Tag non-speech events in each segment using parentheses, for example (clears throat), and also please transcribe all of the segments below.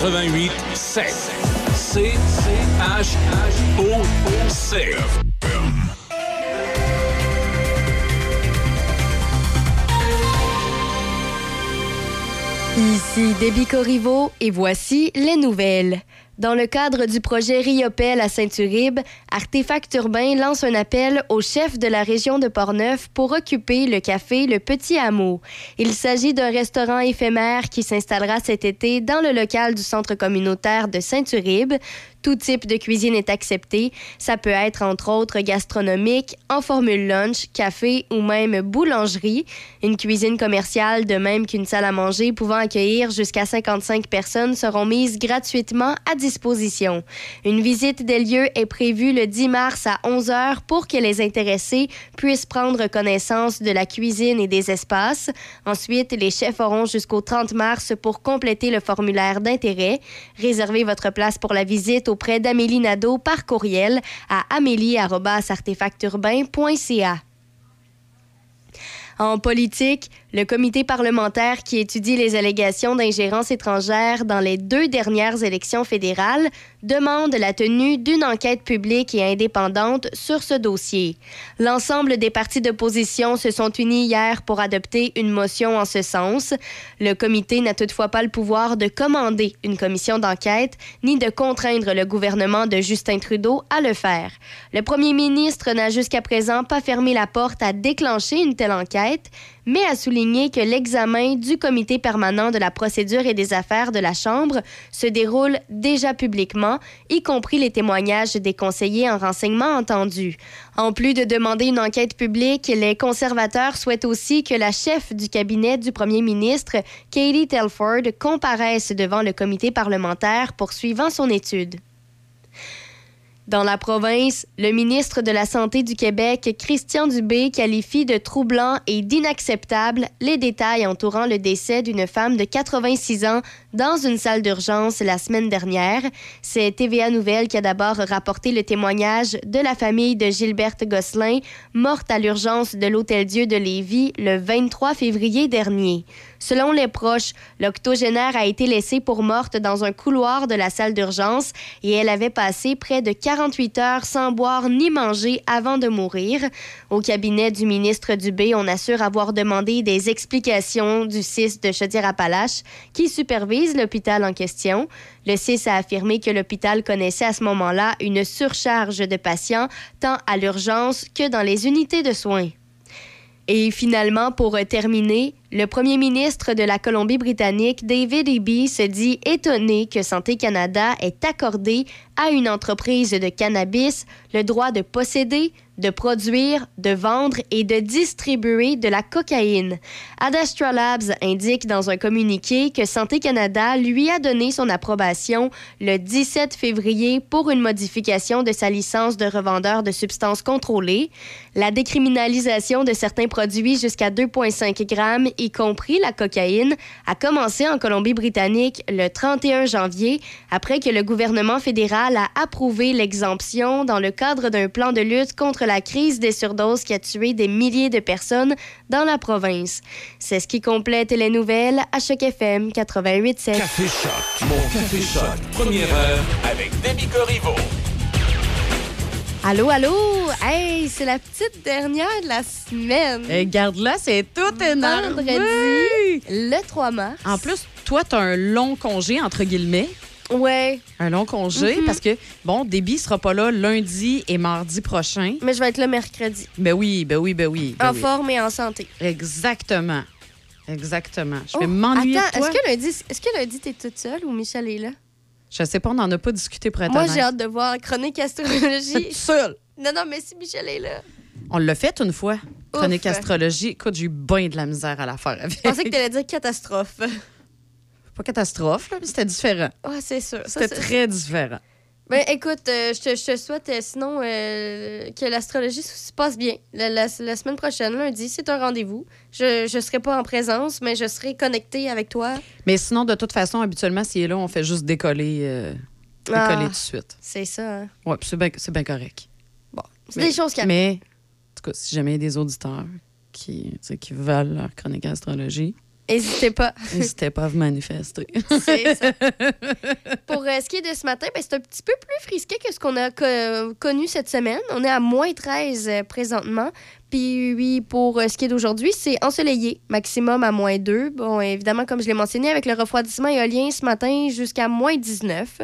Choc 88 7. C H O O C. Ici Déby Corriveau et voici les nouvelles. Dans le cadre du projet Riopel à Saint-Uribe, Artefact Urbain lance un appel au chef de la région de Portneuf pour occuper le café Le Petit Hameau. Il s'agit d'un restaurant éphémère qui s'installera cet été dans le local du centre communautaire de Saint-Uribe. Tout type de cuisine est accepté. Ça peut être entre autres gastronomique, en formule lunch, café ou même boulangerie. Une cuisine commerciale, de même qu'une salle à manger pouvant accueillir jusqu'à 55 personnes, seront mises gratuitement à disposition. Une visite des lieux est prévue le 10 mars à 11 h pour que les intéressés puissent prendre connaissance de la cuisine et des espaces. Ensuite, les chefs auront jusqu'au 30 mars pour compléter le formulaire d'intérêt. Réservez votre place pour la visite auprès d'Amélie Nadeau par courriel à amélie.artefacturbain.ca. En politique, le comité parlementaire qui étudie les allégations d'ingérence étrangère dans les deux dernières élections fédérales demande la tenue d'une enquête publique et indépendante sur ce dossier. L'ensemble des partis d'opposition se sont unis hier pour adopter une motion en ce sens. Le comité n'a toutefois pas le pouvoir de commander une commission d'enquête ni de contraindre le gouvernement de Justin Trudeau à le faire. Le premier ministre n'a jusqu'à présent pas fermé la porte à déclencher une telle enquête, mais a souligné que l'examen du comité permanent de la procédure et des affaires de la Chambre se déroule déjà publiquement, y compris les témoignages des conseillers en renseignement entendus. En plus de demander une enquête publique, les conservateurs souhaitent aussi que la chef du cabinet du premier ministre, Katie Telford, comparaisse devant le comité parlementaire poursuivant son étude. Dans la province, le ministre de la Santé du Québec, Christian Dubé, qualifie de troublant et d'inacceptable les détails entourant le décès d'une femme de 86 ans dans une salle d'urgence la semaine dernière. C'est TVA Nouvelle qui a d'abord rapporté le témoignage de la famille de Gilberte Gosselin, morte à l'urgence de l'Hôtel Dieu de Lévis le 23 février dernier. Selon les proches, l'octogénaire a été laissée pour morte dans un couloir de la salle d'urgence et elle avait passé près de 48 heures sans boire ni manger avant de mourir. Au cabinet du ministre Dubé, on assure avoir demandé des explications du CIS de Chaudière-Appalaches qui supervise l'hôpital en question. Le CIS a affirmé que l'hôpital connaissait à ce moment-là une surcharge de patients tant à l'urgence que dans les unités de soins. Et finalement, pour terminer, le premier ministre de la Colombie-Britannique, David Eby, se dit étonné que Santé Canada ait accordé à une entreprise de cannabis le droit de posséder, de produire, de vendre et de distribuer de la cocaïne. Adastra Labs indique dans un communiqué que Santé Canada lui a donné son approbation le 17 février pour une modification de sa licence de revendeur de substances contrôlées. La décriminalisation de certains produits jusqu'à 2,5 grammes y compris la cocaïne, a commencé en Colombie-Britannique le 31 janvier après que le gouvernement fédéral a approuvé l'exemption dans le cadre d'un plan de lutte contre la crise des surdoses qui a tué des milliers de personnes dans la province. C'est ce qui complète les nouvelles à Choc FM 88.7. Café Choc, mon Café Choc, première heure avec Demi Corriveau. Allô, allô! Hey, c'est la petite dernière de la semaine. Et garde-là, c'est tout énorme. Vendredi, le 3 mars. En plus, toi, tu as un long congé, entre guillemets. Ouais, Un long congé Mhm. parce que, bon, Déby sera pas là lundi et mardi prochain. mais je vais être là mercredi. Ben oui, ben oui, ben oui. ben en oui. forme et en santé. Exactement. Exactement. Je Oh, vais m'ennuyer de Attends, est-ce que lundi, est-ce que lundi, t'es toute seule ou Michel est là? Je sais pas, on n'en a pas discuté pour être Moi, j'ai hâte de voir Chronique Astrologie. (laughs) seule. non, non, mais si Michel est là. On l'a fait une fois. Chronique Ouf. astrologie. Écoute, j'ai eu bien de la misère à la faire avec. Je pensais que t'allais dire catastrophe. Pas catastrophe, là, mais c'était différent. Ah, c'est sûr. C'était très différent. Ben, écoute, euh, je, te, je te souhaite euh, sinon euh, que l'astrologie se passe bien. La, la- la semaine prochaine, lundi, c'est un rendez-vous. Je ne serai pas en présence, mais je serai connectée avec toi. Mais sinon, de toute façon, habituellement, s'il est là, on fait juste décoller, décoller Ah. tout de suite. C'est ça. hein. Puis c'est bien c'est correct. C'est Mais- des choses qui arrivent. Mais, en tout cas, si jamais il y a des auditeurs qui, qui veulent leur chronique astrologie, N'hésitez pas. N'hésitez pas à vous manifester. C'est ça. (laughs) Pour euh, ce qui est de ce matin, ben, c'est un petit peu plus frisqué que ce qu'on a co- connu cette semaine. On est à moins 13 euh, présentement. Puis oui, pour euh, ce qui est d'aujourd'hui, c'est ensoleillé, maximum à moins 2. Bon, évidemment, comme je l'ai mentionné, avec le refroidissement éolien ce matin jusqu'à moins 19.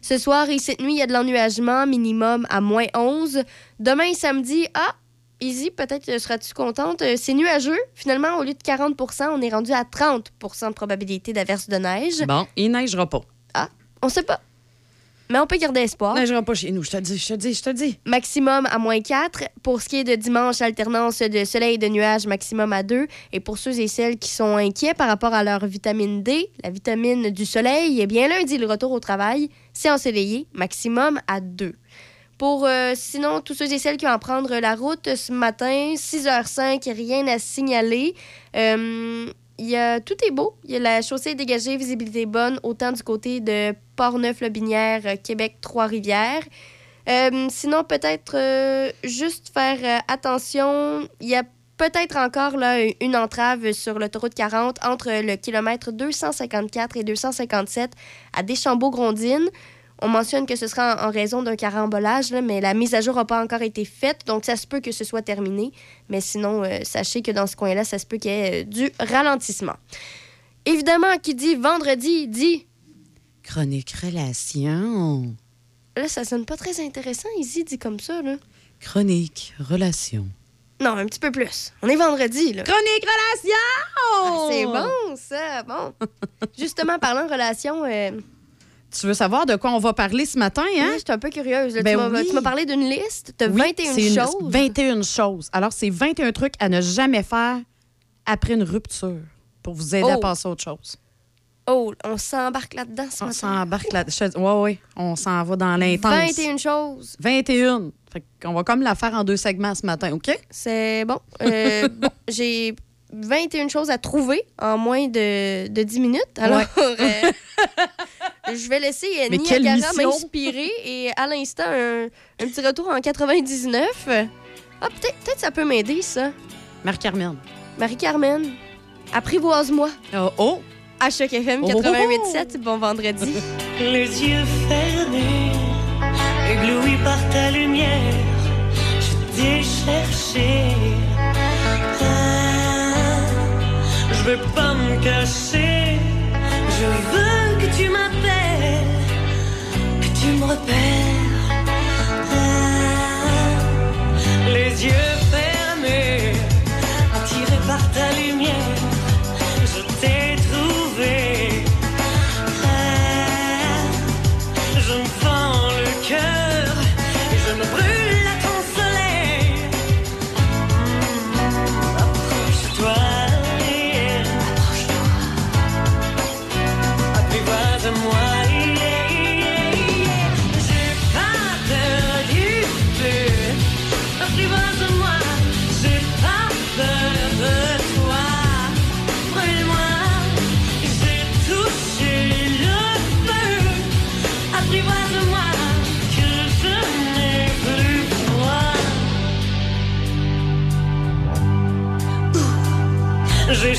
Ce soir et cette nuit, il y a de l'ennuagement, minimum à moins 11. Demain, samedi, ah, Easy, peut-être euh, seras-tu contente? Euh, C'est nuageux. Finalement, au lieu de 40% on est rendu à 30% de probabilité d'averse de neige. Bon, il neigera pas. On sait pas. Mais on peut garder espoir. Il neigera pas chez nous, je te dis, je te dis, je te dis. Maximum à moins 4. Pour ce qui est de dimanche, alternance de soleil et de nuages, maximum à 2. Et pour ceux et celles qui sont inquiets par rapport à leur vitamine D, la vitamine du soleil, eh bien lundi, le retour au travail, c'est ensoleillé, maximum à 2. Pour euh, sinon, tous ceux et celles qui vont en prendre la route ce matin, 6h05, rien à signaler. Euh, y a, tout est beau. Il y a la chaussée dégagée, visibilité bonne, autant du côté de Port-Neuf-Lobinière, euh, Québec, Trois-Rivières. Sinon, peut-être juste faire attention. Il y a peut-être encore là, une entrave sur l'autoroute 40 entre le kilomètre 254 et 257 à Deschambault-Grondines. On mentionne que ce sera en, en raison d'un carambolage, là, mais la mise à jour n'a pas encore été faite, donc ça se peut que ce soit terminé. Mais sinon, euh, sachez que dans ce coin-là, ça se peut qu'il y ait euh, du ralentissement. Évidemment, qui dit vendredi, dit... Chronique relation. Là, ça sonne pas très intéressant, Izzy dit comme ça, là. Chronique relation. Non, un petit peu plus. On est vendredi, là. Chronique relation! Ah, c'est bon, ça, bon. (laughs) Justement, parlant relation, euh, Tu veux savoir de quoi on va parler ce matin, hein? oui, j'étais un peu curieuse. là. Ben tu m'as oui. parlé d'une liste de Oui, 21 c'est une- choses. 21 choses. Alors, c'est 21 trucs à ne jamais faire après une rupture pour vous aider à Oh. passer à autre chose. Oh, on s'embarque là-dedans ce On matin. s'embarque là. Oui, oui. On s'en va dans l'intense. 21 choses. 21. Fait qu'on va comme la faire en deux segments ce matin, OK? C'est bon. Euh, (laughs) bon, J'ai 21 choses à trouver en moins de, de 10 minutes. Alors, euh, (laughs) je vais laisser Niagara m'inspirer et à l'instant, un, un petit retour en 99. Ah, peut-être peut ça peut m'aider, ça. Marie-Carmen. Marie-Carmen, apprivoise-moi. Oh, oh! À Choc FM Oh! 88.7, bon vendredi. Les yeux fermés, éblouis par ta lumière, je t'ai cherché. Ah, je veux pas me cacher, je veux que tu m'appelles, tu me repères. Ah, les yeux J'ai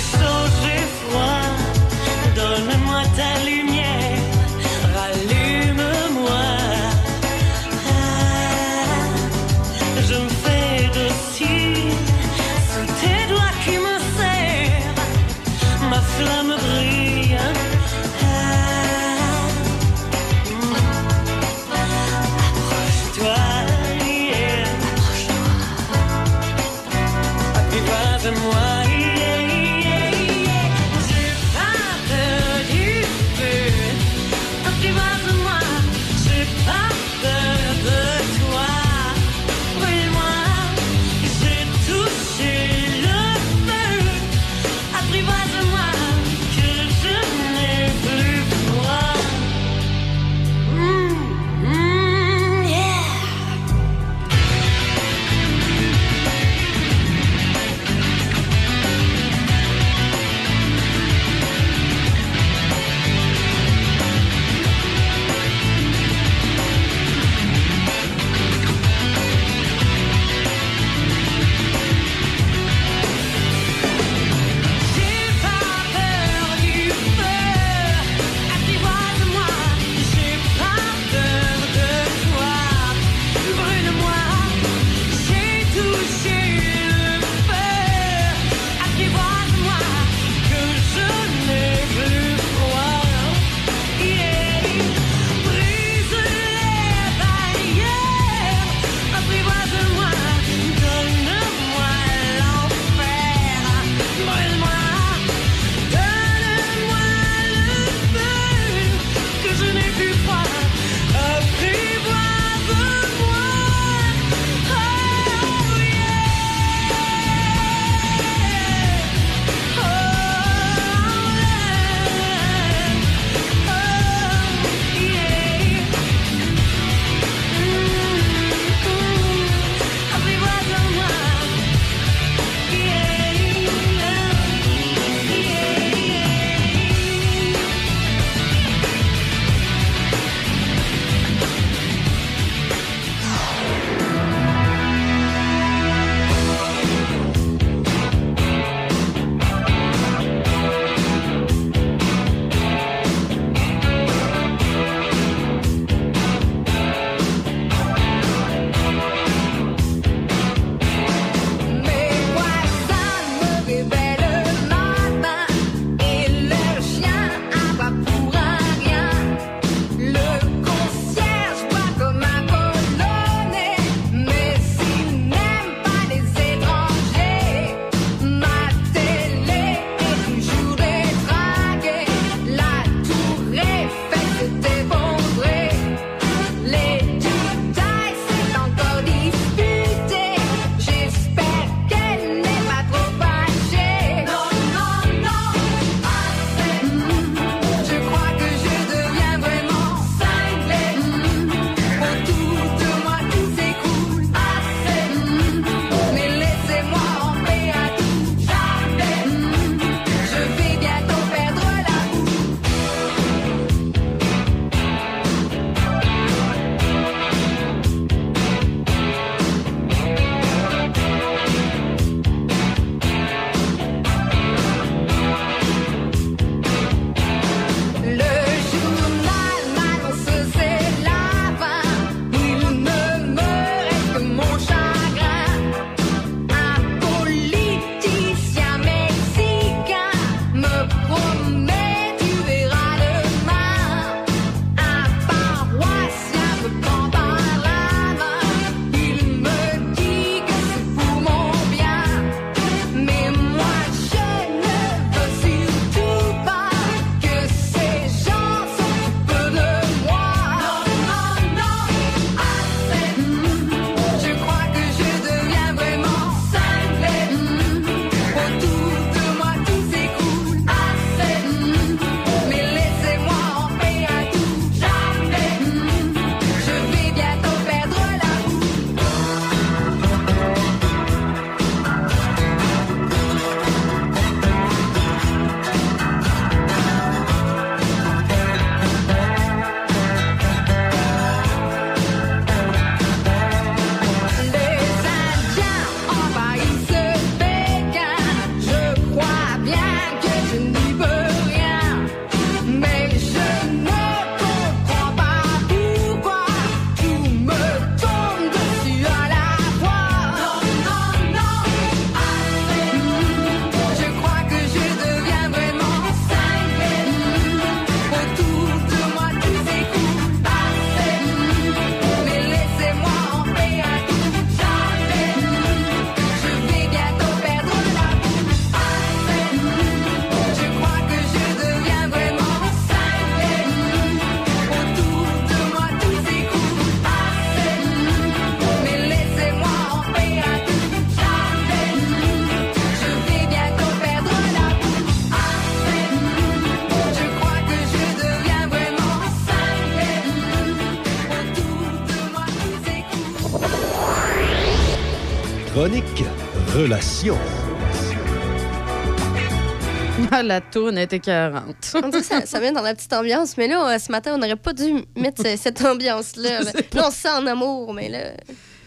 (laughs) Ah, la tourne était écœurante. On dirait que ça, ça vient dans la petite ambiance, mais là, euh, ce matin, on n'aurait pas dû mettre cette ambiance-là. (laughs) Là, on en amour, mais là,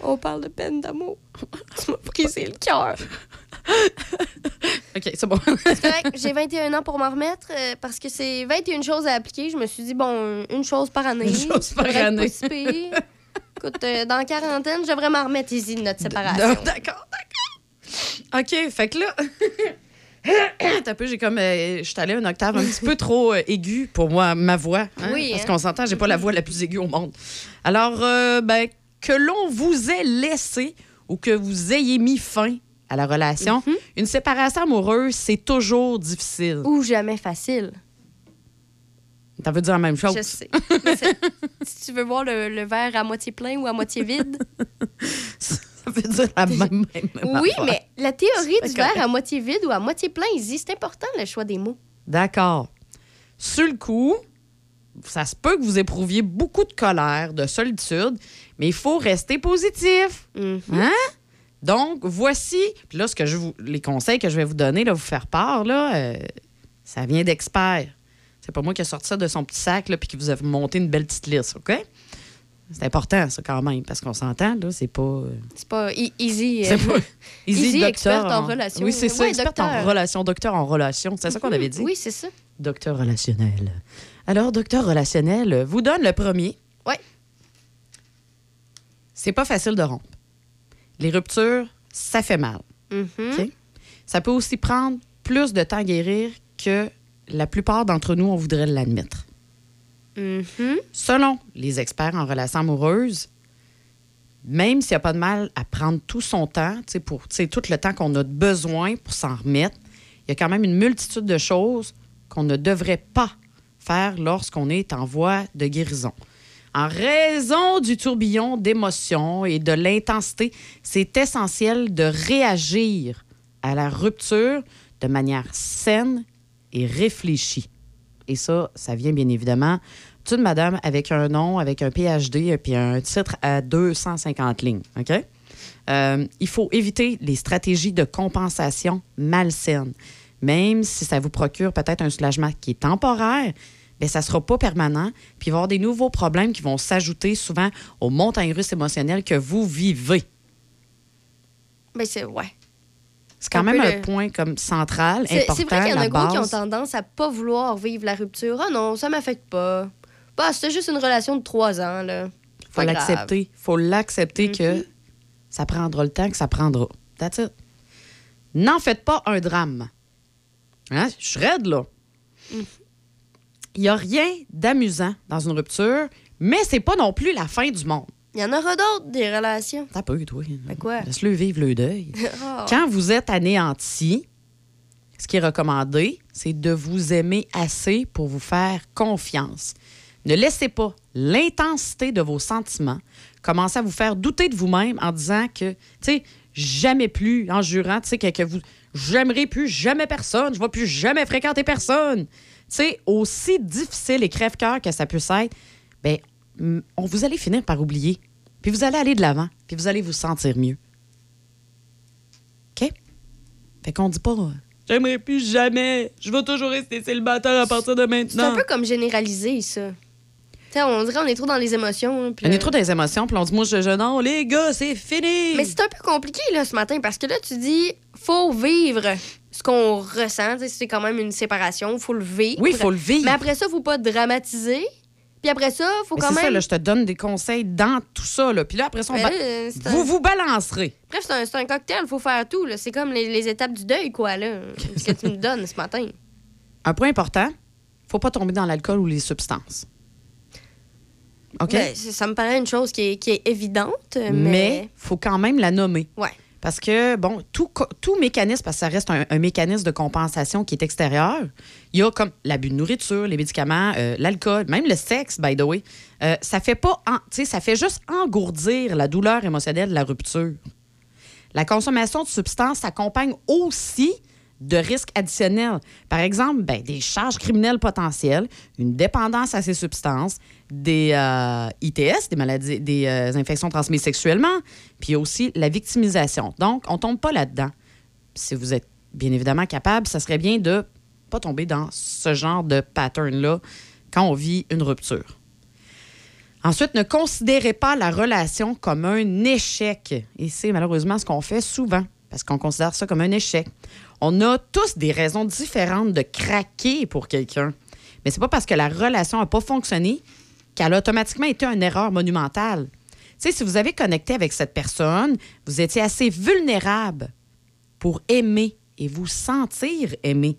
on parle de peine d'amour. (laughs) Tu m'as brisé le cœur. OK, c'est bon. C'est correct, J'ai 21 ans pour m'en remettre euh, parce que c'est 21 choses à appliquer. Je me suis dit, bon, une chose par année. Une chose par année. Écoute, euh, dans la quarantaine, j'aimerais m'en remettre ici de notre séparation. OK, fait que là. (laughs) T'as un peu, j'ai comme. euh, je suis allée une octave un petit peu trop euh, aiguë pour moi, ma voix. hein, Oui, Parce hein. qu'on s'entend, j'ai pas la voix la plus aiguë au monde. Alors, euh, ben, que l'on vous ait laissé ou que vous ayez mis fin à la relation, Mhm. une séparation amoureuse, c'est toujours difficile. Ou jamais facile. Ça veut dire la même chose? Je sais. Si tu veux voir le, le verre à moitié plein ou à moitié vide. (laughs) Ça veut dire la même, même, même oui, affaire. mais la théorie du C'est verre correct. à moitié vide ou à moitié plein, dit c'est important le choix des mots. D'accord. Sur le coup, ça se peut que vous éprouviez beaucoup de colère, de solitude, mais il faut rester positif. Mhm. Hein? Donc, voici, puis là, ce que je vous, les conseils que je vais vous donner, là, vous faire part, là, euh, ça vient d'experts. C'est pas moi qui ai sorti ça de son petit sac, là, puis qui vous a monté une belle petite liste, OK? C'est important, ça, quand même, parce qu'on s'entend, là, c'est pas... euh, C'est pas e- easy. euh, (laughs) c'est pas... (laughs) Easy, docteur experte en relation. Oui, c'est ça, Ouais, experte docteur. en relation, docteur en relation. C'est ça qu'on avait dit? Oui, c'est ça. Docteur relationnel. Alors, docteur relationnel vous donne le premier. Ouais. C'est pas facile de rompre. Les ruptures, ça fait mal. Mhm. OK? Ça peut aussi prendre plus de temps à guérir que la plupart d'entre nous, on voudrait l'admettre. Mhm. Selon les experts en relations amoureuses, même s'il n'y a pas de mal à prendre tout son temps, tu sais, pour tu sais, tout le temps qu'on a besoin pour s'en remettre, il y a quand même une multitude de choses qu'on ne devrait pas faire lorsqu'on est en voie de guérison. En raison du tourbillon d'émotions et de l'intensité, c'est essentiel de réagir à la rupture de manière saine et réfléchie. Et ça, ça vient bien évidemment d'une madame avec un nom, avec un PhD, puis un titre à 250 lignes. OK? Euh, il faut éviter les stratégies de compensation malsaines. Même si ça vous procure peut-être un soulagement qui est temporaire, bien, ça ne sera pas permanent. Puis il va y avoir des nouveaux problèmes qui vont s'ajouter souvent aux montagnes russes émotionnelles que vous vivez. Ben, c'est. Ouais. C'est quand même un le- point comme central, important, c'est vrai qu'il y en a gros qui ont tendance à pas vouloir vivre la rupture. Ah non, ça m'affecte pas. Bah, c'était juste une relation de trois ans, là. faut Pas l'accepter. faut l'accepter Mhm. que ça prendra le temps que ça prendra. That's it. N'en faites pas un drame. Hein? Je suis raide, là. Mhm. Il n'y a rien d'amusant dans une rupture, mais c'est pas non plus la fin du monde. Il y en aura d'autres, des relations. T'as peu, toi. Fait quoi? Laisse-le vivre le deuil. Ah. (laughs) Quand vous êtes anéanti, ce qui est recommandé, c'est de vous aimer assez pour vous faire confiance. Ne laissez pas l'intensité de vos sentiments commencer à vous faire douter de vous-même en disant que, tu sais, jamais plus, en jurant, tu sais, que, que vous, j'aimerai plus jamais personne, je vais plus jamais fréquenter personne. Tu sais, aussi difficile et crève-cœur que ça puisse être, ben, on vous allez finir par oublier. Puis vous allez aller de l'avant, puis vous allez vous sentir mieux. OK? Fait qu'on dit pas euh, J'aimerais plus jamais. Je vais toujours rester célibataire à partir de C'est maintenant. un peu comme généraliser, ça. On dirait qu'on est trop dans les émotions. hein, puis On est trop dans les émotions, puis on dit Moi, je, je non, les gars, c'est fini. Mais c'est un peu compliqué, là, ce matin, parce que là, tu dis, faut vivre ce qu'on ressent. C'est quand même une séparation, faut le vivre. Oui, il faut le vivre. Mais après ça, faut pas dramatiser. Puis après ça, faut Mais quand c'est même. ça, là, je te donne des conseils dans tout ça. Là. Puis là, après ça, on euh, c'est un- vous vous balancerez. Bref, c'est un, c'est un cocktail, faut faire tout. là. C'est comme les, les étapes du deuil, quoi, là. (laughs) ce que tu me donnes ce matin. Un point important faut pas tomber dans l'alcool ou les substances. OK? Ben, ça me paraît une chose qui est, qui est évidente, mais. Mais faut quand même la nommer. Ouais. Parce que, bon, tout, tout mécanisme, parce que ça reste un, un mécanisme de compensation qui est extérieur, il y a comme l'abus de nourriture, les médicaments, euh, l'alcool, même le sexe, by the way. Euh, ça fait pas, en- ça fait juste engourdir la douleur émotionnelle de la rupture. La consommation de substances s'accompagne aussi de risques additionnels. Par exemple, ben, des charges criminelles potentielles, une dépendance à ces substances, des euh, ITS, des maladies, des euh, infections transmises sexuellement, puis aussi la victimisation. Donc, on tombe pas là-dedans. Si vous êtes bien évidemment capable, ça serait bien de pas tomber dans ce genre de pattern-là quand on vit une rupture. Ensuite, ne considérez pas la relation comme un échec. Et c'est malheureusement ce qu'on fait souvent, parce qu'on considère ça comme un échec. On a tous des raisons différentes de craquer pour quelqu'un. Mais c'est pas parce que la relation n'a pas fonctionné qu'elle a automatiquement été une erreur monumentale. Tu sais, si vous avez connecté avec cette personne, vous étiez assez vulnérable pour aimer et vous sentir aimé.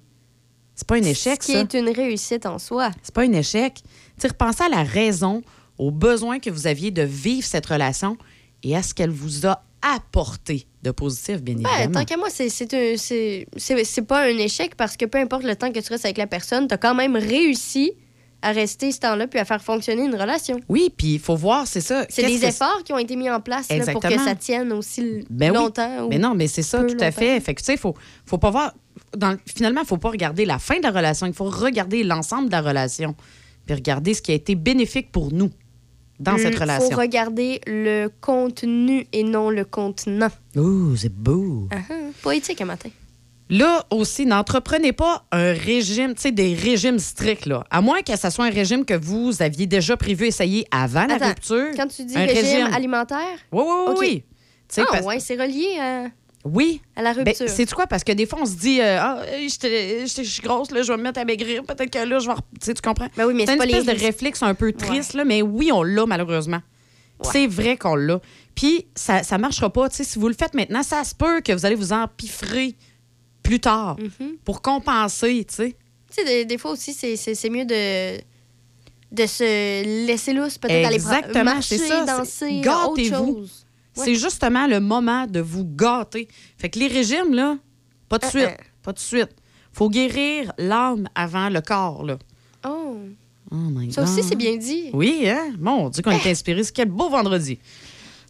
C'est pas un échec, Ce qui ça. est une réussite en soi. C'est pas un échec. Tu repensez à la raison, au besoin que vous aviez de vivre cette relation et à ce qu'elle vous a apporté de positif, bien Ben, évidemment. tant qu'à moi, c'est pas un échec parce que peu importe le temps que tu restes avec la personne, tu as quand même réussi à rester ce temps-là puis à faire fonctionner une relation. Oui, puis il faut voir, c'est ça. C'est Qu'est-ce des efforts qui ont été mis en place là, pour que ça tienne aussi Ben longtemps. Mais non, mais c'est ça, tout à fait. Fait que, tu sais, il faut, faut pas voir. Dans, finalement, il faut pas regarder la fin de la relation. Il faut regarder l'ensemble de la relation. Puis regarder ce qui a été bénéfique pour nous dans cette Il relation. faut regarder le contenu et non le contenant. Ouh, c'est beau. Ah, ah, Poétique un matin. Là aussi, n'entreprenez pas un régime, tu sais, des régimes stricts, là. À moins que ce soit un régime que vous aviez déjà prévu essayer avant la rupture. Quand tu dis un régime, alimentaire, Oui, oui, oui, Ok. oui. Tu sais, ah parce- ouais, c'est relié à, Oui. à la Ben, rupture. c'est quoi? Parce que des fois, on se dit, euh, ah, je suis grosse, là, je vais me mettre à maigrir. Peut-être que là, je vais. Tu sais, tu comprends? Ben oui, mais c'est une pas les espèce de réflexe un peu triste, là, mais oui, on l'a malheureusement. Ouais. C'est vrai qu'on l'a. Puis, ça ne marchera pas. Tu sais, si vous le faites maintenant, ça se peut que vous allez vous empiffrer plus tard Mhm. pour compenser, tu sais. Tu sais, des, des fois aussi, c'est- c'est c'est mieux de, de se laisser lousse, peut-être aller marcher, c'est ça, danser, autre chose. Ouais. C'est justement le moment de vous gâter. Fait que les régimes, là, pas de Euh, suite. euh. Pas de suite. Faut guérir l'âme avant le corps, là. Oh, Oh my ça aussi, God. c'est bien dit. Oui, hein? Mon Dieu, qu'on est inspiré. Quel beau vendredi.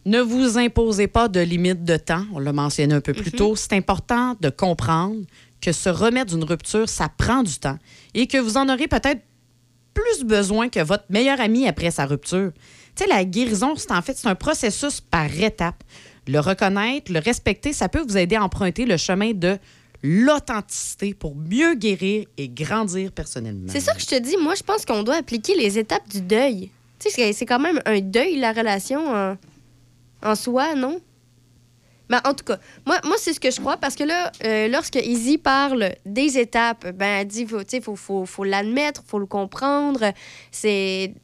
Ne vous imposez pas de limite de temps. On l'a mentionné un peu plus tôt. C'est important de comprendre que se remettre d'une rupture, ça prend du temps et que vous en aurez peut-être plus besoin que votre meilleur ami après sa rupture. Tu sais, la guérison, c'est en fait c'est un processus par étapes. Le reconnaître, le respecter, ça peut vous aider à emprunter le chemin de l'authenticité pour mieux guérir et grandir personnellement. C'est ça que je te dis. Moi, je pense qu'on doit appliquer les étapes du deuil. Tu sais, c'est- quand même un deuil, la relation en, soi, non? Mais en tout cas, moi, moi c'est ce que je crois parce que là, euh, lorsque Izzy parle des étapes, ben, elle dit, tu sais, faut, faut, faut l'admettre, faut le comprendre. C'est.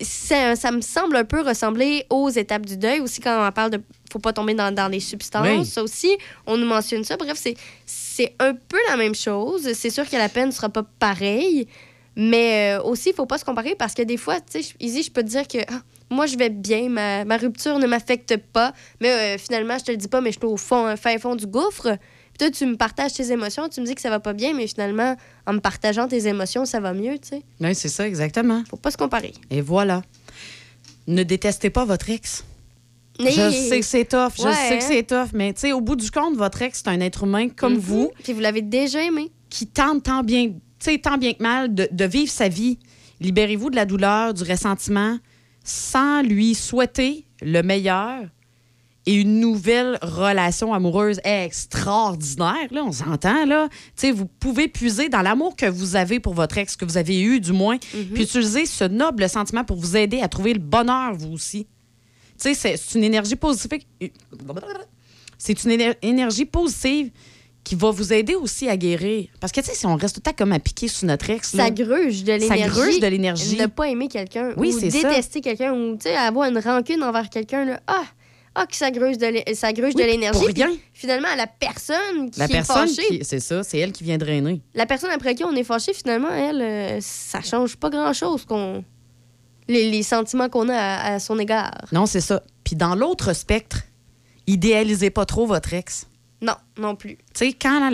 Ça, ça me semble un peu ressembler aux étapes du deuil aussi quand on parle de faut pas tomber dans, dans les substances. Oui. Ça aussi, on nous mentionne ça. Bref, c'est, un peu la même chose. C'est sûr que la peine ne sera pas pareille, mais euh, aussi, il faut pas se comparer parce que des fois, tu sais, Izzy, je peux te dire que ah, moi, je vais bien, ma, ma rupture ne m'affecte pas, mais euh, finalement, je te le dis pas, mais je suis au fond, fin fond du gouffre. Puis toi, tu me partages tes émotions, tu me dis que ça va pas bien, mais finalement, en me partageant tes émotions, ça va mieux, tu sais. Oui, c'est ça, exactement. Faut pas se comparer. Et voilà. Ne détestez pas votre ex. Mais- Je sais que c'est tough, je Ouais, sais que hein. c'est tough, mais tu sais, au bout du compte, votre ex, c'est un être humain comme Mhm. vous Puis vous l'avez déjà aimé. qui tente tant bien, tu sais, tant bien que mal de, de vivre sa vie. Libérez-vous de la douleur, du ressentiment, sans lui souhaiter le meilleur et une nouvelle relation amoureuse extraordinaire. Là, on s'entend, là. Tu sais, vous pouvez puiser dans l'amour que vous avez pour votre ex, que vous avez eu, du moins, puis utiliser ce noble sentiment pour vous aider à trouver le bonheur, vous aussi. Tu sais, c'est- une énergie positive. C'est une éner- énergie positive qui va vous aider aussi à guérir. Parce que, tu sais, si on reste tout le temps comme à piquer sur notre ex, là, Ça gruge de ça l'énergie. gruge de l'énergie. Ne pas aimer quelqu'un Oui, ou c'est ça. détester quelqu'un ou tu sais, avoir une rancune envers quelqu'un. Ah, ah, que ça gruge de Oui, de l'énergie. pour rien. Finalement, la personne qui La est personne, fâchée, c'est ça, c'est elle qui vient drainer. la personne après qui on est fâché, finalement, elle, euh, ça change pas grand-chose qu'on les, les sentiments qu'on a à, à son égard. Non, c'est ça. Puis dans l'autre spectre, idéalisez pas trop votre ex. Non, non plus. Tu sais, quand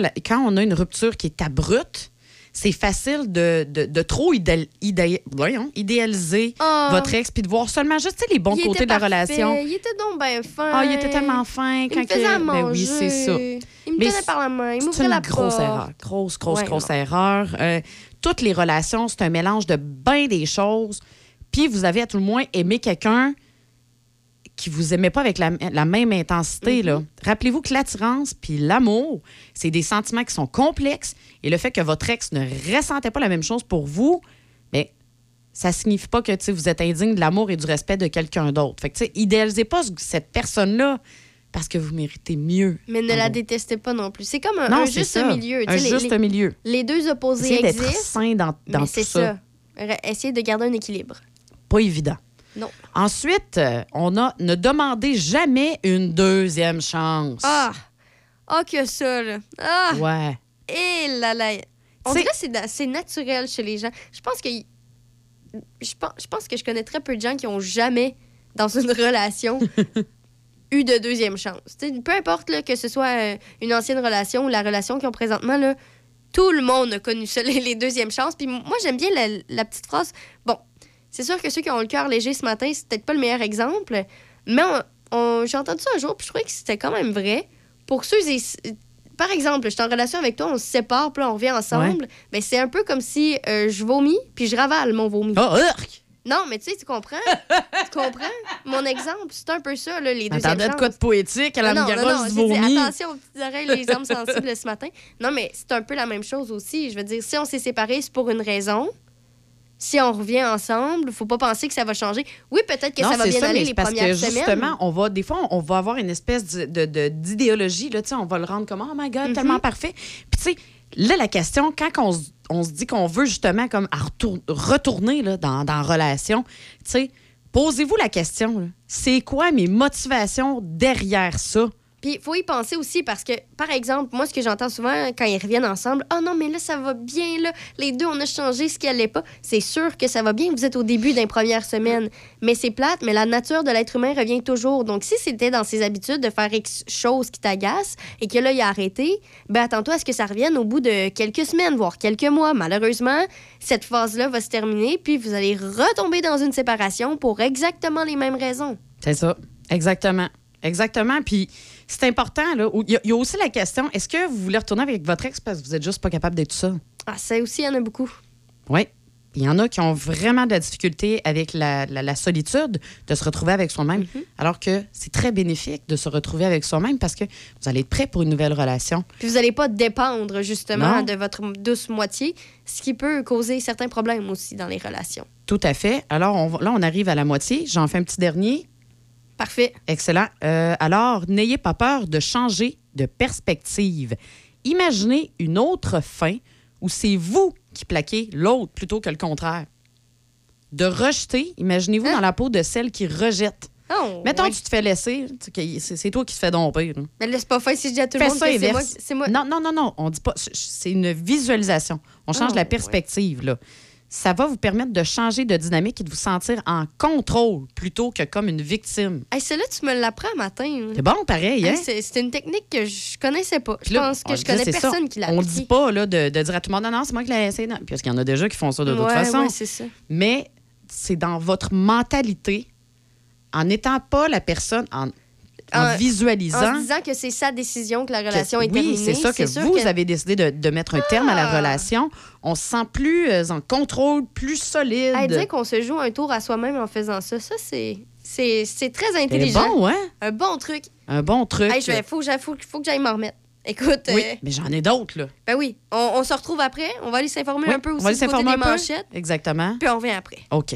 on a une rupture qui est abrupte, c'est facile de, de, de trop idéal- idéal- voyons, idéaliser Ah. votre ex puis de voir seulement juste les bons Il côtés de la parfait, relation. Il était donc bien fin. Ah, il était tellement fin Il quand me faisait à Ben oui, c'est ça. Il me tenait par la main. Il C'est m'ouvrait une la grosse porte. erreur. Grosse, grosse, Ouais, grosse non. erreur. Euh, toutes les relations, c'est un mélange de bien des choses. Puis vous avez à tout le moins aimé quelqu'un qui vous aimait pas avec la, la même intensité. là. Mm-hmm. Rappelez-vous que l'attirance puis l'amour, c'est des sentiments qui sont complexes. Et le fait que votre ex ne ressentait pas la même chose pour vous, mais ça signifie pas que vous êtes indigne de l'amour et du respect de quelqu'un d'autre. Fait que, idéalisez pas ce- cette personne-là parce que vous méritez mieux. Mais ne la détestez pas non plus. C'est comme un, Non, un c'est juste ça. milieu. Un les- juste les, milieu. les deux opposés Essayez d'être existent, sain dans, dans tout c'est ça. ça. Essayez de garder un équilibre. Pas évident. Non. Ensuite, euh, on a ne demandez jamais une deuxième chance. Ah! Ah, que ça, là. Ah! Ouais. Et là là. On C'est- dirait que c'est na- c'est naturel chez les gens. Je pense que. Je pense, je pense que je connais très peu de gens qui ont jamais, dans une relation, (laughs) eu de deuxième chance. Peu importe là, que ce soit euh, une ancienne relation ou la relation qu'ils ont présentement, là, tout le monde a connu ça, (laughs) les, les deuxièmes chances. Puis moi, j'aime bien la, la petite phrase. Bon, c'est sûr que ceux qui ont le cœur léger ce matin, c'est peut-être pas le meilleur exemple, mais j'ai entendu ça un jour, puis je trouvais que c'était quand même vrai. Pour ceux et par exemple, je suis en relation avec toi, on se sépare, puis là, on revient ensemble. Ben, c'est un peu comme si euh, je vomis, puis je ravale mon vomi. Oh, urk! Non, mais tu sais, tu comprends? tu comprends? Mon exemple, c'est un peu ça, là, les deuxièmes Attendais de quoi de poétique? À la Non, non, non, non, dit vomi. attention aux petites oreilles, les âmes sensibles ce matin. Non, mais c'est un peu la même chose aussi. Je veux dire, si on s'est séparés, c'est pour une raison. Si on revient ensemble, faut pas penser que ça va changer. Oui, peut-être que non, ça va bien ça, aller les parce premières que semaines. justement, on va, des fois, on va avoir une espèce de- d'idéologie, là, on va le rendre comme, oh my God, Mhm. tellement parfait. Puis, tu sais, là, la question, quand on, se- on se dit qu'on veut justement comme à retour- retourner là, dans, dans la relation, tu sais, posez-vous la question, c'est quoi mes motivations derrière ça? Puis faut y penser aussi parce que, par exemple, moi, ce que j'entends souvent quand ils reviennent ensemble, ah non, mais là, ça va bien, là, les deux, on a changé ce qui allait pas. C'est sûr que ça va bien, vous êtes au début d'une première semaine. Mais c'est plate, mais la nature de l'être humain revient toujours. Donc, si c'était dans ses habitudes de faire X choses qui t'agacent et que là, il a arrêté, ben attends-toi à ce que ça revienne au bout de quelques semaines, voire quelques mois. Malheureusement, cette phase-là va se terminer, puis vous allez retomber dans une séparation pour exactement les mêmes raisons. C'est ça. Exactement. Exactement. Puis c'est important, là. Il y, a- il y a aussi la question est-ce que vous voulez retourner avec votre ex parce que vous êtes juste pas capable d'être ça? Ah, ça aussi, il y en a beaucoup. Oui. Il y en a qui ont vraiment de la difficulté avec la, la- la solitude de se retrouver avec soi-même, Mhm. alors que c'est très bénéfique de se retrouver avec soi-même parce que vous allez être prêt pour une nouvelle relation. Puis vous n'allez pas dépendre justement Non. de votre douce moitié, ce qui peut causer certains problèmes aussi dans les relations. Tout à fait. Alors on là, on arrive à la moitié. J'en fais un petit dernier. Parfait. Excellent. Euh, alors, n'ayez pas peur de changer de perspective. Imaginez une autre fin où c'est vous qui plaquez l'autre plutôt que le contraire. De rejeter, imaginez-vous Hein? dans la peau de celle qui rejette. Oh, Mettons ouais. que tu te fais laisser, c'est toi qui te fais domper. là. Mais c'est pas fait si je dis à tout le monde c'est moi. Non, non, non, non. On dit pas. C'est une visualisation. On change Ah, la ouais. perspective, là. Ça va vous permettre de changer de dynamique et de vous sentir en contrôle plutôt que comme une victime. Hey, celle-là, tu me l'apprends matin. là. C'est bon, pareil, hein? Hey, c'est c'est une technique que je connaissais pas. Je là, pense que je dit, connais c'est ça. personne qui l'a On appris. dit pas là, de, de dire à tout le monde, non, non, c'est moi qui l'ai essayé. Parce qu'il y en a déjà qui font ça de toute ouais, façon. ouais, c'est ça. Mais c'est dans votre mentalité, en n'étant pas la personne, en, en En- visualisant. En disant que c'est sa décision que la relation que- est terminée. oui, c'est ça que vous avez décidé de, de mettre un terme à la Ah! relation. On se sent plus euh, en contrôle, plus solide. Hey, dire qu'on se joue un tour à soi-même en faisant ça, ça, c'est c'est très C'est intelligent. bon, hein? Un bon truc. Un bon truc. Hey, je vais, faut, que j'aille- faut, faut que j'aille m'en remettre. Écoute, Oui, euh, mais j'en ai d'autres, là. ben oui, on, on se retrouve après. On va aller s'informer Oui, un peu on aussi va aller du côté s'informer des un peu. Exactement. puis on revient après. OK.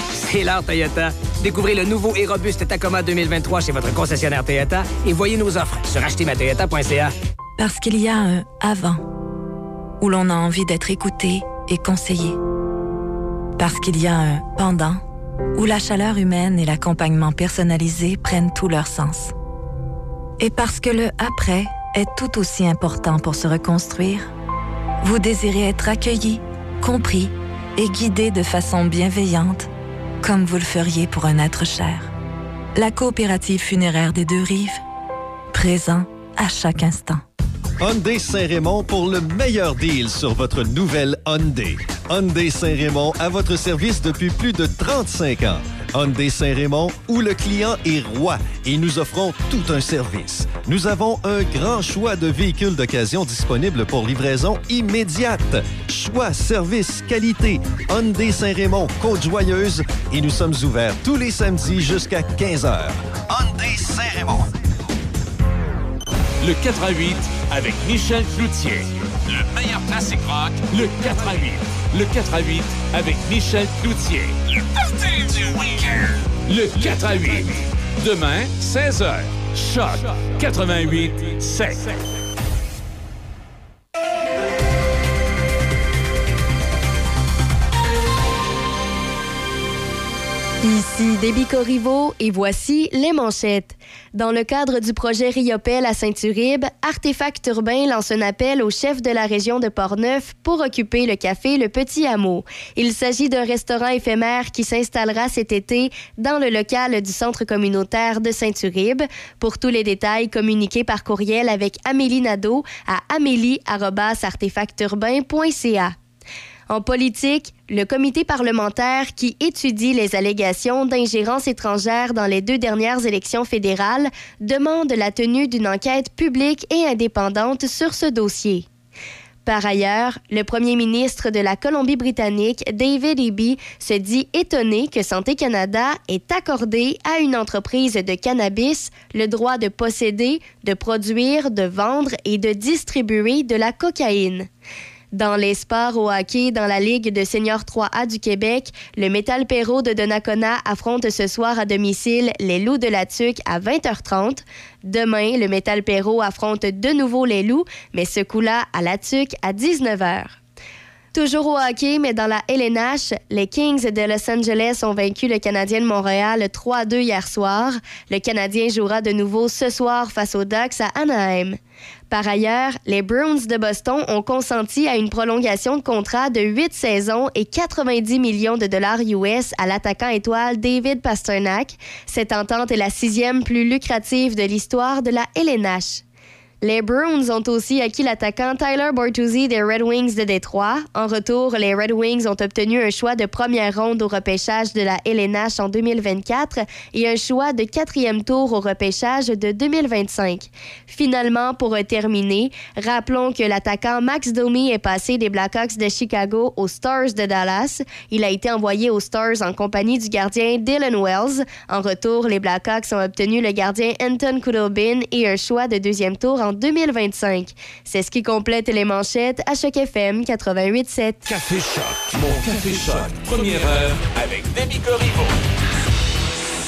L'heure Toyota. Découvrez le nouveau et robuste Tacoma 2023 chez votre concessionnaire Toyota et voyez nos offres sur achetermatoyota.ca. Parce qu'il y a un avant où l'on a envie d'être écouté et conseillé. Parce qu'il y a un pendant où la chaleur humaine et l'accompagnement personnalisé prennent tout leur sens. Et parce que le après est tout aussi important pour se reconstruire, vous désirez être accueilli, compris et guidé de façon bienveillante, comme vous le feriez pour un être cher. La coopérative funéraire des deux rives, présent à chaque instant. Hyundai Saint-Raymond pour le meilleur deal sur votre nouvelle Hyundai. Hyundai Saint-Raymond à votre service depuis plus de 35 ans. Hyundai Saint-Raymond où le client est roi et nous offrons tout un service. Nous avons un grand choix de véhicules d'occasion disponibles pour livraison immédiate. Choix, service, qualité. Hyundai Saint-Raymond, Côte-Joyeuse et nous sommes ouverts tous les samedis jusqu'à 15h. Hyundai Saint-Raymond. Le 88 avec Michel Cloutier. Le meilleur classique rock, le 88. Le 88 avec Michel Cloutier. Le du week-end. Le 88. Demain, 16h. Choc 88 7. Ici Déby Corriveau et voici les manchettes. Dans le cadre du projet Riopel à Saint-Uribe, Artefact Urbain lance un appel au chef de la région de Portneuf pour occuper le café Le Petit Hameau. Il s'agit d'un restaurant éphémère qui s'installera cet été dans le local du centre communautaire de Saint-Uribe. Pour tous les détails, communiquez par courriel avec Amélie Nadeau à amélie-artefacturbain.ca. En politique, le comité parlementaire qui étudie les allégations d'ingérence étrangère dans les deux dernières élections fédérales demande la tenue d'une enquête publique et indépendante sur ce dossier. Par ailleurs, le premier ministre de la Colombie-Britannique, David Eby, se dit étonné que Santé Canada ait accordé à une entreprise de cannabis le droit de posséder, de produire, de vendre et de distribuer de la cocaïne. Dans les sports au hockey dans la Ligue de Senior 3A du Québec, le Métal Perrault de Donnacona affronte ce soir à domicile les Loups de la Tuque à 20h30. Demain, le Métal Perrault affronte de nouveau les Loups, mais ce coup-là à la Tuque à 19h. Toujours au hockey, mais dans la LNH, les Kings de Los Angeles ont vaincu le Canadien de Montréal 3-2 hier soir. Le Canadien jouera de nouveau ce soir face aux Ducks à Anaheim. Par ailleurs, les Bruins de Boston ont consenti à une prolongation de contrat de 8 saisons et 90 millions de dollars US à l'attaquant étoile David Pasternak. Cette entente est la sixième plus lucrative de l'histoire de la LNH. Les Bruins ont aussi acquis l'attaquant Tyler Bortuzzi des Red Wings de Détroit. En retour, les Red Wings ont obtenu un choix de première ronde au repêchage de la LNH en 2024 et un choix de quatrième tour au repêchage de 2025. Finalement, pour terminer, rappelons que l'attaquant Max Domi est passé des Blackhawks de Chicago aux Stars de Dallas. Il a été envoyé aux Stars en compagnie du gardien Dylan Wells. En retour, les Blackhawks ont obtenu le gardien Anton Kudobin et un choix de deuxième tour 2025. C'est ce qui complète les manchettes à Choc FM 88.7. Café Choc. Mon Café Choc. Première heure avec Demi Corriveau.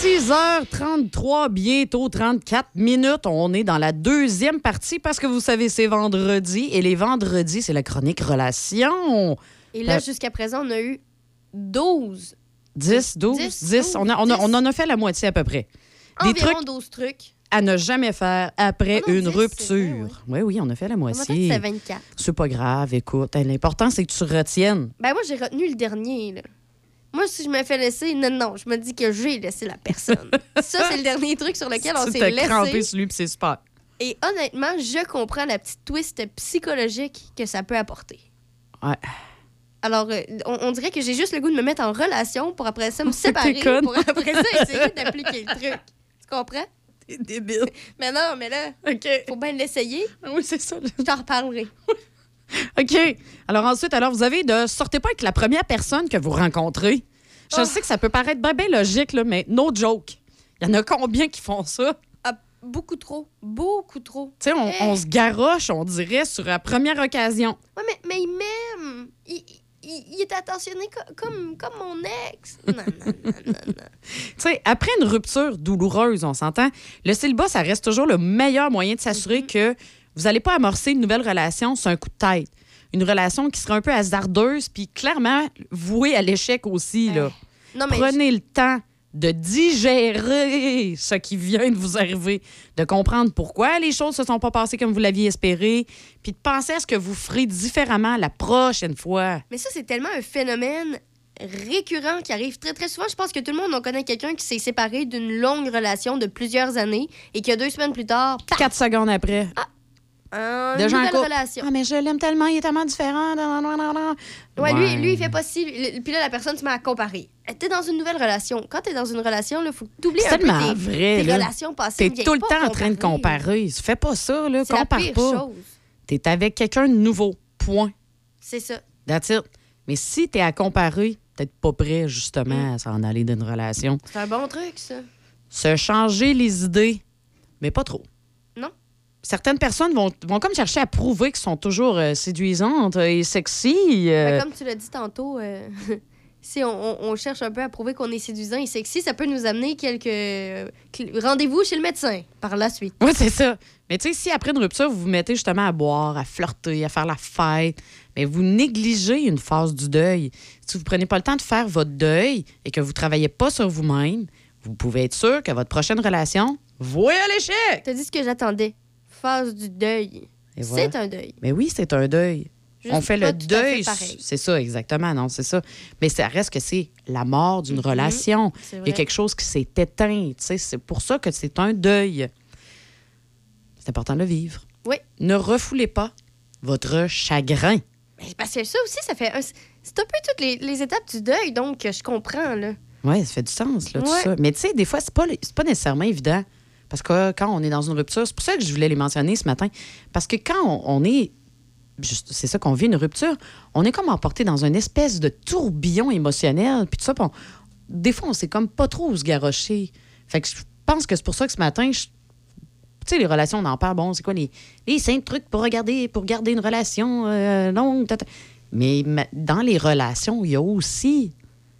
6h33, bientôt 34 minutes. On est dans la deuxième partie parce que vous savez, c'est vendredi et les vendredis, c'est la chronique Relations. Et là, Euh, jusqu'à présent, on a eu 12. 10, 12, 10. 10, on, a- on a- 10. on en a fait la moitié à peu près. Des Environ trucs 12 trucs. À ne jamais faire après Oh non, une 10, c'est rupture. Oui, oui, on a fait la moitié. c'est 24. C'est pas grave, écoute. L'important, c'est que tu retiennes. Ben moi, j'ai retenu le dernier. Là. Moi, si je me fais laisser, non, non, je me dis que j'ai laissé la personne. (laughs) Ça, c'est le dernier truc sur lequel on s'est t'es crampé laissé. sur lui, puis c'est super. Et honnêtement, je comprends la petite twist psychologique que ça peut apporter. Ouais. Alors, euh, on, on dirait que j'ai juste le goût de me mettre en relation pour après ça me (laughs) séparer, pour après ça essayer d'appliquer le truc. Tu comprends? T'es débile. (laughs) Mais non, mais là, OK. faut bien l'essayer. Oui, c'est ça. Je t'en reparlerai. (laughs) OK. Alors ensuite, alors vous avez de sortez pas avec la première personne que vous rencontrez. Je Oh. sais que ça peut paraître bien bien logique là, mais no joke. Il y en a combien qui font ça? Ah, beaucoup trop. Beaucoup trop. Tu sais, on, Eh. on se garoche, on dirait sur la première occasion. Ouais, mais, mais il m'aime. Il, il, il est attentionné co- comme, comme mon ex. Non, non, non, non, non. (laughs) Tu sais, après une rupture douloureuse, on s'entend, le célibat, ça reste toujours le meilleur moyen de s'assurer Mhm. que vous n'allez pas amorcer une nouvelle relation sur un coup de tête. une relation qui serait un peu hasardeuse, puis clairement vouée à l'échec aussi. Là. Non, mais Prenez le temps de digérer ce qui vient de vous arriver, de comprendre pourquoi les choses ne se sont pas passées comme vous l'aviez espéré, puis de penser à ce que vous ferez différemment la prochaine fois. Mais ça, c'est tellement un phénomène récurrent qui arrive très, très souvent. Je pense que tout le monde en connaît quelqu'un qui s'est séparé d'une longue relation de plusieurs années et qui, deux semaines plus tard, paf, Quatre secondes après, une en nouvelle couple. relation. Ah, mais je l'aime tellement, il est tellement différent. nan, nan, nan, nan. Ouais, Lui, lui, il fait pas. Le- Puis là, la personne se met à comparer. Euh, T'es dans une nouvelle relation. Quand t'es dans une relation, il faut que t'oublies C'est un peu tes, vrai. tes là. relations passées. T'es tout le pas temps en train de comparer. Fais pas ça, là. C'est la Compare pire pas. chose. T'es avec quelqu'un de nouveau. Point. C'est ça. That's it. Mais si t'es à comparer, peut-être pas prêt, justement, à s'en aller d'une relation. C'est un bon truc, ça. Se changer les idées, mais pas trop. Certaines personnes vont, vont comme chercher à prouver qu'elles sont toujours euh, séduisantes et sexy. euh, Ben, comme tu l'as dit tantôt, euh, (laughs) si on, cherche un peu à prouver qu'on est séduisant et sexy, ça peut nous amener quelques rendez-vous chez le médecin par la suite. Oui, c'est ça. Mais tu sais, si après une rupture, vous vous mettez justement à boire, à flirter, à faire la fête, mais vous négligez une phase du deuil. Si vous prenez pas le temps de faire votre deuil et que vous travaillez pas sur vous-même, vous pouvez être sûr que votre prochaine relation, voyez à l'échec. T'as dit ce que j'attendais. Phase du deuil. Voilà. C'est un deuil. Mais oui, c'est un deuil. Juste On fait le deuil. C'est ça, exactement. Non, c'est ça. Mais ça reste que c'est la mort d'une relation. Mhm. C'est Il y a quelque chose qui s'est éteint. C'est pour ça que c'est un deuil. C'est important de le vivre. Oui. Ne refoulez pas votre chagrin. Mais parce que ça aussi, ça fait. un- C'est un peu toutes les, les étapes du deuil, donc je comprends, là. Oui, ça fait du sens, là, tout ça. Mais tu sais, des fois, c'est pas, pas nécessairement évident. Parce que quand on est dans une rupture, c'est pour ça que je voulais les mentionner ce matin. Parce que quand on, on est. C'est ça qu'on vit, une rupture. On est comme emporté dans une espèce de tourbillon émotionnel. Puis tout ça, on- des fois, on sait comme pas trop où se garrocher. Fait que je pense que c'est pour ça que ce matin, tu sais, les relations, on en parle. Bon, c'est quoi les, les cinq trucs pour regarder, pour garder une relation euh, longue? tata. Mais ma- dans les relations, il y a aussi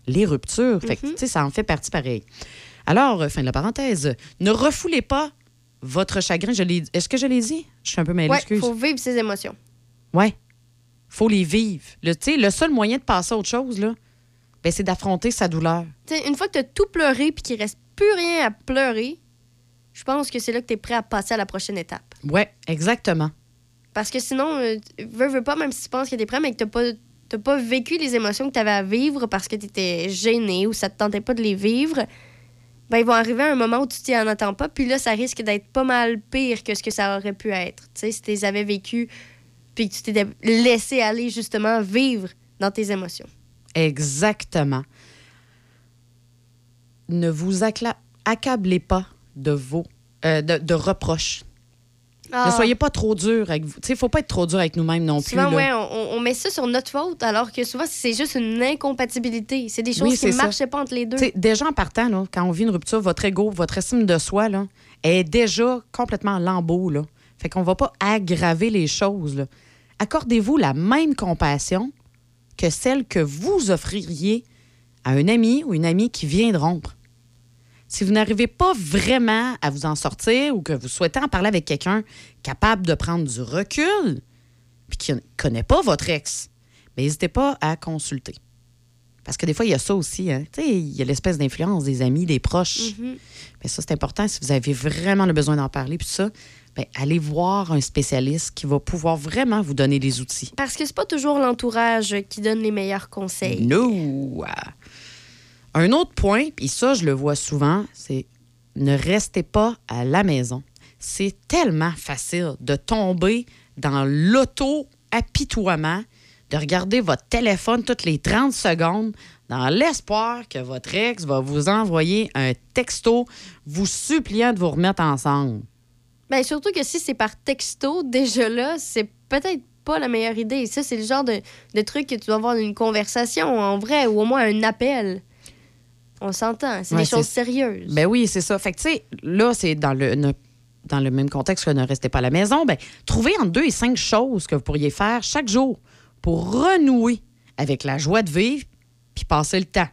les ruptures. Fait que, tu sais, ça en fait partie pareil. Alors, euh, fin de la parenthèse, ne refoulez pas votre chagrin. Je l'ai- Est-ce que je l'ai dit? Je suis un peu Ouais, excuse. faut vivre ses émotions. Ouais. faut les vivre. Le, tu le seul moyen de passer à autre chose, là, ben, c'est d'affronter sa douleur. Tu sais, une fois que t'as tout pleuré puis qu'il reste plus rien à pleurer, je pense que c'est là que t'es prêt à passer à la prochaine étape. Ouais, exactement. Parce que sinon, euh, veux, veux pas, même si tu penses que t'es prêt, mais que t'as pas, t'as pas vécu les émotions que t'avais à vivre parce que t'étais gêné ou ça te tentait pas de les vivre, ben ils vont arriver à un moment où tu t'y en attends pas, puis là, ça risque d'être pas mal pire que ce que ça aurait pu être. Tu sais, si tu les avais vécus puis que tu t'étais laissé aller justement vivre dans tes émotions. Exactement. Ne vous accablez pas de vos euh, de reproches. Ah. Ne soyez pas trop dur avec vous. Il ne faut pas être trop dur avec nous-mêmes non plus. Souvent, ouais, on, on met ça sur notre faute, alors que souvent, c'est juste une incompatibilité. C'est des choses Oui, qui ne marchaient pas entre les deux. Déjà en partant, là, quand on vit une rupture, votre ego, votre estime de soi là, est déjà complètement en lambeau. Là. Fait qu'on va pas aggraver les choses. Accordez-vous la même compassion que celle que vous offririez à un ami ou une amie qui vient de rompre. Si vous n'arrivez pas vraiment à vous en sortir ou que vous souhaitez en parler avec quelqu'un capable de prendre du recul, puis qui ne connaît pas votre ex, n'hésitez pas à consulter. Parce que des fois, il y a ça aussi. hein. Il y a l'espèce d'influence des amis, des proches. Mhm. Mais ça, c'est important. Si vous avez vraiment le besoin d'en parler, puis ça, ben, allez voir un spécialiste qui va pouvoir vraiment vous donner les outils. Parce que c'est pas toujours l'entourage qui donne les meilleurs conseils. No! Un autre point, puis ça, je le vois souvent, c'est ne restez pas à la maison. C'est tellement facile de tomber dans l'auto-apitoiement, de regarder votre téléphone toutes les 30 secondes dans l'espoir que votre ex va vous envoyer un texto vous suppliant de vous remettre ensemble. Ben, surtout que si c'est par texto, déjà là, c'est peut-être pas la meilleure idée. Ça, c'est le genre de, de truc que tu dois avoir une conversation en vrai ou au moins un appel. On s'entend, c'est Ouais, des choses sérieuses. Ben oui, c'est ça. Fait que, tu sais, là, c'est dans le, ne- dans le même contexte que ne restez pas à la maison. Ben, trouvez entre deux et cinq choses que vous pourriez faire chaque jour pour renouer avec la joie de vivre puis passer le temps.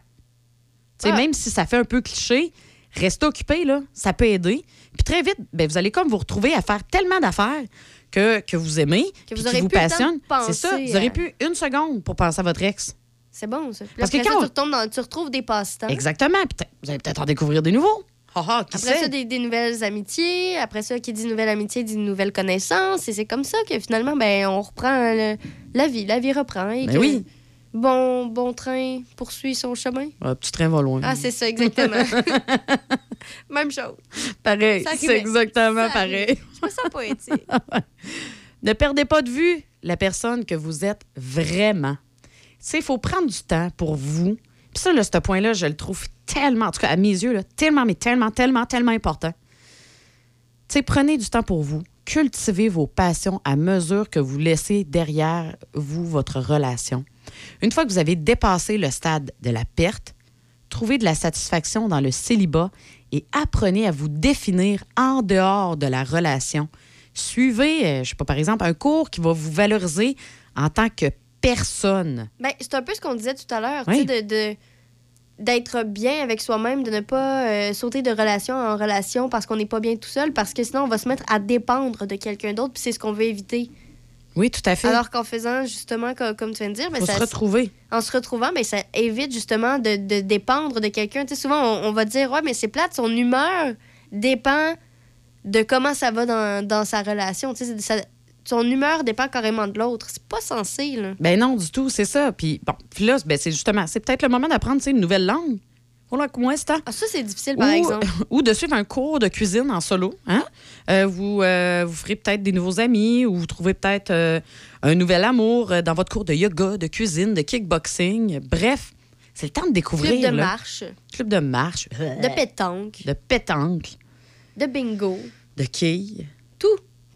Tu sais, Ah. même si ça fait un peu cliché, restez occupé, là, ça peut aider. Puis très vite, ben, vous allez comme vous retrouver à faire tellement d'affaires que, que vous aimez, Que vous qui aurez vous temps de passionnent. C'est ça, vous aurez plus une seconde pour penser à votre ex. C'est bon, ça. Puis Parce que après quand ça, tu, retombes dans, tu retrouves des passe-temps. Exactement. Puis vous allez peut-être en découvrir des nouveaux. Ah, ah, qui Après sait? ça, des, des nouvelles amitiés. Après ça, qui dit nouvelle amitié dit nouvelle connaissance. Et c'est comme ça que finalement, ben, on reprend le- la vie. La vie reprend. Et Ben que oui. Bon, bon train poursuit son chemin. Un petit train va loin. Ah, c'est ça, exactement. (laughs) Même chose. pareil. Ça C'est arrivait. exactement Ça pareil. Je me sens poétique. (laughs) Ne perdez pas de vue la personne que vous êtes vraiment. Sais, il faut prendre du temps pour vous. Puis ça, là, ce point-là, je le trouve tellement, en tout cas, à mes yeux, là, tellement, mais tellement, tellement, tellement important. Tu sais, prenez du temps pour vous. Cultivez vos passions à mesure que vous laissez derrière vous votre relation. Une fois que vous avez dépassé le stade de la perte, trouvez de la satisfaction dans le célibat et apprenez à vous définir en dehors de la relation. Suivez, euh, je sais pas, par exemple, un cours qui va vous valoriser en tant que personne. Ben, c'est un peu ce qu'on disait tout à l'heure, Oui. de, de- d'être bien avec soi-même, de ne pas euh, sauter de relation en relation parce qu'on n'est pas bien tout seul, parce que sinon on va se mettre à dépendre de quelqu'un d'autre, puis c'est ce qu'on veut éviter. Oui, tout à fait. Alors qu'en faisant justement, co- comme, tu viens de dire, ben, ça, se retrouver. en se retrouvant, ben, ça évite justement de, de dépendre de quelqu'un. Tu sais, souvent on, on va dire, ouais, mais c'est plate, son humeur dépend de comment ça va dans, dans sa relation. Tu sais, c'est- ça- son humeur dépend carrément de l'autre. C'est pas censé, là. Ben non, du tout, c'est ça. Puis bon, puis là, ben, c'est justement, c'est peut-être le moment d'apprendre une nouvelle langue. Voilà, comment est-ce Ah, ça, c'est difficile, par ou, exemple. (laughs) ou de suivre un cours de cuisine en solo. Hein? Euh, vous, euh, vous ferez peut-être des nouveaux amis ou vous trouvez peut-être euh, un nouvel amour dans votre cours de yoga, de cuisine, de kickboxing. Bref, c'est le temps de découvrir. Club de là. marche, Club de marche. de pétanque, De pétanque. de bingo. De quilles.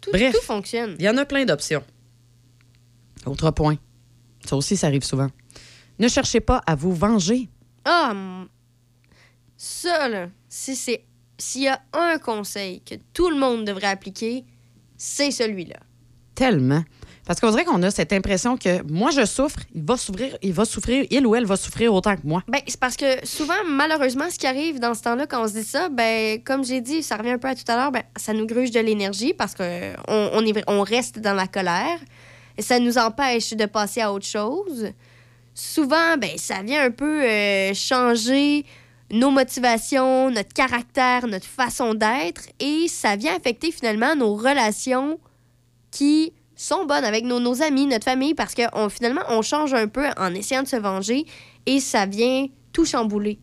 Tout. Bref. tout fonctionne. Il y en a plein d'options. Autre point. Ça aussi, ça arrive souvent. Ne cherchez pas à vous venger. Ah, ça, là, si c'est. S'il y a un conseil que tout le monde devrait appliquer, c'est celui-là. Tellement. Parce qu'on dirait qu'on a cette impression que moi, je souffre, il va souffrir, il va souffrir, il ou elle va souffrir autant que moi. Ben, c'est parce que souvent, malheureusement, ce qui arrive dans ce temps-là, quand on se dit ça, ben, comme j'ai dit, ça revient un peu à tout à l'heure, ben, ça nous gruge de l'énergie parce qu'on on est, on reste dans la colère. Et ça nous empêche de passer à autre chose. Souvent, ben, ça vient un peu euh, changer nos motivations, notre caractère, notre façon d'être, et ça vient affecter finalement nos relations qui sont bonnes avec nos, nos amis, notre famille, parce que on, finalement, on change un peu en essayant de se venger et ça vient tout chambouler.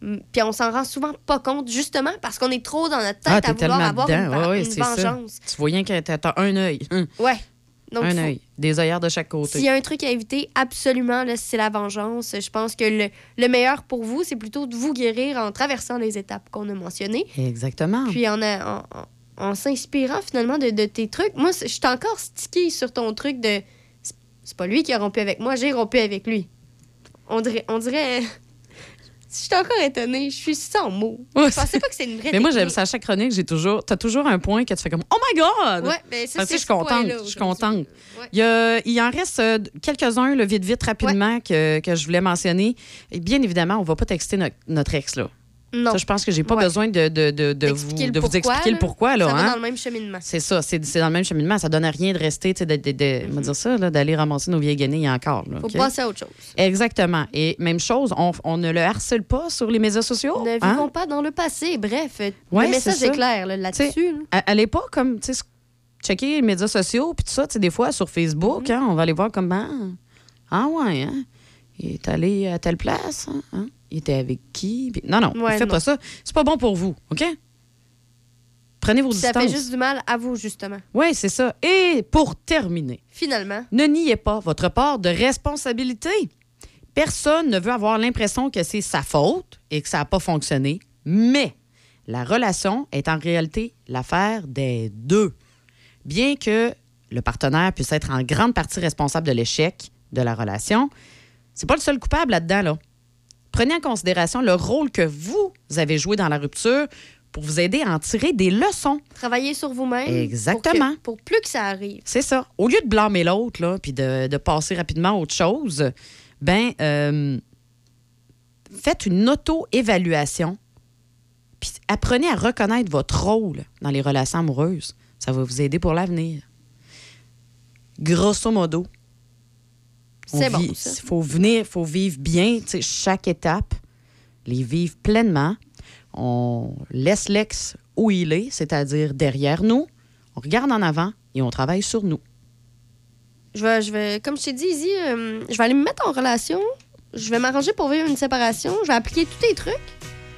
Mm, Puis on s'en rend souvent pas compte, justement parce qu'on est trop dans notre tête Ah, à vouloir avoir dedans. une, ven- Ouais, ouais, une c'est ça. vengeance. Tu vois rien que t'as un œil. Hum, Ouais. Donc, un œil. Des œillères de chaque côté. s'il y a un truc à éviter, absolument, là, c'est la vengeance. Je pense que le, le meilleur pour vous, c'est plutôt de vous guérir en traversant les étapes qu'on a mentionnées. Exactement. Puis en, en- en s'inspirant finalement de, de tes trucs. Moi, c'est- je suis encore stické sur ton truc de. c'est- C'est pas lui qui a rompu avec moi, j'ai rompu avec lui. On dirait. On dirait (laughs) je suis encore étonnée, je suis sans mots. Je pensais pas que c'était une vraie Mais moi, j'aime ça à chaque chronique, j'ai toujours. T'as toujours un point que tu fais comme Oh my God! Ouais, ben ça, c'est je suis contente. Je suis contente. Ouais. Il, y a- il en reste euh, quelques-uns, le vite, vite, rapidement, que, que je voulais mentionner. Et bien évidemment, on va pas texter notre, notre ex, là. Non. Ça, je pense que j'ai pas Ouais. besoin de, de, de, de vous, Expliquer le vous pourquoi, le là. pourquoi, là. ça va hein? dans le même cheminement. C'est ça, c'est c'est dans le même cheminement. Ça donne à rien de rester, de, de- va dire ça, d'aller ramasser nos vieilles guenilles encore. Là, Faut passer à autre chose. Exactement. Et même chose, on, on ne le harcèle pas sur les médias sociaux. Ne hein? vivons pas dans le passé. Bref, euh, Ouais, le message est clair là-dessus. là. Allez pas comme, checker les médias sociaux, puis tout ça, des fois, sur Mm-hmm. Facebook, hein, on va aller voir comment. Ah ouais, hein? Il est allé à telle place, hein? Il était avec qui? Puis- non, non, Ouais, faites non. pas ça. C'est pas bon pour vous, OK? Prenez vos Ça distances. fait juste du mal à vous, justement. Oui, c'est ça. Et pour terminer, Finalement. ne niez pas votre part de responsabilité. Personne ne veut avoir l'impression que c'est sa faute et que ça n'a pas fonctionné, mais la relation est en réalité l'affaire des deux. Bien que le partenaire puisse être en grande partie responsable de l'échec de la relation, c'est pas le seul coupable là-dedans. Là. Prenez en considération le rôle que vous avez joué dans la rupture pour vous aider à en tirer des leçons. Travailler sur vous-même. Exactement. Pour, que- pour plus que ça arrive. C'est ça. Au lieu de blâmer l'autre, puis de, de passer rapidement à autre chose, ben, euh, faites une auto-évaluation. Puis apprenez à reconnaître votre rôle dans les relations amoureuses. Ça va vous aider pour l'avenir. Grosso modo, C'est bon, ça. faut venir, faut vivre bien, tu sais, chaque étape, les vivre pleinement. On laisse l'ex où il est, c'est-à-dire derrière nous. On regarde en avant et on travaille sur nous. Je vais, je vais, comme je t'ai dit, Izzy, euh, je vais aller me mettre en relation. Je vais m'arranger pour vivre une séparation. Je vais appliquer tous tes trucs.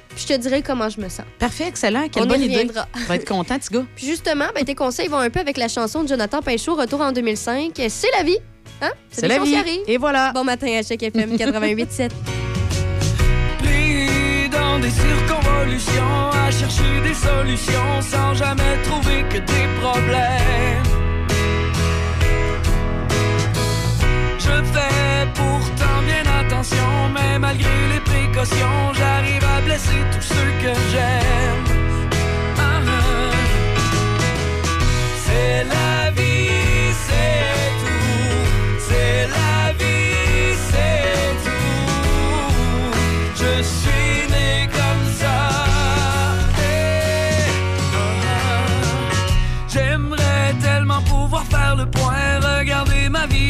Puis je te dirai comment je me sens. Parfait, excellent. Quelle On bonne idée. Tu (laughs) vas être content, petit gars. Puis justement, ben, tes conseils vont un peu avec la chanson de Jonathan Pinchot, Retour en 2005. C'est la vie. Hein? C'est la vie. qui arrivent. Et voilà. Bon matin à chaque FM 88.7. Pris dans des circonvolutions, à chercher des solutions sans jamais trouver que des problèmes. Je fais pourtant bien attention, mais malgré les précautions, j'arrive à blesser tous ceux que j'aime. Ah, ah. C'est la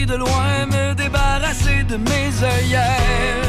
de loin, me débarrasser de mes œillères.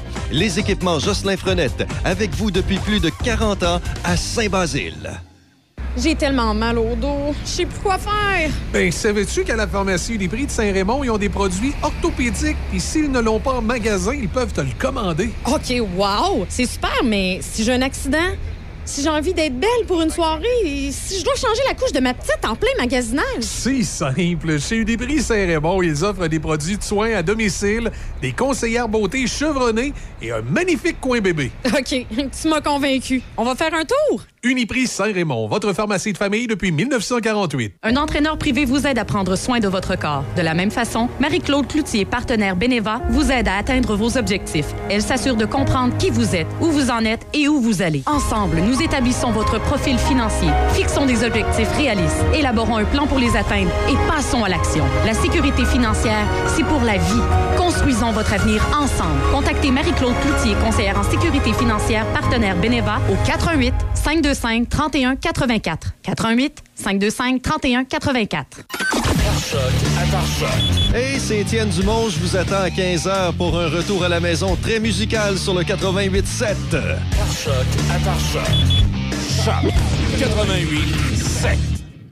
Les équipements Jocelyn Frenette, avec vous depuis plus de 40 ans à Saint-Basile. J'ai tellement mal au dos. Je sais plus quoi faire. Ben, savais-tu qu'à la pharmacie des prix de Saint-Raymond, ils ont des produits orthopédiques, puis s'ils ne l'ont pas en magasin, ils peuvent te le commander. OK, wow! C'est super, mais si j'ai un accident, si j'ai envie d'être belle pour une soirée, si je dois changer la couche de ma petite en plein magasinage. C'est simple. Chez Uniprix Saint-Raymond, ils offrent des produits de soins à domicile, des conseillères beauté chevronnées et un magnifique coin bébé. (laughs) OK, tu m'as convaincu. On va faire un tour? Uniprix Saint-Raymond, votre pharmacie de famille depuis 1948. Un entraîneur privé vous aide à prendre soin de votre corps. De la même façon, Marie-Claude Cloutier, partenaire Beneva, vous aide à atteindre vos objectifs. Elle s'assure de comprendre qui vous êtes, où vous en êtes et où vous allez. Ensemble, nous établissons votre profil financier, fixons des objectifs réalistes, élaborons un plan pour les atteindre et passons à l'action. La sécurité financière, c'est pour la vie. Construisons votre avenir ensemble. Contactez Marie-Claude Cloutier, conseillère en sécurité financière, partenaire Beneva, au 88 525 31 84. 88 525 31 84. Hey, c'est Étienne Dumont. Je vous attends à 15h pour un retour à la maison très musical sur le 88.7. Choc à par choc. Choc 88 7.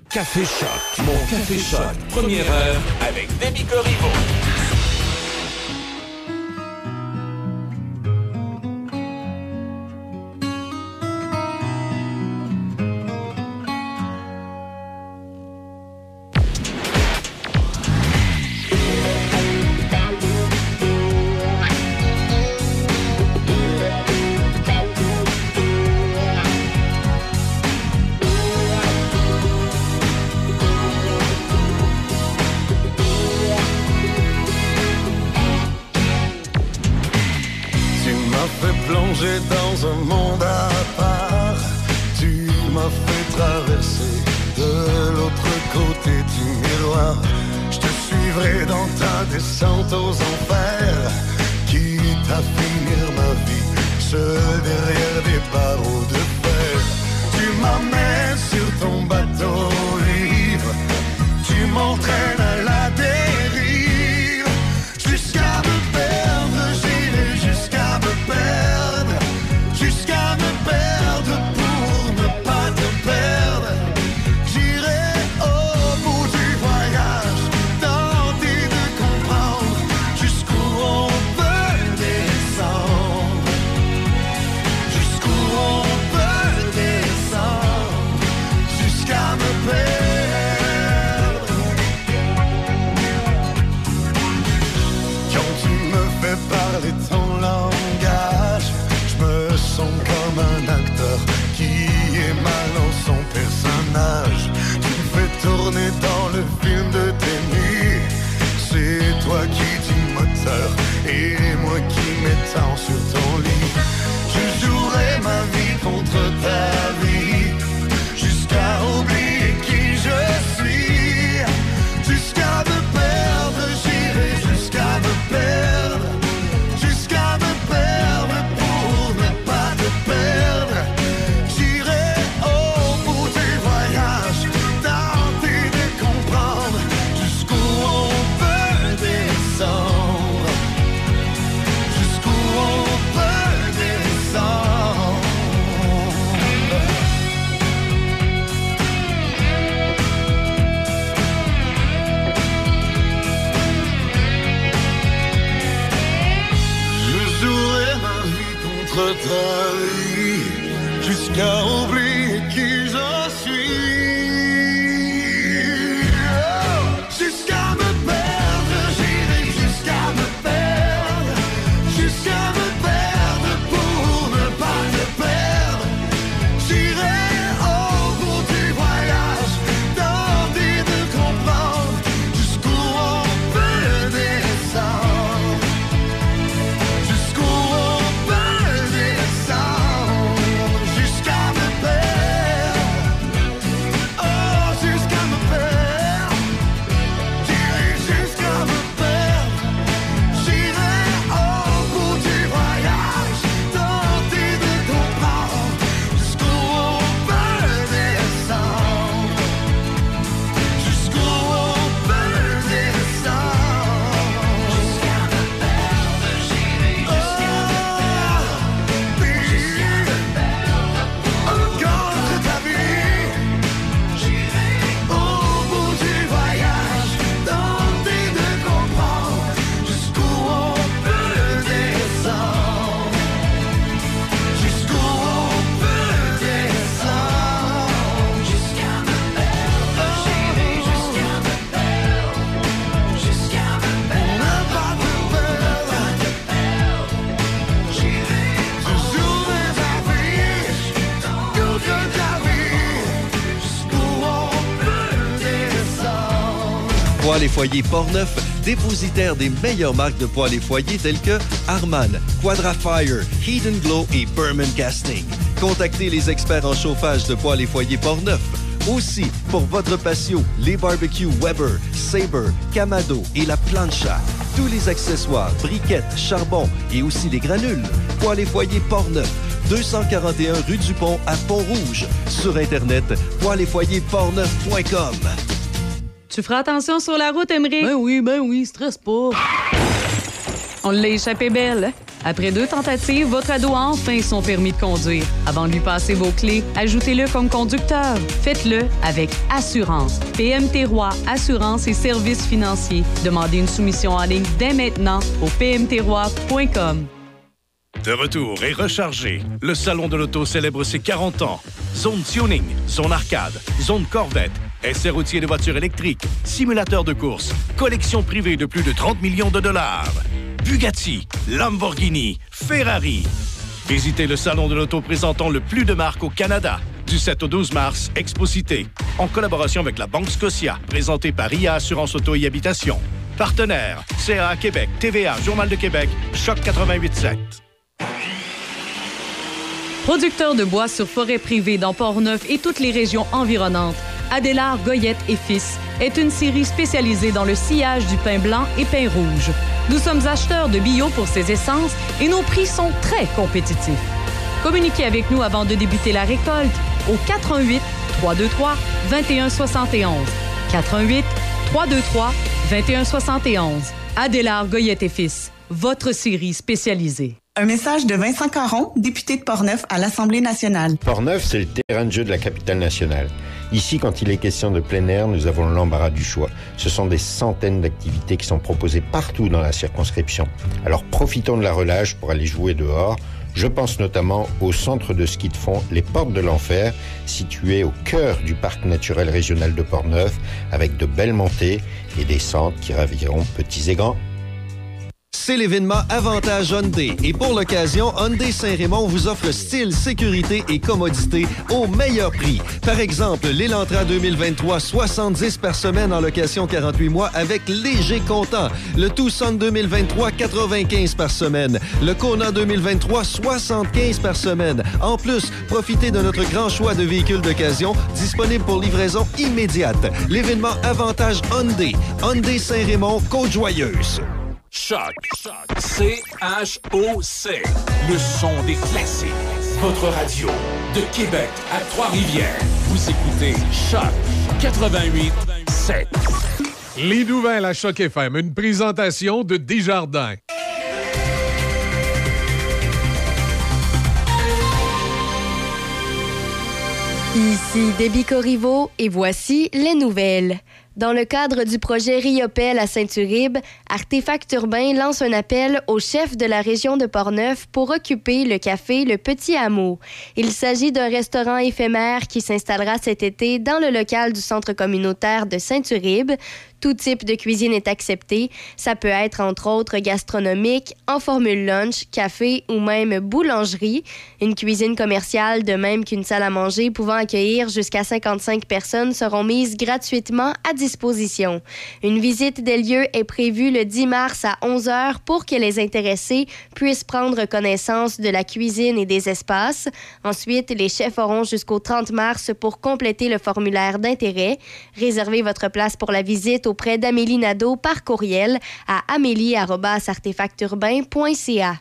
Café Choc. Mon Café Choc. Première heure avec Demi Corriveau. Contre ta Foyers Portneuf, dépositaire des meilleures marques de poêles et foyers telles que Harman, Quadrafire, and Glow et Berman Casting. Contactez les experts en chauffage de poêles et foyers Portneuf. Aussi, pour votre patio, les barbecues Weber, Sabre, Camado et la plancha. Tous les accessoires, briquettes, charbon et aussi les granules. Poêles et foyers Portneuf, 241 rue du Pont à Pont-Rouge. Sur Internet, poêles et foyers portneuf.com. Tu feras attention sur la route, Emery. Ben oui, ben oui, stresse pas. On l'a échappé belle. Après deux tentatives, votre ado a enfin son permis de conduire. Avant de lui passer vos clés, ajoutez-le comme conducteur. Faites-le avec assurance. PMT Roi Assurance et Services financiers. Demandez une soumission en ligne dès maintenant au pmtroi.com. De retour et rechargé, le Salon de l'Auto célèbre ses 40 ans. Zone tuning, zone arcade, zone Corvette, essai routier de voitures électriques, simulateur de course, collection privée de plus de 30 millions de dollars. Bugatti, Lamborghini, Ferrari. Visitez le Salon de l'Auto présentant le plus de marques au Canada. Du 7 au 12 mars, Exposité, en collaboration avec la Banque Scotia, présentée par IA Assurance Auto et Habitation. Partenaire, CA Québec, TVA, Journal de Québec, Choc 88.7. Producteur de bois sur forêt privée dans Port-Neuf et toutes les régions environnantes, Adélard Goyette et Fils est une série spécialisée dans le sillage du pain blanc et pain rouge. Nous sommes acheteurs de bio pour ces essences et nos prix sont très compétitifs. Communiquez avec nous avant de débuter la récolte au 88 323 2171. 88 323 2171. Adélard Goyette et Fils, votre série spécialisée. Un message de Vincent Caron, député de Portneuf à l'Assemblée nationale. Portneuf, c'est le terrain de jeu de la capitale nationale. Ici, quand il est question de plein air, nous avons l'embarras du choix. Ce sont des centaines d'activités qui sont proposées partout dans la circonscription. Alors profitons de la relâche pour aller jouer dehors. Je pense notamment au centre de ski de fond Les Portes de l'Enfer, situé au cœur du parc naturel régional de Portneuf, avec de belles montées et des centres qui raviront petits et grands. C'est l'événement Avantage Hyundai. Et pour l'occasion, Hyundai Saint-Raymond vous offre style, sécurité et commodité au meilleur prix. Par exemple, l'Elantra 2023, 70 par semaine en location 48 mois avec léger comptant. Le Tucson 2023, 95 par semaine. Le Kona 2023, 75 par semaine. En plus, profitez de notre grand choix de véhicules d'occasion disponibles pour livraison immédiate. L'événement Avantage Hyundai. Hyundai Saint-Raymond, Côte-Joyeuse. Choc. C-H-O-C. Le son des classiques. Votre radio. De Québec à Trois-Rivières. Vous écoutez Choc 88 7. Les nouvelles à Choc FM, une présentation de Desjardins. Ici Déby Corriveau et voici les nouvelles. Dans le cadre du projet Riopel à Saint-Uribe, Artefact Urbain lance un appel au chef de la région de Portneuf pour occuper le café Le Petit Hameau. Il s'agit d'un restaurant éphémère qui s'installera cet été dans le local du centre communautaire de Saint-Uribe. Tout type de cuisine est accepté. Ça peut être entre autres gastronomique, en formule lunch, café ou même boulangerie. Une cuisine commerciale, de même qu'une salle à manger pouvant accueillir jusqu'à 55 personnes, seront mises gratuitement à disposition. Une visite des lieux est prévue le 10 mars à 11 h pour que les intéressés puissent prendre connaissance de la cuisine et des espaces. Ensuite, les chefs auront jusqu'au 30 mars pour compléter le formulaire d'intérêt. Réservez votre place pour la visite auprès d'Amélie Nadeau par courriel à amélie.artefacturbain.ca.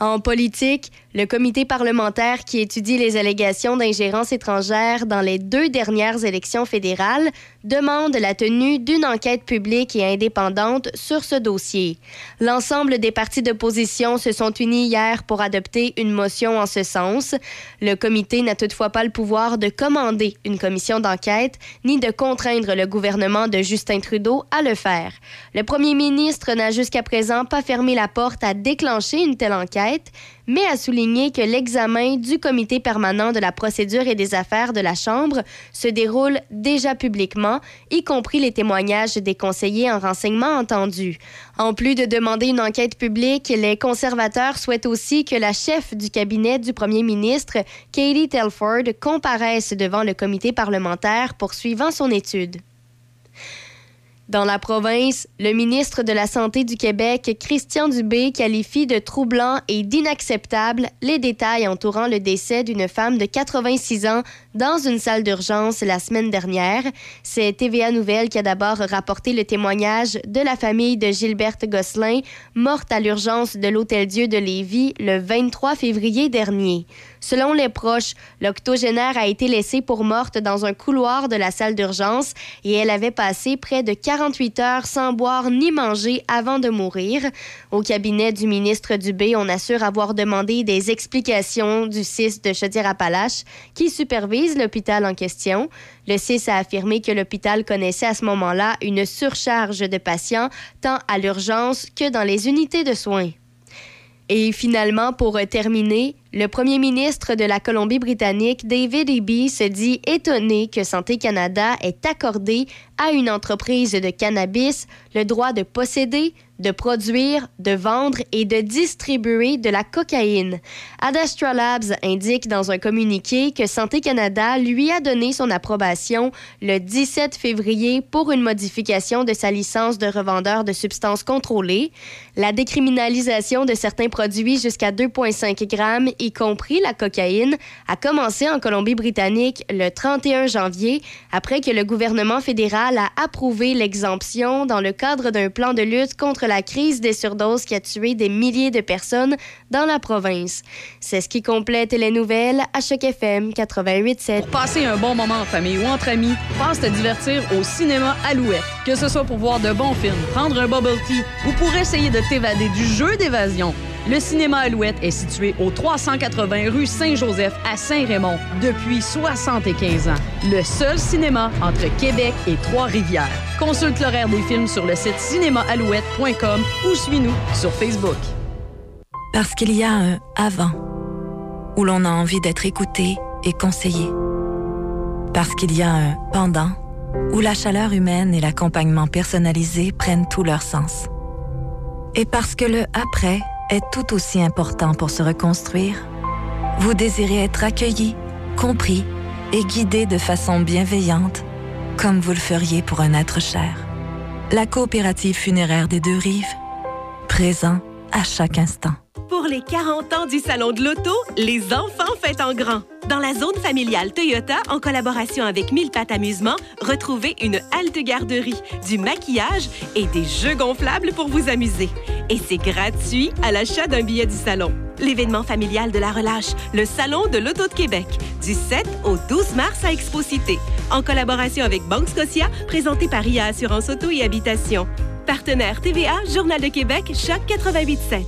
En politique, le comité parlementaire qui étudie les allégations d'ingérence étrangère dans les deux dernières élections fédérales demande la tenue d'une enquête publique et indépendante sur ce dossier. L'ensemble des partis d'opposition se sont unis hier pour adopter une motion en ce sens. Le comité n'a toutefois pas le pouvoir de commander une commission d'enquête ni de contraindre le gouvernement de Justin Trudeau à le faire. Le premier ministre n'a jusqu'à présent pas fermé la porte à déclencher une telle enquête, mais a souligné que l'examen du comité permanent de la procédure et des affaires de la Chambre se déroule déjà publiquement, y compris les témoignages des conseillers en renseignement entendus. En plus de demander une enquête publique, les conservateurs souhaitent aussi que la chef du cabinet du premier ministre, Katie Telford, comparaisse devant le comité parlementaire poursuivant son étude. Dans la province, le ministre de la Santé du Québec, Christian Dubé, qualifie de troublant et d'inacceptable les détails entourant le décès d'une femme de 86 ans dans une salle d'urgence la semaine dernière. C'est TVA Nouvelle qui a d'abord rapporté le témoignage de la famille de Gilberte Gosselin, morte à l'urgence de l'Hôtel Dieu de Lévis le 23 février dernier. Selon les proches, l'octogénaire a été laissée pour morte dans un couloir de la salle d'urgence et elle avait passé près de 48 heures sans boire ni manger avant de mourir. Au cabinet du ministre Dubé, on assure avoir demandé des explications du CIS de Chaudière-Appalaches qui supervise l'hôpital en question. Le CIS a affirmé que l'hôpital connaissait à ce moment-là une surcharge de patients tant à l'urgence que dans les unités de soins. Et finalement, pour terminer, le premier ministre de la Colombie-Britannique, David Eby, se dit étonné que Santé Canada ait accordé à une entreprise de cannabis le droit de posséder, de produire, de vendre et de distribuer de la cocaïne. Adastra Labs indique dans un communiqué que Santé Canada lui a donné son approbation le 17 février pour une modification de sa licence de revendeur de substances contrôlées. La décriminalisation de certains produits jusqu'à 2,5 grammes, y compris la cocaïne, a commencé en Colombie-Britannique le 31 janvier après que le gouvernement fédéral a approuvé l'exemption dans le cadre d'un plan de lutte contre la crise des surdoses qui a tué des milliers de personnes dans la province. C'est ce qui complète les nouvelles à Choc FM 88.7. Pour passer un bon moment en famille ou entre amis, pense te divertir au cinéma Alouette. Que ce soit pour voir de bons films, prendre un bubble tea ou pour essayer de t'évader du jeu d'évasion. Le cinéma Alouette est situé au 380 rue Saint-Joseph à Saint-Raymond depuis 75 ans. Le seul cinéma entre Québec et Trois-Rivières. Consulte l'horaire des films sur le site cinémaalouette.com ou suis-nous sur Facebook. Parce qu'il y a un avant où l'on a envie d'être écouté et conseillé. Parce qu'il y a un pendant où la chaleur humaine et l'accompagnement personnalisé prennent tout leur sens. Et parce que le après est tout aussi important pour se reconstruire, vous désirez être accueilli, compris et guidé de façon bienveillante, comme vous le feriez pour un être cher. La coopérative funéraire des deux rives, présent à chaque instant. Pour les 40 ans du Salon de l'Auto, les enfants fêtent en grand. Dans la zone familiale Toyota, en collaboration avec Mille Pattes Amusement, retrouvez une halte garderie, du maquillage et des jeux gonflables pour vous amuser. Et c'est gratuit à l'achat d'un billet du salon. L'événement familial de la relâche, le Salon de l'Auto de Québec, du 7 au 12 mars à Expo-Cité, en collaboration avec Banque Scotia, présenté par IA Assurance Auto et Habitation. Partenaire TVA, Journal de Québec, Choc 88.7.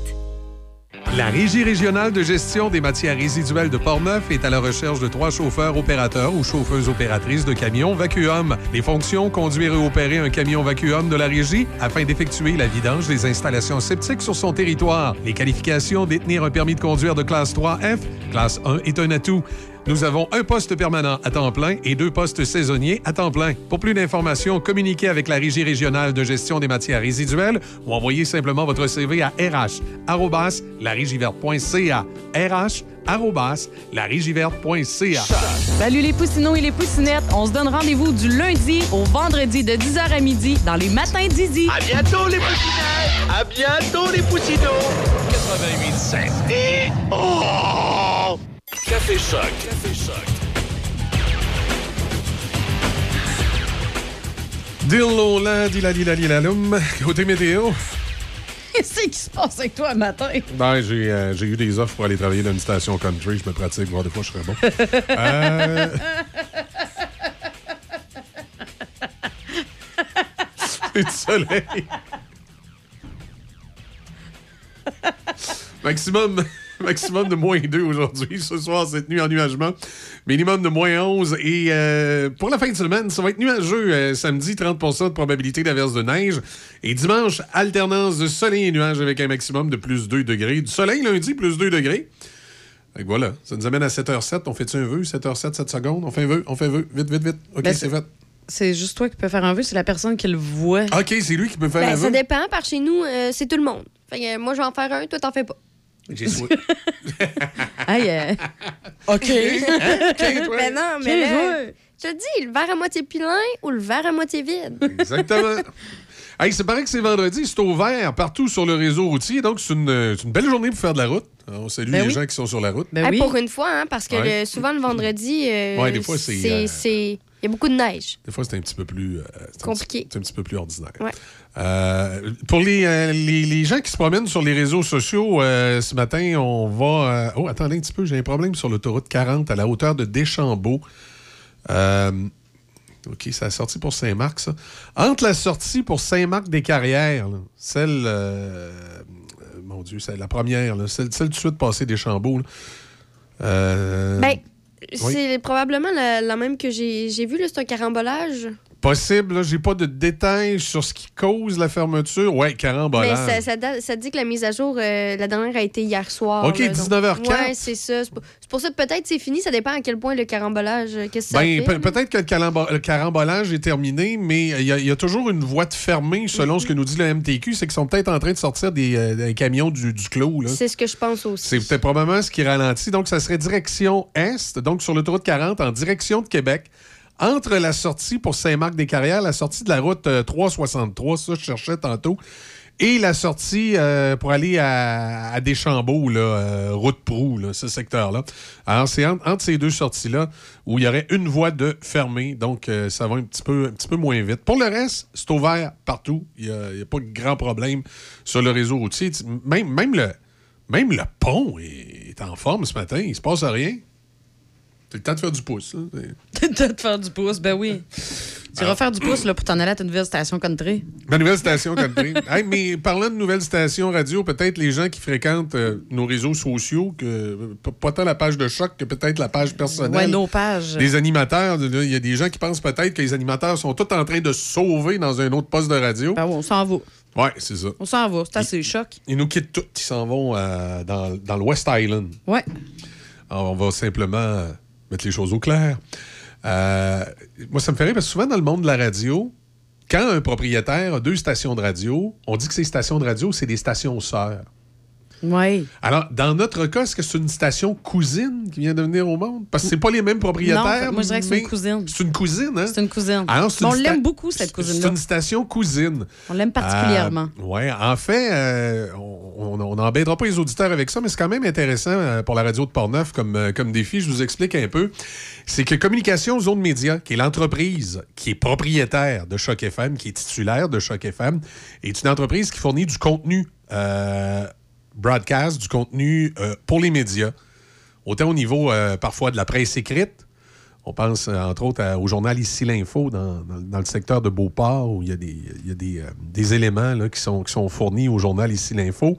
La Régie régionale de gestion des matières résiduelles de Portneuf est à la recherche de trois chauffeurs opérateurs ou chauffeuses opératrices de camions vacuum. Les fonctions, conduire et opérer un camion vacuum de la régie afin d'effectuer la vidange des installations septiques sur son territoire. Les qualifications, détenir un permis de conduire de classe 3F, classe 1 est un atout. Nous avons un poste permanent à temps plein et deux postes saisonniers à temps plein. Pour plus d'informations, communiquez avec la Régie régionale de gestion des matières résiduelles ou envoyez simplement votre CV à rh@larigiverte.ca. rh@larigiverte.ca. Salut les poussinots et les poussinettes. On se donne rendez-vous du lundi au vendredi de 10h à midi dans les matins d'Izzy. À bientôt les poussinettes! À bientôt les poussinots! 88.7. Et... Oh! Café Choc. Café Choc. Dillola, dilalilalilalum. Côté météo. (laughs) Qu'est-ce qui se passe avec toi un matin? Ben, j'ai euh, j'ai eu des offres pour aller travailler dans une station country. Je me pratique, voir des fois je serais bon. Euh, (laughs) C'est du soleil. (laughs) maximum, (laughs) maximum de moins 2 aujourd'hui. Ce soir, cette nuit, ennuagement. Minimum de moins 11. Et euh, pour la fin de semaine, ça va être nuageux. euh, samedi, 30% de probabilité d'averse de neige. Et dimanche, alternance de soleil et nuages avec un maximum de plus 2 degrés. Du soleil lundi, plus 2 degrés. Fait que voilà, ça nous amène à 7h07. On fait-tu un vœu? 7h07, 7 secondes? On fait un vœu, on fait un vœu? Vite, vite, vite. OK, Ben, c'est fait. C'est juste toi qui peux faire un vœu, c'est la personne qui le voit. OK, c'est lui qui peut faire Ben, un ça vœu. dépend, par chez nous, euh, c'est tout le monde. Fait que, euh, moi, je vais en faire un, toi, t'en fais pas. J'ai (laughs) souhait. Aïe, euh, OK. (laughs) Ben non, mais Ok, là, ouais. Je te dis, le verre à moitié plein ou le verre à moitié vide. Exactement. (laughs) hey, c'est pareil que c'est vendredi, c'est ouvert partout sur le réseau routier, donc c'est une, c'est une belle journée pour faire de la route. On salue Ben les oui. gens qui sont sur la route. Hey, Pour une fois, hein, parce que Ouais. le- souvent le vendredi, euh, Ouais, des fois, c'est, euh, c'est- Il y a beaucoup de neige. Des fois, c'est un petit peu plus... euh, Compliqué. C'est un petit peu plus ordinaire. Ouais. Euh, pour les, euh, les, les gens qui se promènent sur les réseaux sociaux, ce matin, on va... Oh, attendez un petit peu, j'ai un problème sur l'autoroute 40 à la hauteur de Deschambault. OK, c'est la sortie pour Saint-Marc, ça. Entre la sortie pour Saint-Marc-des-Carrières, celle... mon Dieu, c'est la première, là, celle, celle tout de suite passée Deschambault. là. Ben, c'est probablement la, la même que j'ai vue, c'est un carambolage. Possible, j'ai pas de détails sur ce qui cause la fermeture. Ouais, Mais carambolage. ça, ça, dit que la mise à jour, euh, la dernière a été hier soir. OK, là, donc- 19h04. Ouais, c'est ça. C'est pour, ça que peut-être c'est fini. Ça dépend à quel point le carambolage, euh, qu'est-ce que Ben, pe- peut-être que le, carambolage est terminé, mais il y, a- il y a toujours une voie de fermée selon ce que nous dit le MTQ, c'est qu'ils sont peut-être en train de sortir des, euh, des camions du, du clos. C'est ce que je pense aussi. C'est peut-être probablement ce qui ralentit. Donc, ça serait direction Est, donc sur l'autoroute 40, en direction de Québec. Entre la sortie pour Saint-Marc-des-Carrières, la sortie de la route euh, 363, ça, je cherchais tantôt, et la sortie euh, pour aller à, à Deschambault, euh, route Prou, là, ce secteur-là. Alors, c'est entre, ces deux sorties-là où il y aurait une voie de fermée, donc euh, ça va un petit, peu, moins vite. Pour le reste, c'est ouvert partout. Il n'y a, pas de grand problème sur le réseau routier. Même, le, pont est, en forme ce matin. Il se passe rien. C'est le temps de faire du pouce. C'est- (laughs) T'as de faire du pouce, ben oui. Tu vas Alors- faire du pouce là, pour t'en aller à ta nouvelle station country. Ma nouvelle station country. (laughs) Hey, mais parlant de nouvelles stations radio, peut-être les gens qui fréquentent euh, nos réseaux sociaux, que pas tant la page de choc que peut-être la page personnelle. Ouais, nos pages. Des animateurs. Il y a des gens qui pensent peut-être que les animateurs sont tous en train de se sauver dans un autre poste de radio. Ben oui, on s'en va. Ouais, c'est ça. On s'en va. C'est assez choc. Ils nous quittent tous. Ils s'en vont euh, dans, dans le West Island. Ouais. Alors, on va simplement euh, mettre les choses au clair. Euh, moi, ça me fait rire parce que souvent dans le monde de la radio, quand un propriétaire a deux stations de radio, on dit que ces stations de radio, c'est des stations sœurs. Oui. Alors, dans notre cas, est-ce que c'est une station cousine qui vient de venir au monde? Parce que c'est pas les mêmes propriétaires. Non, moi, je dirais que c'est une cousine. C'est une cousine, hein? C'est une cousine. Alors, c'est une on l'aime beaucoup, cette C'est cousine-là. une station cousine. On l'aime particulièrement. oui, en fait, euh, on n'embêtera pas les auditeurs avec ça, mais c'est quand même intéressant euh, pour la radio de Portneuf comme, euh, comme défi. Je vous explique un peu. C'est que Communication Zone Média, qui est l'entreprise qui est propriétaire de Choc FM, qui est titulaire de Choc FM, est une entreprise qui fournit du contenu euh, broadcast, du contenu euh, pour les médias, autant au niveau euh, parfois de la presse écrite, on pense, euh, entre autres, au journal Ici l'Info, dans, le secteur de Beauport, où il y a des, éléments qui, sont, qui sont fournis au journal Ici l'Info.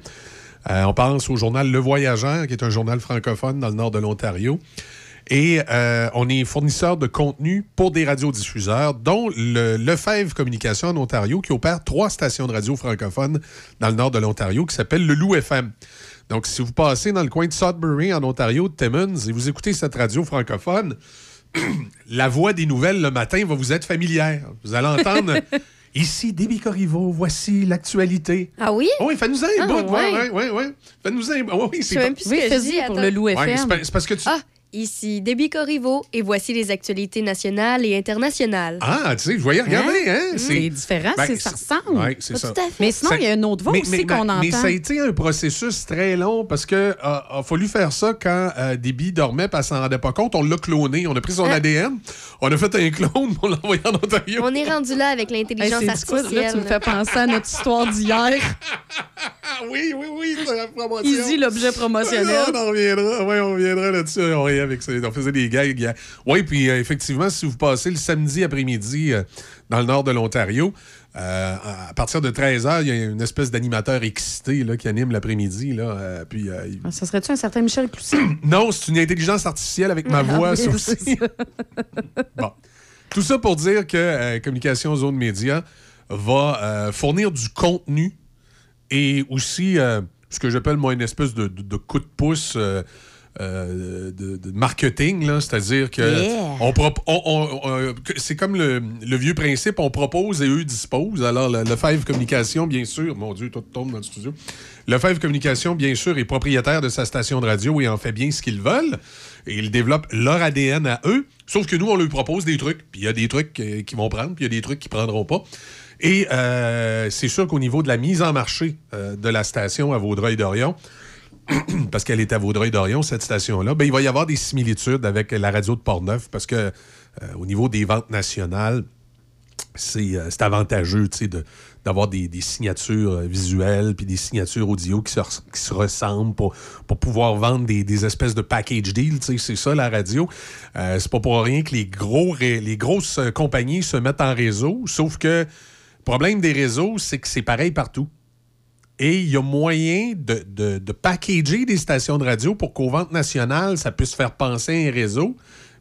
On pense au journal Le Voyageur, qui est un journal francophone dans le nord de l'Ontario. Et euh, on est fournisseur de contenu pour des radiodiffuseurs, dont le Lefebvre Communication en Ontario, qui opère trois stations de radio francophones dans le nord de l'Ontario, qui s'appelle le Loup FM. Donc, si vous passez dans le coin de Sudbury, en Ontario, de Timmins, et vous écoutez cette radio francophone, (clears throat) la voix des nouvelles le matin va vous être familière. Vous allez entendre (laughs) ici Déby Corriveau, voici l'actualité. Ah oui? Oui, fais-nous un Ah, bout. ouais. Ouais, ouais, ouais. Fais-nous un bout. Oui, Je sais même plus ce Oui, que je fais-y dis. pour le Loup FM. c'est pa- c'est parce que tu. Ah, ici Déby Corriveau et voici les actualités nationales et internationales. Ah, tu sais, je voyais regarder, hein? Mmh. C'est différent, Ben, c'est- ça ressemble. Ouais, c'est ça. Tout à fait. Mais sinon, Ça- il y a une autre voix Mais- aussi qu'on entend. Mais ça a été un processus très long parce que euh, a fallu faire ça quand euh, Déby dormait parce qu'on s'en rendait pas compte. On l'a cloné, on a pris son Ah. ADN, on a fait un clone pour l'envoyer en Ontario. On est rendu là avec Hey, l'intelligence c'est quoi, artificielle. là, tu me fais penser à notre histoire d'hier. Ah (laughs) oui, oui, oui, c'est la promotion. Easy, l'objet promotionnel. on en reviendra, ouais, on reviendra là-dessus. On riait avec ça. On faisait des gags. hier. Oui, puis euh, effectivement, si vous passez le samedi après-midi euh, dans le nord de l'Ontario, euh, à partir de 13h, il y a une espèce d'animateur excité là, qui anime l'après-midi. Là, euh, puis, euh, il- Ah, Ça serait-tu un certain Michel Cloutier? (coughs) Non, c'est une intelligence artificielle avec ma voix. Ah, oui. (laughs) Bon. Tout ça pour dire que Communication Zone Média va fournir du contenu et aussi ce que j'appelle moi une espèce de, de- de coup de pouce euh, de, de marketing, c'est-à-dire que Yeah. on prop- on- on- on- que- c'est comme le, le vieux principe, on propose et eux disposent. Alors, le, Lefebvre Communication, bien sûr, mon Dieu, tout tombe dans le studio. Lefebvre Communication, bien sûr, est propriétaire de sa station de radio et en fait bien ce qu'ils veulent. Et ils développent leur ADN à eux. Sauf que nous, on leur propose des trucs, puis il y a des trucs qu'ils vont prendre, puis il y a des trucs qu'ils prendront pas. Et euh, c'est sûr qu'au niveau de la mise en marché euh, de la station à Vaudreuil-Dorion, (clears throat) parce qu'elle est à Vaudreuil-Dorion, cette station-là, ben, il va y avoir des similitudes avec la radio de Portneuf, parce que euh, au niveau des ventes nationales, c'est euh, avantageux d'avoir des, des signatures euh, visuelles puis des signatures audio qui se, qui se ressemblent pour, pour pouvoir vendre des, des espèces de package deal. tu sais, C'est ça, la radio. Euh, c'est pas pour rien que les, gros, les grosses compagnies se mettent en réseau, sauf que le problème des réseaux, c'est que c'est pareil partout. Et il y a moyen de, de, de packager des stations de radio pour qu'aux ventes nationales, ça puisse faire penser à un réseau,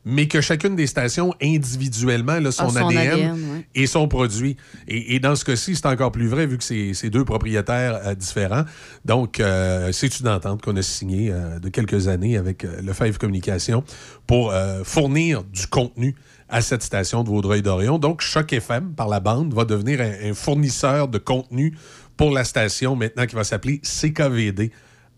mais que chacune des stations individuellement là, son, Ah, son ADN, ADN, ouais. et son produit. Et, et dans ce cas-ci, c'est encore plus vrai vu que c'est deux propriétaires euh, différents. Donc, euh, c'est une entente qu'on a signée euh, de quelques années avec euh, Lefebvre Communication pour fournir du contenu à cette station de Vaudreuil-Dorion? Donc, Choc FM, par la bande, va devenir un, un fournisseur de contenu pour la station maintenant qui va s'appeler CKVD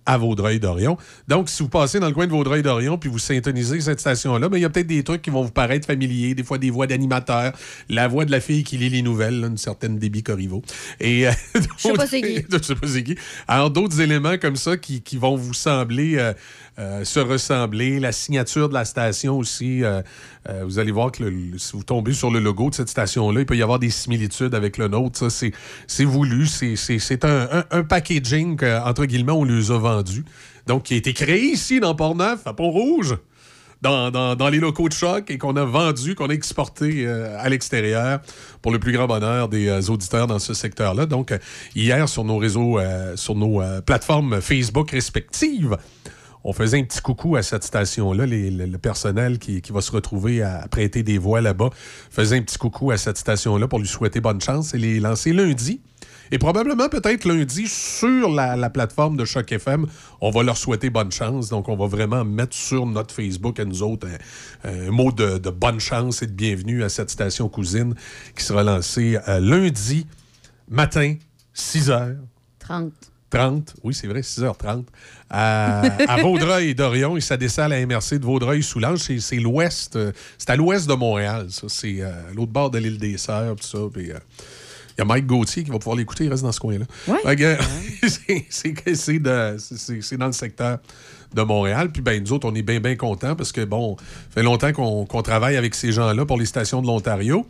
à Vaudreuil-Dorion. Donc, si vous passez dans le coin de Vaudreuil-Dorion puis vous syntonisez cette station-là, ben, il y a peut-être des trucs qui vont vous paraître familiers, des fois des voix d'animateurs, la voix de la fille qui lit les nouvelles, là, une certaine Déby Corriveau. Et, euh, Je sais pas (laughs) c'est qui. je sais pas c'est qui. Alors, d'autres éléments comme ça qui, qui vont vous sembler euh, euh, se ressembler. La signature de la station aussi. euh, euh, vous allez voir que si vous tombez sur le logo de cette station-là, il peut y avoir des similitudes avec le nôtre. Ça, c'est, voulu. C'est, un, un- un packaging que, entre guillemets, on les a vendus. Donc, qui a été créé ici, dans Port-Neuf, à Pont-Rouge dans, dans- dans les locaux de choc et qu'on a vendu, qu'on a exporté à l'extérieur pour le plus grand bonheur des auditeurs dans ce secteur-là. Donc, hier, sur nos réseaux, sur nos plateformes Facebook respectives, on faisait un petit coucou à cette station-là. Le, personnel qui, va se retrouver à prêter des voix là-bas faisait un petit coucou à cette station-là pour lui souhaiter bonne chance et les lancer lundi. Et probablement, peut-être lundi, sur la, la plateforme de Choc FM, on va leur souhaiter bonne chance. Donc, on va vraiment mettre sur notre Facebook à nous autres un, un mot de, bonne chance et de bienvenue à cette station cousine qui sera lancée euh, lundi matin, 6h. 30. 30, oui, c'est vrai, 6h30, à, à Vaudreuil et Dorion. Et ça dessert à la MRC de Vaudreuil-Soulanges. C'est, c'est l'ouest, euh, c'est à l'ouest de Montréal, ça. C'est euh, à l'autre bord de l'île des Sœurs, tout ça. Puis, euh, il y a Mike Gauthier qui va pouvoir l'écouter, il reste dans ce coin-là. Fait que, (laughs) c'est, c'est que c'est de- c'est- c'est- c'est dans le secteur de Montréal. Puis ben, nous autres, on est bien, bien contents parce que, bon, ça fait longtemps qu'on, qu'on travaille avec ces gens-là pour les stations de l'Ontario.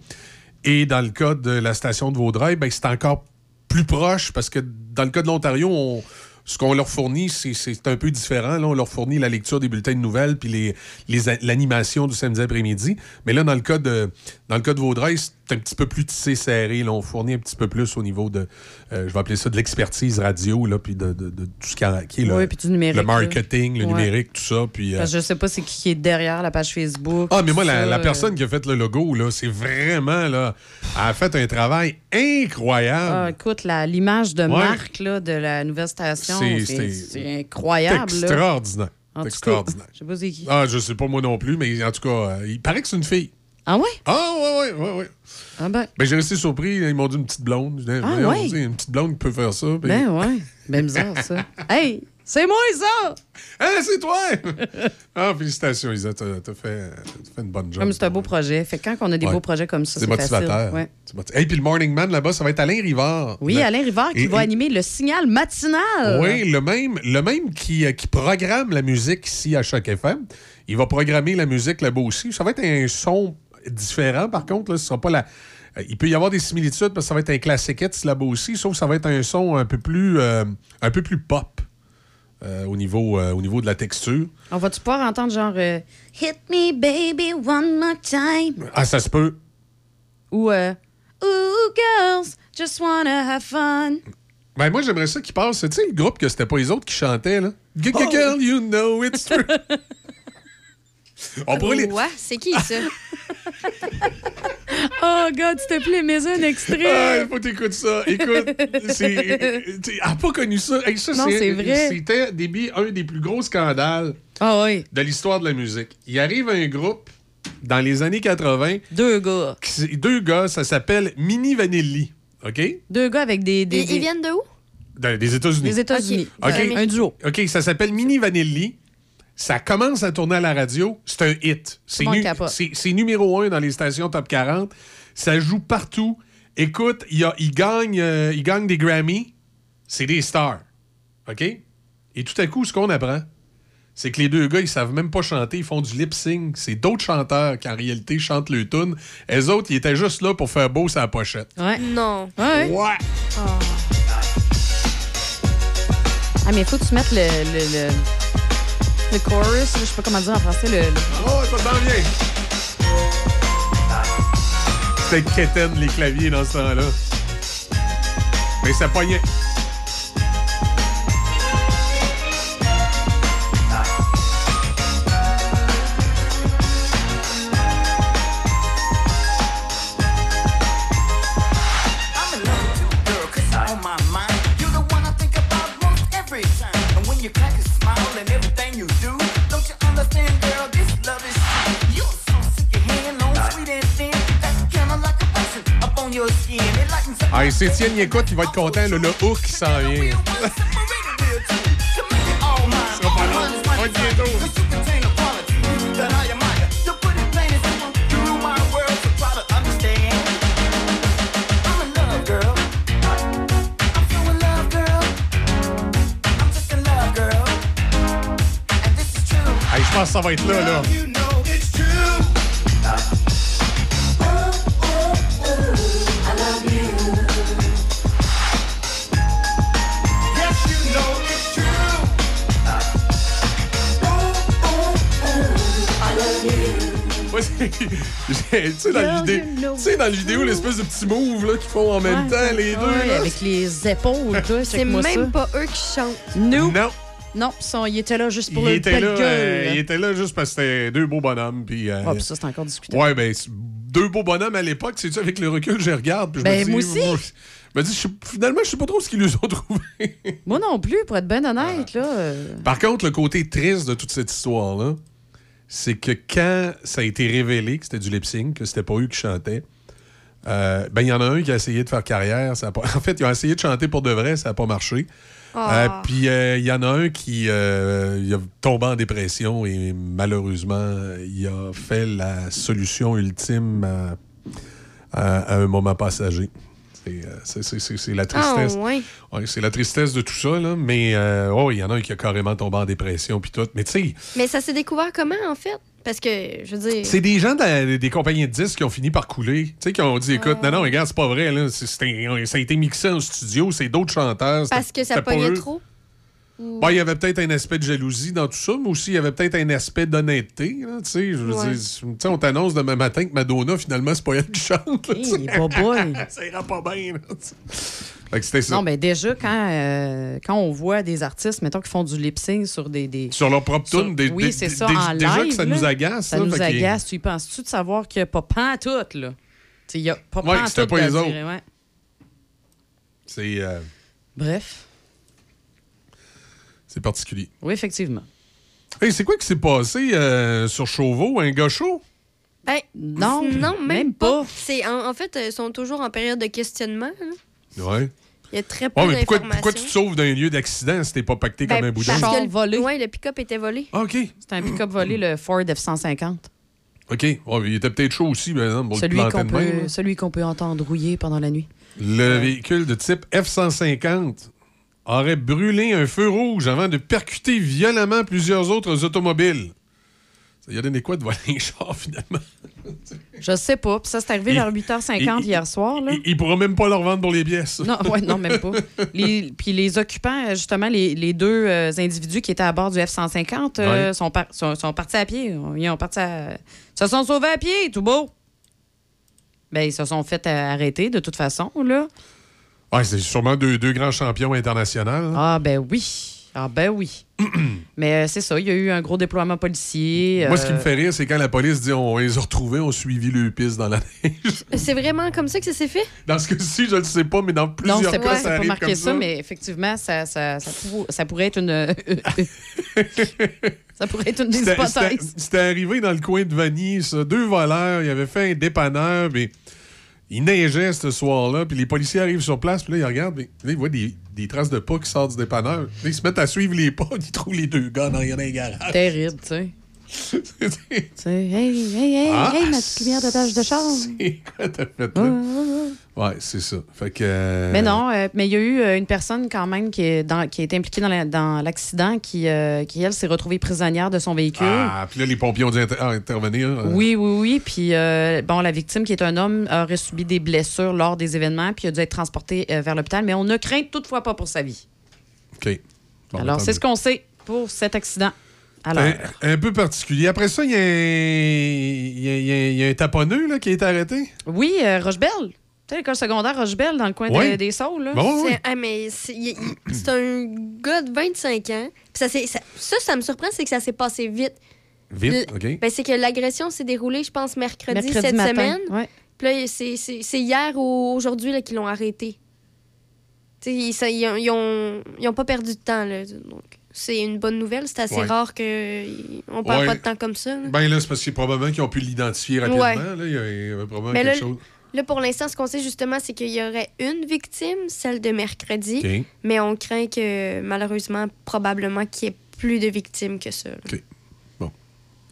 Et dans le cas de la station de Vaudreuil, ben, c'est encore plus proche parce que dans le cas de l'Ontario, on- ce qu'on leur fournit, c'est- c'est un peu différent. Là, on leur fournit la lecture des bulletins de nouvelles puis les- les l'animation du samedi après-midi. Mais là, dans le cas de, dans le cas de Vaudreuil, c'est un petit peu plus tissé serré. Là. On fournit un petit peu plus au niveau de, euh, je vais appeler ça de l'expertise radio, là, puis de, de- de tout ce qui, a- qui est le, Oui, puis du numérique, le là. marketing, le Ouais. numérique, tout ça. Puis, euh, Parce que je sais pas c'est qui qui est derrière la page Facebook. ah, mais moi, la, la euh, personne qui a fait le logo, là, c'est vraiment, là, elle a fait un travail incroyable. Ah, écoute, la- l'image de Ouais. marque là, de la nouvelle station, C'est- incroyable. C'est extraordinaire. C'est extraordinaire. Je sais pas c'est qui. Ah, je sais pas moi non plus, mais en tout cas, euh, il paraît que c'est une fille. Ah ouais? Ah, ouais, ouais, ouais, ouais. Ah ben. Ben, j'ai resté surpris. Ils m'ont dit une petite blonde. Ah, ouais? Une petite blonde qui peut faire ça. puis- Ben ouais. Ben bizarre, ça. (laughs) hey, c'est moi, ça! Hein, c'est toi! ah, félicitations, Isa. T'as t'as fait, une bonne job. Comme c'est un beau projet. Fait que quand on a des Ouais. beaux projets comme ça, C'est c'est facile. motivateur. Ouais. Hey, puis le Morning Man là-bas, ça va être Alain Rivard. Oui, Le- Alain Rivard qui Et- va et- animer le signal matinal. Oui, le même, le même qui, euh, qui programme la musique ici à chaque FM. Il va programmer la musique là-bas aussi. Ça va être un son différent, par contre. Là, ce sera pas la... euh, Il peut y avoir des similitudes parce que ça va être un classic hits là-bas aussi, sauf que ça va être un son un peu plus, euh, un peu plus pop euh, au, niveau, euh, au niveau de la texture. On va-tu pouvoir entendre genre euh, Hit me baby one more time? Ah, ça se peut. ou Ooh girls just wanna have fun. Ben, moi, j'aimerais ça qu'il passe. Tu sais, le groupe que c'était pas les autres qui chantaient, là. G- Oh. g- Girl, you know it's true. (laughs) On pourrait les... Ouais, c'est qui ça? (laughs) Oh God, s'il te plaît, mets un Ah, extrait. il faut t'écouter ça. Écoute, Elle n'a pas connu ça. Hey, ça, Non, c'est vrai. C'était début, un des plus gros scandales Ah oui. de l'histoire de la musique. Il arrive un groupe dans les années 80. Deux gars. qui- deux gars, ça s'appelle Mini Vanilli. OK? Deux gars avec des. des, Ils, des- ils viennent de où? Des États-Unis. des États-Unis. OK. Un duo. OK, ça s'appelle Mini Vanilli. Ça commence à tourner à la radio, c'est un hit. C'est nu- numéro un dans les stations top 40. Ça joue partout. Écoute, il, y a- il gagne, euh, il gagne des Grammy. C'est des stars. OK? Et tout à coup, ce qu'on apprend, c'est que les deux gars, ils savent même pas chanter, ils font du lip-sync. C'est d'autres chanteurs qui, en réalité, chantent le tune. Les autres, ils étaient juste là pour faire beau la pochette. Ouais. Non. Ouais. Ouais. Ah, mais il faut que tu mettes le, le, le, le chorus, je sais pas comment dire en français, le... Oh, ça s'en vient. C'était quétaine, les claviers, dans ce temps-là. Mais ça pognait. Love, girl. I'm so in love, girl. I'm just in love, girl. And this is true. Hey, je pense que ça va être là, là. (laughs) Tu sais, dans la vidéo, tu sais, dans la vidéo, l'espèce de petit move là, qu'ils font en même Ouais. temps, les deux. Ouais, là. avec les épaules, C'est même ça. pas eux qui chantent. Nous? Non. Non, ils étaient là juste pour Il le était, là, gueule. euh, il était là juste parce que c'était deux beaux bonhommes. Puis, euh, Ah, puis ça, c'est encore discutable. Ouais, ben, deux beaux bonhommes à l'époque, c'est-tu, avec le recul, je regarde. puis je Ben, me dis, moi aussi. Je me dis, je sais- finalement, je sais pas trop ce qu'ils nous ont trouvé. Moi non plus, pour être bien honnête, là. euh, Par contre, le côté triste de toute cette histoire-là, c'est que quand ça a été révélé que c'était du lip-sync, que c'était pas eux qui chantaient, euh, ben, il y en a un qui a essayé de faire carrière. Ça pas... (laughs) En fait, il a essayé de chanter pour de vrai, ça n'a pas marché. Ah. Euh, Puis euh, il y en a un qui a tombé en dépression et malheureusement, il a fait la solution ultime à, à- à un moment passager. C'est, euh, c'est- la tristesse. Ah, ouais. Ouais, c'est la tristesse de tout ça, là. Mais euh, oh, il y en a un qui a carrément tombé en dépression puis tout. Mais tu sais, Mais ça s'est découvert comment, en fait? Parce que, je veux dire. c'est des gens de des compagnies de disques qui ont fini par couler. Tu sais, qui ont dit, écoute, non, non, regarde, c'est pas vrai, là. Ça a été mixé en studio, c'est d'autres chanteurs. Parce que ça pognait trop? Ben, il y avait peut-être un aspect de jalousie dans tout ça, mais aussi il y avait peut-être un aspect d'honnêteté. là, Tu sais, je veux Ouais. dire, tu sais, on t'annonce demain matin que Madonna, finalement, c'est pas elle qui chante. là. Hey, boboy. (laughs) ça ira pas bien. là, ça. Non, mais déjà, quand, euh, quand on voit des artistes, mettons, qui font du lip-sync sur des. des- Sur leur propre sur- tune, des- Oui, c'est ça, des- en déjà live, que ça là, nous agace, Ça là, nous agace. Tu y penses-tu de savoir qu'il n'y a pas pantoute, là? Il n'y a pas Ouais, pantoute c'était pas de les autres. dire, ouais. C'est euh, Bref. C'est particulier. Oui, effectivement. Hey, c'est quoi qui s'est passé euh, sur Chauveau, un gars chaud? Ben, Non, non, même, même pas. pas. C'est en, en fait, ils sont toujours en période de questionnement. là. Ouais. Il y a très peu Ouais, mais pourquoi, pourquoi tu te sauves d'un lieu d'accident si t'es pas pacté Ben, comme un boudin? parce que le- volé. Ouais, le pick-up était volé. Ah, OK. C'est un pick-up volé, le Ford F-150. OK. Ouais, mais il était peut-être chaud aussi, par exemple, pour Celui qu'on peut, celui qu'on peut entendre rouiller pendant la nuit. Le véhicule de type F-150 aurait brûlé un feu rouge avant de percuter violemment plusieurs autres automobiles. Ça y a donné quoi de voler (laughs) un char, finalement? Je sais pas. Puis ça, c'est arrivé vers 8h50 il- hier soir. Là. Il, il pourra même pas leur vendre pour les pièces. Non, ouais, non, même pas. (laughs) Les- puis les occupants, justement, les, les deux euh, individus qui étaient à bord du F-150 euh, Ouais. sont, par- sont, sont partis à pied. Ils ont parti à- se sont sauvés à pied, tout beau. Ben, ils se sont fait euh, arrêter de toute façon, là. Ouais, c'est sûrement deux, deux grands champions internationaux. hein? Ah, ben oui. Ah, ben oui. (clears throat) Mais euh, c'est ça, il y a eu un gros déploiement policier. Moi, ce qui me euh, fait rire, c'est quand la police dit on les a retrouvés, on suivi le piste dans la neige. C'est vraiment comme ça que ça s'est fait? Dans ce cas-ci, je ne sais pas, mais dans Non, plusieurs c'est cas, pas, ça c'est pas arrive marqué comme ça, mais effectivement, ça, ça, ça, pour- ça pourrait être une. (laughs) ça pourrait être une des C'était- hypothèses. C'était arrivé dans le coin de Vanier, ça. Deux voleurs, ils avaient fait un dépanneur, mais Il neigeait ce soir-là, puis les policiers arrivent sur place, puis là, ils regardent, puis ils voient des, des traces de pas qui sortent du dépanneur. Ils se mettent à suivre les pas, (laughs) ils trouvent les deux gars dans rien d'un garage. Terrible, tu sais. Hey, hey, hey, Ah, hey, ma petite lumière de tâche de char. C'est quoi t'as fait là? Ouais, c'est ça. Fait que. euh, Mais non, euh, mais il y a eu euh, une personne quand même qui, est dans, qui a été impliquée dans la- dans l'accident qui, euh, qui, elle, s'est retrouvée prisonnière de son véhicule. Ah, puis là, les pompiers ont dû inter- intervenir. euh. Oui, oui, oui. Puis, bon, la victime, qui est un homme, aurait subi des blessures lors des événements, puis a dû être transporté vers l'hôpital, mais on ne craint toutefois pas pour sa vie. OK. Bon, Alors, c'est ce qu'on sait pour cet accident. Alors, Un, un peu particulier. Après ça, il y a un, il y y a- il y a un taponneux là, qui a été arrêté. oui, euh, Rochebelle. Tu sais, l'école secondaire Rochebelle, dans le coin de- des Saules. là. C'est ah, mais c'est un gars de 25 ans. Puis ça, ça, ça, ça me surprend, c'est que ça s'est passé vite. Vite, Le- OK. Ben, c'est que l'agression s'est déroulée, je pense, mercredi, Mercredi cette matin, semaine. ouais. Puis là, c'est- c'est c'est hier ou aujourd'hui là, qu'ils l'ont arrêté. Tu sais, ils, ça- ils ont, ils ont- ils ont pas perdu de temps. Là, donc, c'est une bonne nouvelle. C'est assez Ouais. rare qu'on perd Ouais. pas de temps comme ça. là. Ben là, c'est parce que probablement qu'ils ont pu l'identifier rapidement. Ouais. Là, il y avait probablement Mais là, quelque chose. là, pour l'instant, ce qu'on sait justement, c'est qu'il y aurait une victime, celle de mercredi. OK. Mais on craint que, malheureusement, probablement qu'il y ait plus de victimes que ça. là.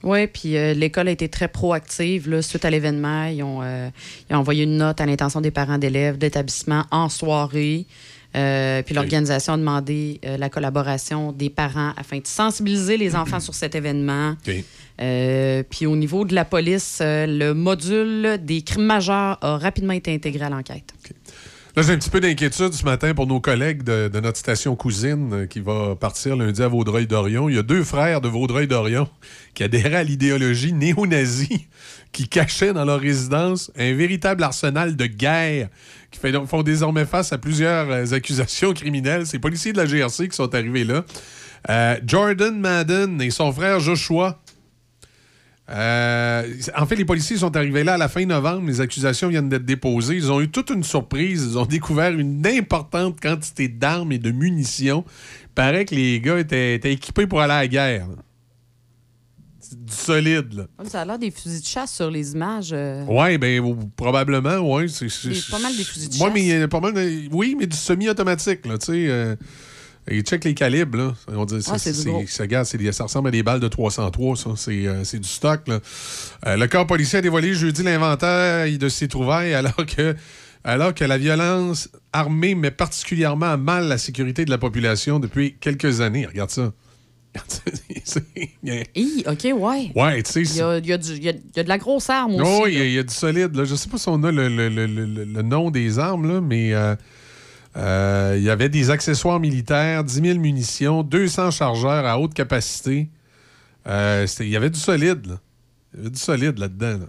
Oui, puis euh, l'école a été très proactive là, suite à l'événement. Ils ont, euh, ils ont envoyé une note à l'intention des parents d'élèves d'établissement en soirée. Euh, puis l'organisation a demandé euh, la collaboration des parents afin de sensibiliser les enfants sur cet événement. Euh, puis au niveau de la police, le module des crimes majeurs a rapidement été intégré à l'enquête. Là, j'ai un petit peu d'inquiétude ce matin pour nos collègues de, notre station cousine euh, qui va partir lundi à Vaudreuil-Dorion. Il y a deux frères de Vaudreuil-Dorion qui adhéraient à l'idéologie néo-nazie, qui cachaient dans leur résidence un véritable arsenal de guerre, qui font désormais face à plusieurs euh, accusations criminelles. C'est les policiers de la GRC qui sont arrivés là. Euh, Jordan Madden et son frère Joshua euh, en fait, les policiers sont arrivés là à la fin novembre. Les accusations viennent d'être déposées. Ils ont eu toute une surprise. Ils ont découvert une importante quantité d'armes et de munitions. Il paraît que les gars étaient, étaient équipés pour aller à la guerre. là. Du solide, là. Comme ça a l'air des fusils de chasse sur les images. euh. Ouais, ben ou- probablement, ouais. C'est pas mal des fusils de Ouais, chasse. mais a pas mal de- Oui, mais du semi-automatique, là, tu sais. euh, ils checkent les calibres, là. On dit, Ah, c'est ça, ressemble à des balles de 303, ça. C'est euh, c'est du stock, là. Euh, le corps policier a dévoilé jeudi l'inventaire de ses trouvailles (laughs) alors que, alors que la violence armée met particulièrement à mal la sécurité de la population depuis quelques années. Regarde ça. (laughs) Hi, OK, ouais. Ouais, tu sais, Il y a, il y a du- il y a- il y a de la grosse arme aussi. Oh, il y, a- il du solide. Là. Je sais pas si on a le, le- le- le- le nom des armes, là, mais euh, il y avait des accessoires militaires, 10 000 munitions, 200 chargeurs à haute capacité. Euh, il y avait du solide. Là. Il y avait du solide là-dedans. là.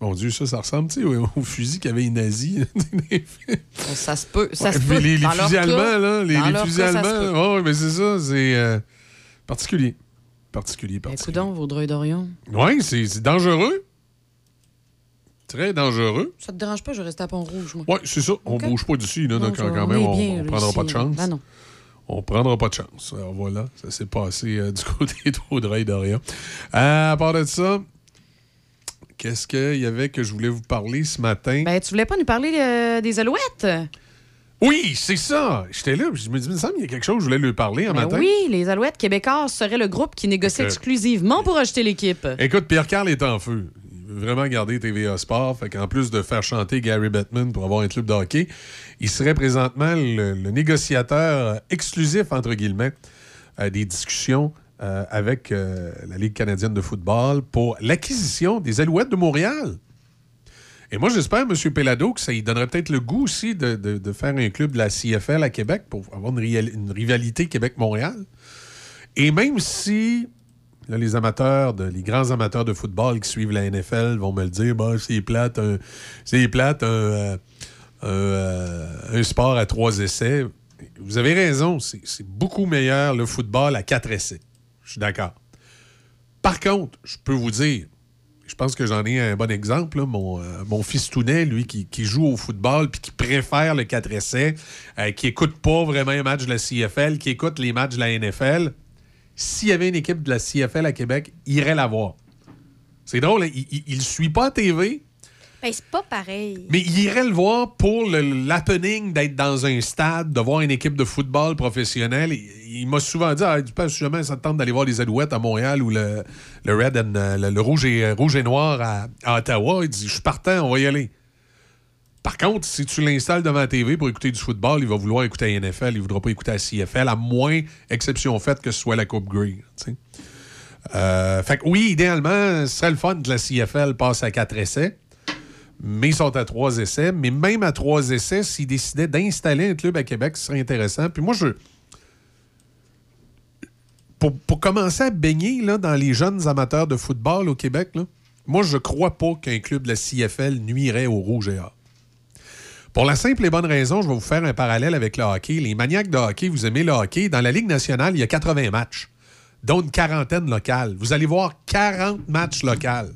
Mon Dieu, ça, ça ressemble au, au fusil qu'avaient les nazis. (laughs) Ça se peut. Ça Ouais, se peut. les, les fusils cas- allemands, là, les, fusils cas, allemands. Oh, oui, mais c'est ça, c'est euh, particulier. Particulier, particulier. Coudon, Vaudreuil-Dorion. Oui, c'est c'est dangereux. Très dangereux. Ça te dérange pas, je reste à Pont-Rouge, moi. Oui, c'est ça. On bouge pas d'ici, là, donc, quand même, on, prendra pas de chance. Ben non. On prendra pas de chance. Alors voilà, ça s'est passé euh, (laughs) du côté d'Audrey-Dorion. Euh, à part de ça, qu'est-ce qu'il y avait que je voulais vous parler ce matin? Ben, tu voulais pas nous parler euh, des alouettes? oui, c'est ça! J'étais là, je me dis, il me semble qu'il y a quelque chose que je voulais lui parler un Ben matin. oui, les alouettes québécois seraient le groupe qui négocie exclusivement pour acheter l'équipe. Écoute, Pierre-Carl est en feu. Vraiment garder TVA Sport. Fait qu'en plus de faire chanter Gary Bettman pour avoir un club de hockey, il serait présentement le, négociateur exclusif, entre guillemets, euh, des discussions euh, avec euh, la Ligue canadienne de football pour l'acquisition des Alouettes de Montréal. Et moi, j'espère, M. Pelado, que ça lui donnerait peut-être le goût aussi de, faire un club de la CFL à Québec pour avoir une rivalité Québec-Montréal. Et même si les amateurs, les grands amateurs de football qui suivent la NFL vont me le dire, bah, c'est plate, un, plate, un, euh, euh, un sport à trois essais. Vous avez raison, c'est beaucoup meilleur le football à quatre essais. Je suis d'accord. Par contre, je peux vous dire, je pense que j'en ai un bon exemple. euh, mon fils Tounet, lui, qui, joue au football puis qui préfère le 4 essais, qui écoute pas vraiment un match de la CFL, qui écoute les matchs de la NFL, s'il y avait une équipe de la CFL à Québec, il irait la voir. C'est drôle, hein, il, le suit pas à TV, Ben, c'est pas pareil. Mais il irait le voir pour l'happening d'être dans un stade, de voir une équipe de football professionnelle. Il, il m'a souvent dit, ah, tu penses jamais ça te tente d'aller voir les Alouettes à Montréal ou le, le Red and, le, le rouge, et, rouge et noir à, à Ottawa? Il dit, je suis partant, on va y aller. Par contre, si tu l'installes devant la TV pour écouter du football, il va vouloir écouter la NFL, il ne voudra pas écouter la CFL, à moins exception faite que ce soit la Coupe Grey. Euh, fait que oui, idéalement, ce serait le fun que la CFL passe à quatre essais. Mais ils sont à trois essais. Mais même à trois essais, s'ils décidaient d'installer un club à Québec, ce serait intéressant. Puis moi, je. Pour, pour commencer à baigner là, dans les jeunes amateurs de football au Québec, là, moi, je crois pas qu'un club de la CFL nuirait au Rouge et Or. Pour la simple et bonne raison, je vais vous faire un parallèle avec le hockey. Les maniaques de hockey, vous aimez le hockey. Dans la Ligue nationale, il y a 80 matchs, dont une quarantaine locales. Vous allez voir 40 matchs locaux.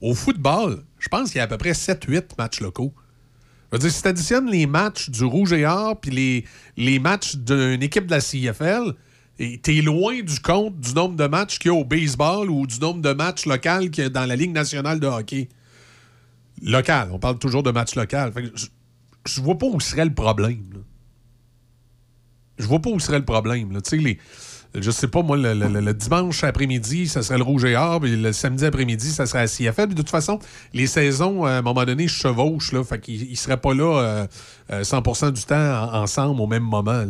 Au football, je pense qu'il y a à peu près 7-8 matchs locaux. Je veux dire, si tu additionnes les matchs du Rouge et Or puis les, matchs d'une équipe de la CFL, t'es loin du compte du nombre de matchs qu'il y a au baseball ou du nombre de matchs locaux qu'il y a dans la Ligue nationale de hockey. Local, on parle toujours de. Fait que je, je vois pas où serait le problème. Je vois pas où serait le problème. là. Les. Je sais pas, moi, le, dimanche après-midi, ça serait le Rouge et Or, puis le samedi après-midi, ça serait la CFL. De toute façon, les saisons, à un moment donné, chevauchent, là. Fait qu'ils ils seraient pas là euh, euh, 100% du temps en- ensemble au même moment,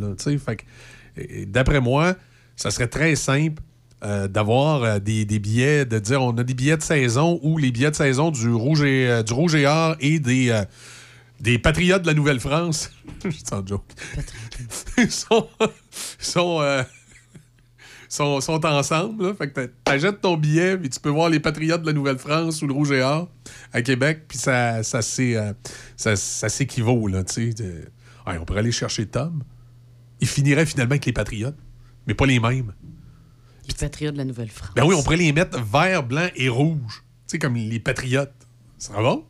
d'après moi, ça serait très simple euh, d'avoir euh, des, billets, de dire on a des billets de saison ou les billets de saison du Rouge et, euh, du rouge et Or et des, euh, des Patriotes de la Nouvelle-France. (laughs) Joke. Sont, sont, sont, sont ensemble. Fait que t'a- t'achètes ton billet, puis tu peux voir les Patriotes de la Nouvelle-France ou le Rouge et Or à Québec, puis ça, ça, ça, ça s'équivaut. Là, on pourrait aller chercher Tom. Il finirait finalement avec les Patriotes, mais pas les mêmes. Les patriotes de la Nouvelle-France. Ben oui, on pourrait les mettre vert, blanc et rouge. Tu sais, comme les Patriotes. Ce serait bon?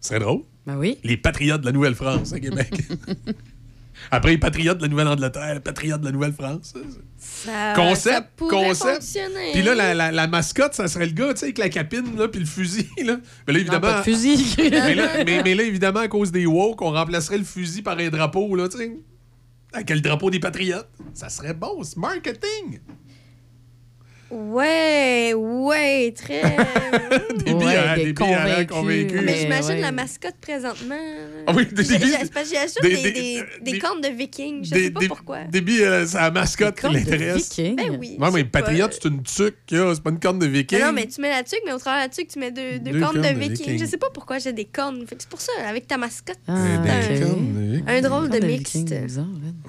Ce serait drôle? Ben oui. Les Patriotes de la Nouvelle-France à Québec. (laughs) Après, les Patriotes de la Nouvelle-Angleterre, les Patriotes de la Nouvelle-France. Ça, Concept, ça concept. Puis là, la, la- la mascotte, ça serait le gars, tu sais, avec la capine, là, puis le fusil, là. Mais là, évidemment... pas de fusil. (laughs) mais, là, mais- mais là, évidemment, à cause des woke, on remplacerait le fusil par un drapeau, là, tu sais. Avec le drapeau des Patriotes. Ça serait bon, c'est marketing. Ouais, ouais, très. (laughs) Des billes, Ouais, des des billes à l'air convaincus. convaincus. mais j'imagine ouais. la mascotte présentement. Ah oui, des- des- J'ai acheté des- des, des- des, des des- cornes de vikings. Je Des- sais pas des- pourquoi. Des billes, c'est la mascotte qui l'intéresse. Ben oui. Ouais, mais patriote, c'est une tuque, c'est pas une corne de viking. Non, mais tu mets la tuque, mais au travers de la tuque, tu mets deux, deux, Deux cornes, cornes de vikings. Je sais pas pourquoi j'ai des cornes. C'est pour ça, avec ta mascotte. Ah, Des un- de viking. Un drôle de mixte.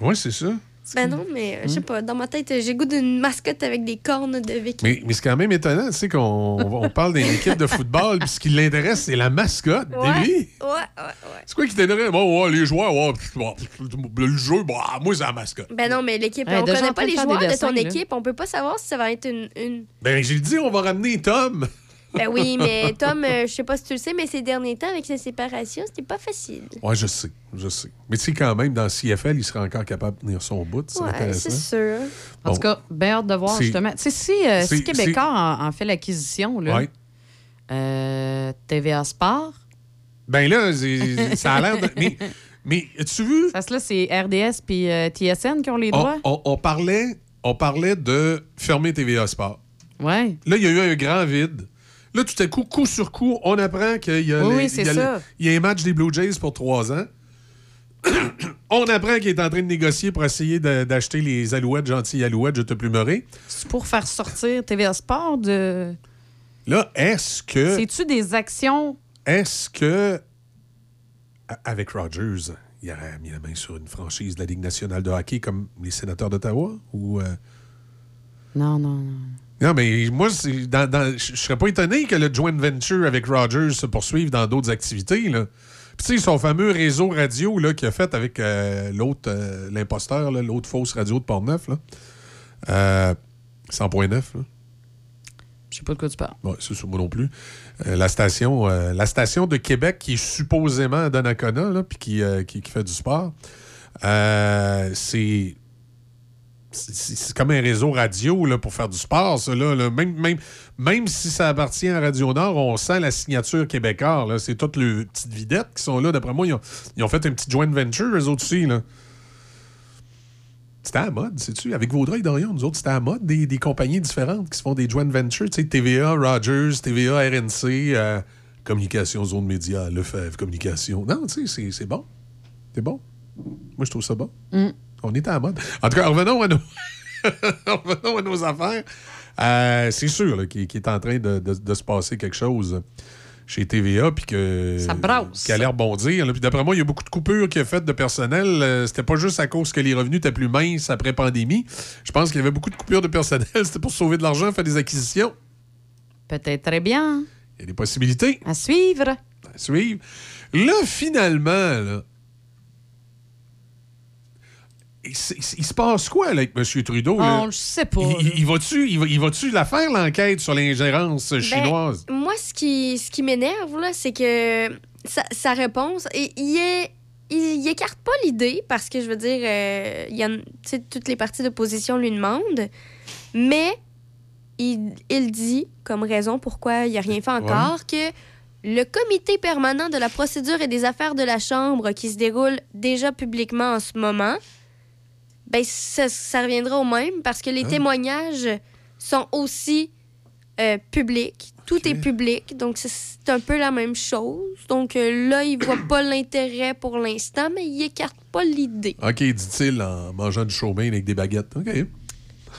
Ouais, c'est ça. Ben non, mais euh, je sais pas, dans ma tête, j'ai le goût d'une mascotte avec des cornes de vikings. Mais, mais c'est quand même étonnant, tu sais, qu'on on on parle d'une équipe de football, puis ce qui l'intéresse, c'est la mascotte. Ouais, ouais, ouais, ouais. C'est quoi qui t'intéresse? Bon, ouais, les joueurs, ouais, le jeu, bon, ah, moi, c'est la mascotte. Ben non, mais l'équipe, Ouais, on connaît pas les joueurs de là. équipe. On peut pas savoir si ça va être une. une... Ben, j'ai dit, on va ramener Tom. Ben oui, mais Tom, euh, je sais pas si tu le sais, mais ces derniers temps, avec sa séparation, c'était pas facile. Ouais, je sais, je sais. Mais tu sais, quand même, dans CFL, il serait encore capable de tenir son bout. C'est Ouais, c'est sûr. En tout cas, bien hâte de voir justement. Tu sais, si, euh, si Québécois en, en fait l'acquisition, là, Ouais. euh, TVA Sport, Ben là, ça a l'air de. Mais, (laughs) mais as-tu vu? ça, là, c'est RDS puis euh, TSN qui ont les On, droits. on- on parlait, on parlait de fermer TVA Sport. Ouais. Là, il y a eu un grand vide. Là, tout à coup, coup sur coup, on apprend qu'il y a, Oui, les- oui, c'est il y a le- ça. il y a un match des Blue Jays pour trois ans. (coughs) on apprend qu'il est en train de négocier pour essayer d'acheter les alouettes, gentilles alouettes, je te plumerai. C'est pour faire sortir TVA Sport de. Là, est-ce que. C'est-tu des actions? Est-ce que. Avec Rogers, il aurait mis la main sur une franchise de la Ligue nationale de hockey comme les sénateurs d'Ottawa? Ou. euh, Non, non, non. Non, mais moi, dans- dans- je serais pas étonné que le joint venture avec Rogers se poursuive dans d'autres activités. Là. Puis, tu sais, son fameux réseau radio qu'il a fait avec euh, l'autre, euh, l'imposteur, l'autre fausse radio de Port-Neuf, là. Euh, 100.9, là. Je sais pas de quoi tu parles. Ouais, c'est ça, moi non plus. Euh, la, station, la station de Québec qui est supposément à Donnacona, là, puis qui, qui, qui fait du sport, c'est. C'est- comme un réseau radio là, pour faire du sport, ça. Là. Même, même, même si ça appartient à Radio Nord, on sent la signature québécois. là. C'est toutes les petites videttes qui sont là. D'après moi, ils ont, fait un petit joint venture, eux autres aussi. Là. C'était à la mode, sais-tu? Avec Vaudreuil Dorion, nous autres, c'était à la mode des, des compagnies différentes qui se font des joint ventures. Tu sais, TVA, Rogers, TVA, RNC, euh, Communication, Zone Média, Lefebvre, Communication. Non, tu sais, c'est- c'est bon. C'est bon. Moi, je trouve ça bon. Mm. On est à la mode. En tout cas, revenons à nos, (laughs) revenons à nos affaires. Euh, c'est sûr qu'il est en train de, de- de se passer quelque chose chez TVA, puis que Ça brasse. qui a l'air bondir. Puis d'après moi, il y a beaucoup de coupures qu'il a faites de personnel. Euh, C'était pas juste à cause que les revenus étaient plus minces après pandémie. Je pense qu'il y avait beaucoup de coupures de personnel. (laughs) C'était pour sauver de l'argent, faire des acquisitions. Peut-être très bien. Il y a des possibilités. À suivre. À suivre. Là, finalement, là, il, se passe quoi là, avec M. Trudeau? là? On sait pas. Il, va-tu il va, il la faire, l'enquête sur l'ingérence Ben, chinoise? moi, ce qui, ce qui m'énerve, là, c'est que sa, sa réponse, il, est, il, écarte pas l'idée parce que, je veux dire, euh, il y a, toutes les parties d'opposition lui demandent, mais il, il dit, comme raison pourquoi il n'a rien fait encore, que le comité permanent de la procédure et des affaires de la Chambre qui se déroule déjà publiquement en ce moment, ben, ça, ça reviendra au même parce que les Hein? témoignages sont aussi euh, publics. Tout est public, donc c'est- un peu la même chose. Donc euh, là, il voit pas l'intérêt pour l'instant, mais il écarte pas l'idée. OK, dit-il en mangeant du chaumin avec des baguettes. OK.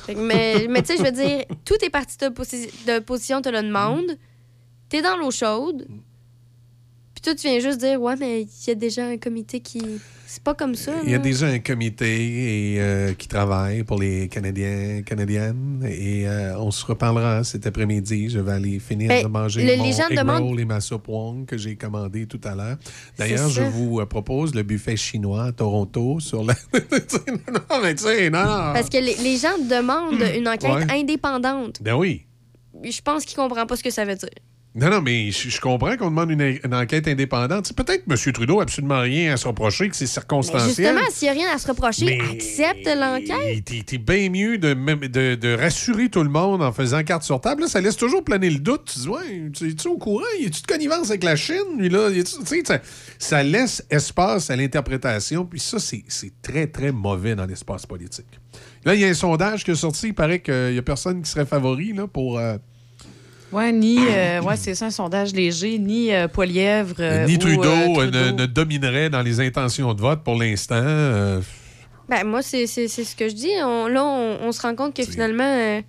Fait Mais, (laughs) mais tu sais, je veux dire, toutes les parties d'opposi- d'opposition te le demandent. T'es dans l'eau chaude. Puis toi, tu viens juste dire, ouais, mais il y a déjà un comité qui. C'est pas comme ça. Il y a là. déjà un comité et, euh, qui travaille pour les Canadiens, Canadiennes et euh, on se reparlera cet après-midi. Je vais aller finir Ben, de manger le- mon les gens demandent- roll et ma soupe wong que j'ai commandé tout à l'heure. D'ailleurs, je vous euh, propose le buffet chinois à Toronto sur la... (laughs) non, mais tu sais, non. Parce que les, les gens demandent une enquête Ouais. indépendante. Ben oui. Je pense qu'ils comprennent pas ce que ça veut dire. Non, non, mais je, je comprends qu'on demande une, une enquête indépendante. Peut-être que M. Trudeau n'a absolument rien à se reprocher, que c'est Mais circonstanciel. justement, s'il n'y a rien à se reprocher, Mais- accepte l'enquête. T'es bien mieux de, même- de, de rassurer tout le monde en faisant carte sur table. Là, ça laisse toujours planer le doute. Tu dis, ouais, tu es au courant? Y a-tu de connivence avec la Chine? Lui, là? Ça, ça laisse espace à l'interprétation. Puis ça, c'est c'est très, très mauvais dans l'espace politique. Là, il y a un sondage qui est sorti. Il paraît qu'il n'y a personne qui serait favori là, pour. euh, Ouais, ni. euh, ouais, c'est ça, un sondage léger, ni euh, Poilièvre. euh, ni ou, Trudeau, euh, euh, ne, Trudeau. ne dominerait dans les intentions de vote pour l'instant. Euh, Ben, moi, c'est c'est- c'est ce que je dis. On- là, on, on se rend compte que finalement, euh,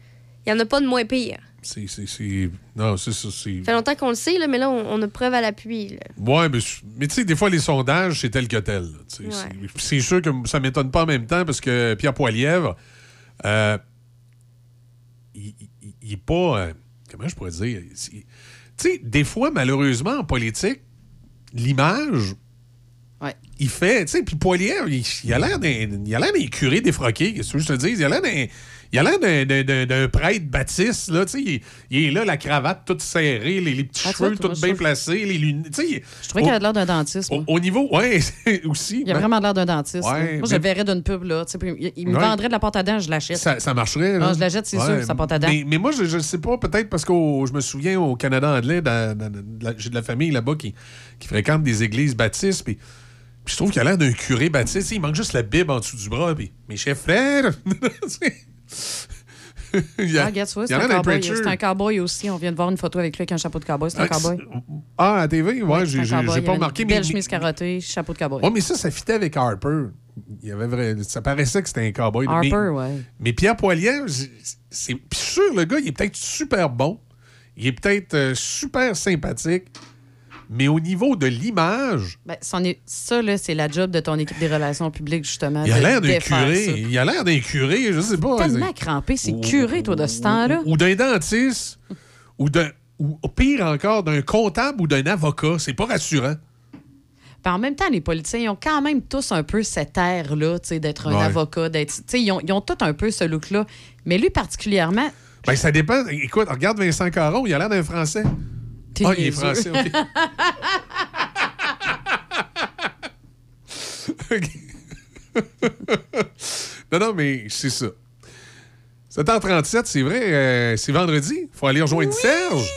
il y en a pas de moins pire. c'est. c'est- c'est- Non, c'est ça. fait longtemps qu'on le sait, là, mais là, on, on a preuve à l'appui. Ouais, mais, mais tu sais, des fois, les sondages, c'est tel que tel. Ouais. C'est- C'est sûr que ça m'étonne pas en même temps parce que Pierre Poilièvre, il, il- il est pas. Comment je pourrais dire? Tu sais, des fois, malheureusement, en politique, l'image. Il fait, tu sais, puis Poilièvre, il, il a l'air d'un il a l'air d'un curé défroqué, qu'est-ce que je te dis? Il a l'air d'un il a l'air d'un- prêtre baptiste, là, tu sais, il, est là, la cravate toute serrée, les, les petits Ah, cheveux je bien placés, les lunettes, tu sais. Je trouvais qu'il avait l'air d'un dentiste. Au, au niveau, ouais, (laughs) aussi. Il a ben, vraiment l'air d'un dentiste. Ouais, Moi, je le verrais d'une pub, là. tu sais, Il, me Ouais. vendrait de la pâte à dents, je l'achète. Ça, ça marcherait. là. Ah, je la jette, c'est sûr, sa pâte à dents. Mais, mais moi, je ne sais pas, peut-être parce que je me souviens au Canada anglais, j'ai de la famille là-bas qui, qui fréquente des églises baptistes. Puis, puis je trouve qu'il a l'air d'un curé baptiste. Il manque juste la Bible en dessous du bras. Puis, mes chers frères. (laughs) (laughs) il y a, Ah, regarde, tu vois, il c'est un, cowboy. preacher. C'est un cowboy aussi. On vient de voir une photo avec lui avec un chapeau de cowboy. C'est un Ah, cowboy. Ah, à TV? Ouais, j'ai pas remarqué. Belle mais- chemise carottée, chapeau de cowboy. Ouais, mais ça, ça fitait avec Harper. Il y avait vrai, ça paraissait que c'était un cowboy. Harper, mais, ouais. Mais Pierre Poilievre, c'est- sûr, le gars, il est peut-être super bon. Il est peut-être euh, super sympathique. Mais au niveau de l'image, Ben, est- ça, là, c'est la job de ton équipe des relations publiques, justement. il a l'air d'un curé. Il a l'air d'un curé, je sais pas. Tellement crampé, c'est curé, toi, de ce temps-là. Ou d'un dentiste, (laughs) ou d'un. Ou pire encore, d'un comptable ou d'un avocat. C'est pas rassurant. Puis en même temps, les politiciens, ils ont quand même tous un peu cet air-là, d'être un Ouais. avocat, d'être. Ils ont, ils ont tous un peu ce look-là. Mais lui, particulièrement. Ben, ça dépend. Écoute, regarde Vincent Caron, il a l'air d'un Français. T'es Ah, il est français, OK. (laughs) OK. non, non, mais c'est ça. 7h37, c'est vrai, euh, c'est vendredi. faut aller rejoindre Serge.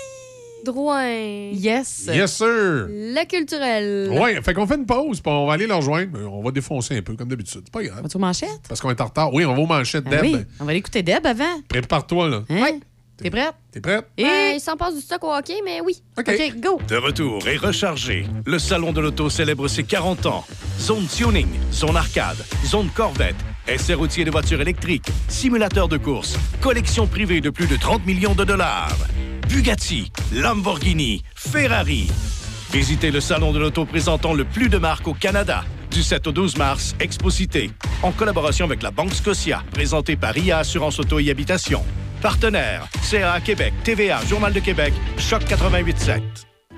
Drouin. Yes. Yes, sir. Le culturel. Ouais, fait qu'on fait une pause, puis on va aller le rejoindre. On va défoncer un peu, comme d'habitude. C'est pas grave. Vas-tu aux manchettes? Parce qu'on est en retard. Oui, on va aux manchettes, Ah Deb. oui, on va aller écouter Deb avant. Prépare-toi, là. Hein? T'es prête? T'es prête? Et... Ben, il s'en passe du stock au hockey, mais oui. OK. go. De retour et rechargé, le Salon de l'Auto célèbre ses 40 ans. Zone tuning, zone arcade, zone Corvette, essai routier de voitures électriques, simulateur de course, collection privée de plus de 30 millions de dollars. Bugatti, Lamborghini, Ferrari. Visitez le Salon de l'Auto présentant le plus de marques au Canada. Du 7 au 12 mars, Exposité, en collaboration avec la Banque Scotia, présentée par IA Assurance Auto et Habitation. Partenaire, CA Québec, TVA, Journal de Québec, Choc 88.7.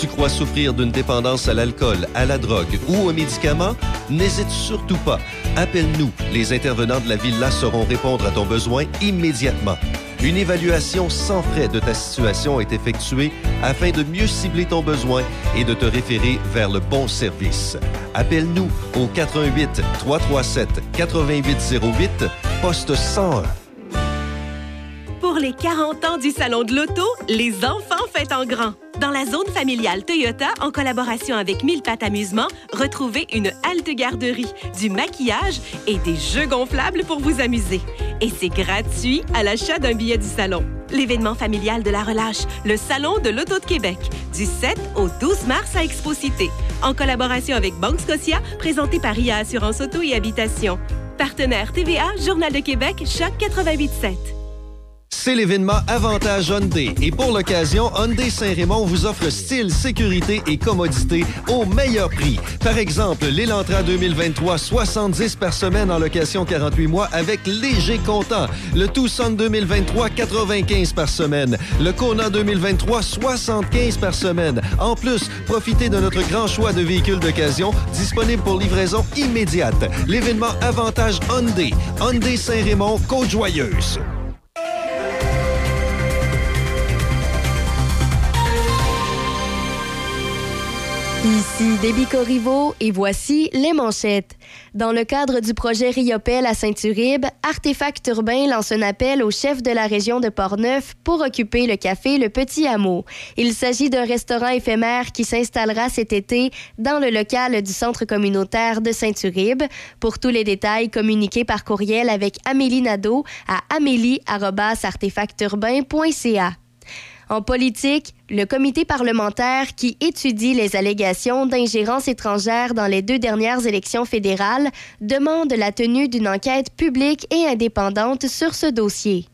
Tu crois souffrir d'une dépendance à l'alcool, à la drogue ou aux médicaments? N'hésite surtout pas. Appelle-nous. Les intervenants de la Villa sauront répondre à ton besoin immédiatement. Une évaluation sans frais de ta situation est effectuée afin de mieux cibler ton besoin et de te référer vers le bon service. Appelle-nous au 88 337 8808 poste 101. Pour les 40 ans du Salon de l'Auto, les enfants fêtent en grand. Dans la zone familiale Toyota, en collaboration avec Mille Pattes Amusement, retrouvez une halte garderie, du maquillage et des jeux gonflables pour vous amuser. Et c'est gratuit à l'achat d'un billet du salon. L'événement familial de la relâche, le Salon de l'Auto de Québec, du 7 au 12 mars à Exposité, en collaboration avec Banque Scotia, présenté par IA Assurance Auto et Habitation. Partenaire TVA, Journal de Québec, Choc 88.7. C'est l'événement Avantage Hyundai et pour l'occasion, Hyundai Saint-Raymond vous offre style, sécurité et commodité au meilleur prix. Par exemple, l'Elantra 2023, 70 par semaine en location 48 mois avec léger comptant. Le Tucson 2023, 95 par semaine. Le Kona 2023, 75 par semaine. En plus, profitez de notre grand choix de véhicules d'occasion disponibles pour livraison immédiate. L'événement Avantage Hyundai. Hyundai Saint-Raymond, Côte-Joyeuse. Ici Déby et voici les manchettes. Dans le cadre du projet Riopel à Saint-Uribe, Artefact Urbain lance un appel au chef de la région de Portneuf pour occuper le café Le Petit Hameau. Il s'agit d'un restaurant éphémère qui s'installera cet été dans le local du centre communautaire de Saint-Uribe. Pour tous les détails, communiquez par courriel avec Amélie Nadeau à amélie-artefacturbain.ca. En politique, le comité parlementaire qui étudie les allégations d'ingérence étrangère dans les deux dernières élections fédérales demande la tenue d'une enquête publique et indépendante sur ce dossier.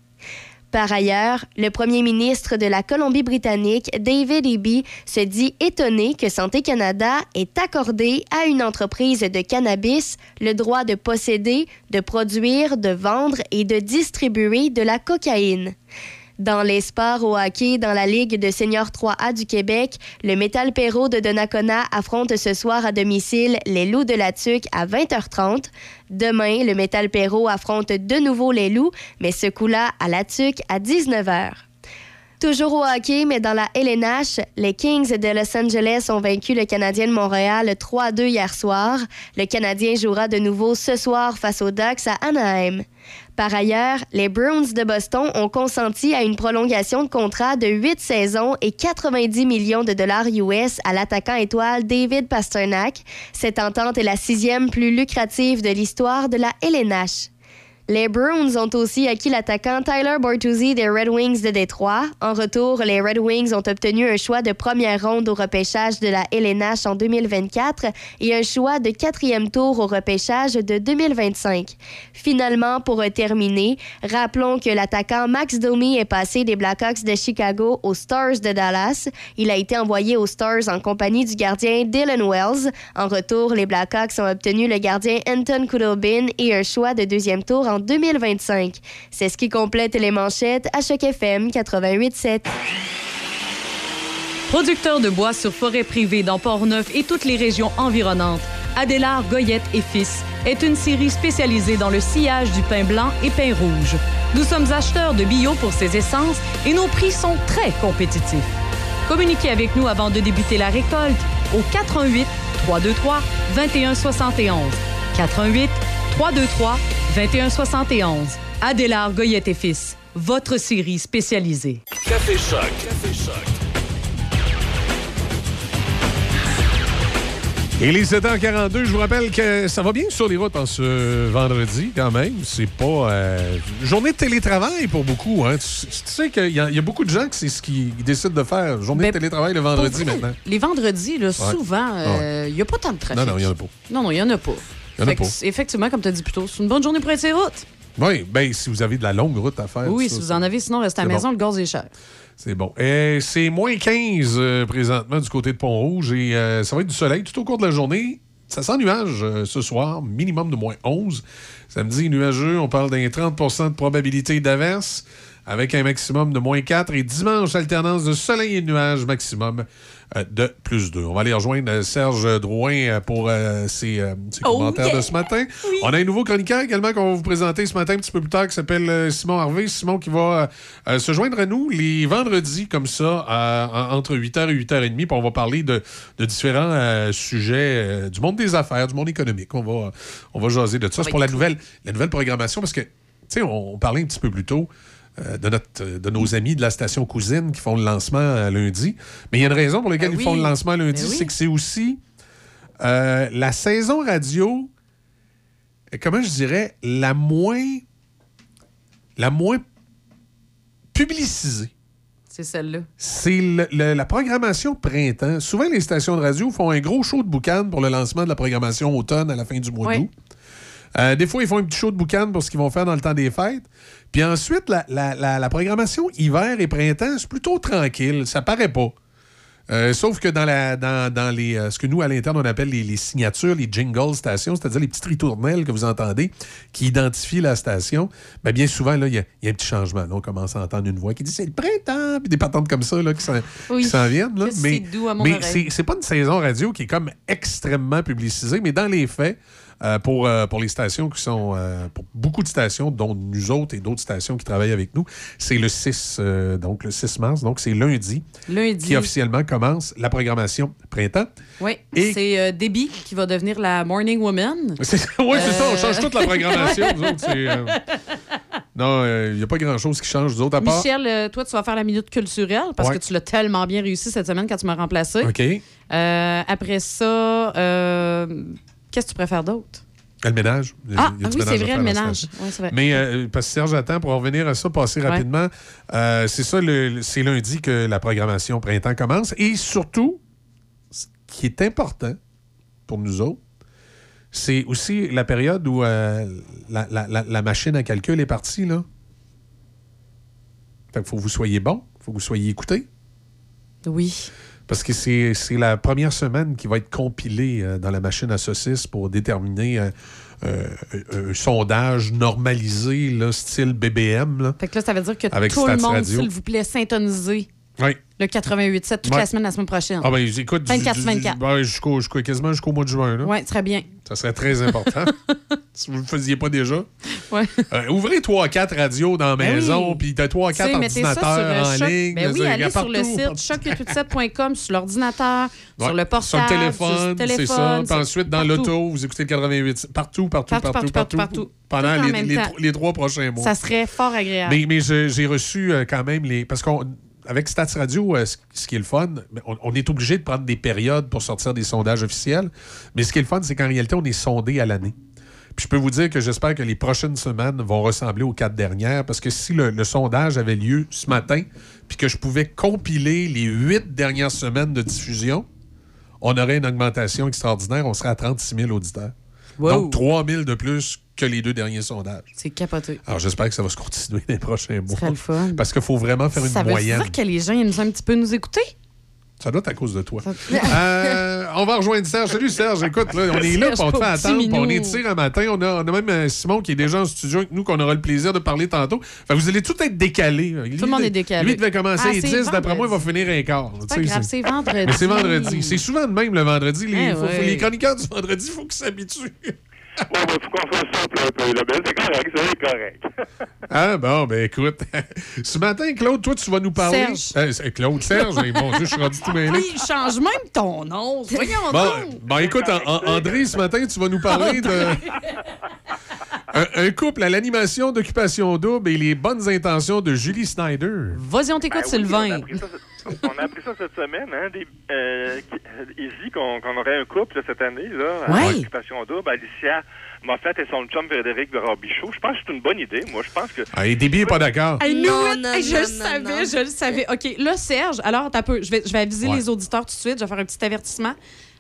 Par ailleurs, le premier ministre de la Colombie-Britannique, David Eby, se dit étonné que Santé Canada ait accordé à une entreprise de cannabis le droit de posséder, de produire, de vendre et de distribuer de la cocaïne. Dans les sports au hockey dans la Ligue de seniors 3A du Québec, le Métal Perrault de Donnacona affronte ce soir à domicile les Loups de la Tuque à 20h30. Demain, le Métal Perrault affronte de nouveau les Loups, mais ce coup-là à la Tuque à 19h. Toujours au hockey, mais dans la LNH, les Kings de Los Angeles ont vaincu le Canadien de Montréal 3-2 hier soir. Le Canadien jouera de nouveau ce soir face aux Ducks à Anaheim. Par ailleurs, les Bruins de Boston ont consenti à une prolongation de contrat de 8 saisons et 90 millions de dollars US à l'attaquant étoile David Pasternak. Cette entente est la sixième plus lucrative de l'histoire de la LNH. Les Bruins ont aussi acquis l'attaquant Tyler Bortuzzi des Red Wings de Détroit. En retour, les Red Wings ont obtenu un choix de première ronde au repêchage de la LNH en 2024 et un choix de quatrième tour au repêchage de 2025. Finalement, pour terminer, rappelons que l'attaquant Max Domi est passé des Blackhawks de Chicago aux Stars de Dallas. Il a été envoyé aux Stars en compagnie du gardien Dylan Wells. En retour, les Blackhawks ont obtenu le gardien Anton Kudobin et un choix de deuxième tour en en 2025. C'est ce qui complète les manchettes à Choc FM 88.7. Producteur de bois sur forêt privée dans Port-Neuf et toutes les régions environnantes, Adélard Goyette et Fils est une série spécialisée dans le sillage du pain blanc et pain rouge. Nous sommes acheteurs de bio pour ces essences et nos prix sont très compétitifs. Communiquez avec nous avant de débuter la récolte au 418 323 2171. 418 323 2171. Adélard Goyette et Fils, votre série spécialisée. Café Choc. Café Choc. Et les 7h42, je vous rappelle que ça va bien sur les routes en ce vendredi quand même. C'est pas euh, journée de télétravail pour beaucoup. Hein. Tu, tu sais qu'il y, a- il y a beaucoup de gens que c'est ce qu'ils décident de faire. Journée Ben, de télétravail le vendredi vrai, maintenant. Les vendredis, là, souvent, il n'y a pas tant de trafic. Non, non, il y en a pas. Non, non, il n'y en a pas. Y en a pas. Effectivement, comme tu as dit plus tôt, c'est une bonne journée pour être routes. Oui, ben si vous avez de la longue route à faire. Oui, ça, si vous en avez, sinon, restez à la maison, bon. le gaz est cher. C'est bon. C'est moins 15 euh, présentement du côté de Pont-Rouge et euh, ça va être du soleil tout au cours de la journée. Ça sent nuage euh, ce soir, minimum de moins 11. Samedi, nuageux, on parle d'un 30% de probabilité d'averse avec un maximum de moins 4. Et dimanche, alternance de soleil et de nuages, maximum de plus 2. On va aller rejoindre euh, Serge Drouin euh, pour euh, ses, euh, ses Oh, commentaires yeah. de ce matin. On a un nouveau chroniqueur également qu'on va vous présenter ce matin un petit peu plus tard qui s'appelle euh, Simon Harvey. Simon qui va euh, euh, se joindre à nous les vendredis comme ça entre 8h et 8h30 puis on va parler de, de différents euh, sujets euh, du monde des affaires, du monde économique. On va, on va jaser de ça. C'est pour la nouvelle, la nouvelle programmation parce que, tu sais, on, on parlait un petit peu plus tôt euh, de, notre, euh, de nos amis de la station cousine qui font le lancement euh, lundi. Mais il y a une raison pour laquelle Ben ils font le lancement lundi, Ben oui. c'est que c'est aussi euh, la saison radio, comment je dirais, la moins, la moins publicisée. C'est celle-là. C'est la programmation printemps. Souvent, les stations de radio font un gros show de boucan pour le lancement de la programmation automne à la fin du mois Oui. d'août. Euh, des fois, ils font un petit show de boucan pour ce qu'ils vont faire dans le temps des fêtes. Puis ensuite, la, la- la- la programmation hiver et printemps, c'est plutôt tranquille. Ça paraît pas. Euh, sauf que dans, la, dans, dans les, euh, ce que nous, à l'interne, on appelle les, les signatures, les jingles stations, c'est-à-dire les petites ritournelles que vous entendez qui identifient la station, ben, bien souvent, là, il y, a il y a un petit changement. Là, on commence à entendre une voix qui dit c'est le printemps, puis des patentes comme ça là, qui s'en Oui. viennent. là. Mais, doux à mon mais c'est pas une saison radio qui est comme extrêmement publicisée, mais dans les faits, euh, pour, euh, pour les stations qui sont. euh, pour beaucoup de stations, dont nous autres et d'autres stations qui travaillent avec nous, c'est le 6, euh, donc le 6 mars, donc c'est lundi, Lundi. qui officiellement commence la programmation printemps. Oui, Et- c'est Debbie qui va devenir la Morning Woman. (laughs) Oui, c'est ça, on change toute la programmation. nous autres, (laughs) Non, il n'y a pas grand-chose qui change, nous autres, à part. Michel, euh, toi, tu vas faire la minute culturelle parce Ouais. que tu l'as tellement bien réussi cette semaine quand tu m'as remplacé. OK. Euh, après ça, qu'est-ce que tu préfères d'autre? Le ménage. Ah, ah oui, c'est vrai, le ménage. vrai. Mais euh, parce que Serge attend pour en revenir à ça, passer Ouais. rapidement. euh, c'est ça, c'est lundi que la programmation printemps commence. Et surtout, ce qui est important pour nous autres, c'est aussi la période où euh, la, la- la- la machine à calcul est partie. Là. Fait qu'il faut que vous soyez bon, il faut que vous soyez écoutés. Oui. Parce que c'est la première semaine qui va être compilée euh, dans la machine à saucisses pour déterminer euh, euh, un, sondage normalisé, là, style BBM. Là. Fait que là, ça veut dire que Avec tout le monde, s'il vous plaît, syntonisez Oui. le 88.7 toute Ouais. la semaine, la semaine prochaine. Ah ben, écoute, du- 24, du- 24. ben, jusqu'au, jusqu'au- quasiment jusqu'au mois de juin. Oui, très bien. Ça serait très important. (laughs) si vous ne le faisiez pas déjà. Ouais. Euh, ouvrez 3-4 radios dans la Ben maison, oui. puis t'as Tu 3-4 sais, mettez ça sur ordinateurs en choc. ligne. Ben oui, allez sur partout, le site partout. choc887.com, sur l'ordinateur, sur Ouais. le portable, Sur le téléphone, sur le c'est ça. téléphone, Puis ensuite, dans partout. l'auto, vous écoutez le 88. Partout, partout, Partout, partout, partout, partout. Pendant les, les les trois prochains mois. Ça serait fort agréable. Mais, mais je- j'ai reçu euh, quand même les. Parce qu'on. Avec Stats Radio, euh, ce qui est le fun, ben, on, est obligé de prendre des périodes pour sortir des sondages officiels. Mais ce qui est le fun, c'est qu'en réalité, on est sondé à l'année. Puis je peux vous dire que j'espère que les prochaines semaines vont ressembler aux quatre dernières, parce que si le sondage avait lieu ce matin, puis que je pouvais compiler les huit dernières semaines de diffusion, on aurait une augmentation extraordinaire. On serait à 36 000 auditeurs. Wow. Donc 3 000 de plus que les deux derniers sondages. C'est capoté. Alors, j'espère que ça va se continuer les prochains mois. le fun. Parce qu'il faut vraiment faire une ça veut moyenne. dire que les gens ils nous ont un petit peu nous écouter? Ça doit être à cause de toi. (laughs) Euh, on va rejoindre Serge. Salut Serge. Écoute, là, on (laughs) est là, on te fait attendre, on est tiré un matin. On a, on a même euh, Simon qui est déjà en studio avec nous, qu'on aura le plaisir de parler tantôt. Vous allez tout être décalé. Tout le monde est décalé. Lui devait commencer Ah, à c'est 10, d'après moi, il va finir un quart. C'est vendredi. C'est vendredi. C'est souvent de même le vendredi. Les, Eh faut- faut- ouais. les chroniqueurs du vendredi, il faut qu'ils s'habituent. Bon, faut qu'on fasse simple un peu, là, mais c'est correct, c'est correct. (laughs) Ah bon, ben écoute. (laughs) Ce matin, Claude, toi, tu vas nous parler. Serge. Euh, Claude, Serge, mais mon Dieu, je suis rendu tout mêlé. Il change même ton nom. Voyons Bon, donc. bon, écoute, An- An- André, ce matin, tu vas nous parler de. (laughs) Un, un couple à l'animation d'occupation double et les bonnes intentions de Julie Snyder. Vas-y, on t'écoute, Ben oui, Sylvain. On a, appris ça, cette- semaine, hein, des, euh, qu'on aurait un couple cette année, là, Ouais. à Occupation Double, Alicia Moffett et son chum Frédéric de Robichaud. Je pense que c'est une bonne idée. Moi, je pense que. Ah, et Déby est pas d'accord. I knew Non, it. non, Hey, je non, le savais, non. je le savais. OK, là, Serge, alors, t'as peu. Je vais, je vais aviser Ouais. les auditeurs tout de suite. Je vais faire un petit avertissement.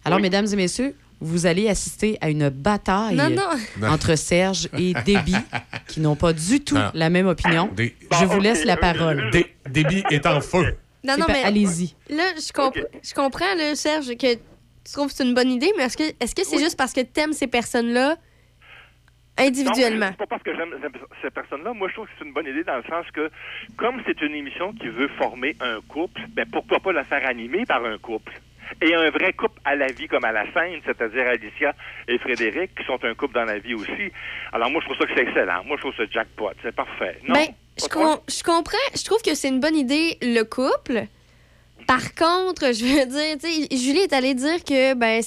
Alors, Oui. mesdames et messieurs, vous allez assister à une bataille Non, non. Non. entre Serge et Déby, (laughs) qui n'ont pas du tout Non. la même opinion. Dé- Je vous laisse la parole. Dé- Déby est en feu. Non, non, pas- mais Allez-y. là, je, comp- je comprends, là, Serge, que tu trouves que c'est une bonne idée, mais est-ce que est-ce que c'est juste parce que tu aimes ces personnes-là individuellement? Non, c'est pas parce que j'aime ces personnes-là. Moi, je trouve que c'est une bonne idée dans le sens que, comme c'est une émission qui veut former un couple, ben pourquoi pas la faire animer par un couple? Et un vrai couple à la vie comme à la scène, c'est-à-dire Alicia et Frédéric, qui sont un couple dans la vie aussi. Alors moi, je trouve ça que c'est excellent. Moi, je trouve ça jackpot. C'est parfait. Non? Ben, com- je comprends. Je trouve que c'est une bonne idée, le couple. Par contre, je veux dire, tu sais, Julie est allée dire que ben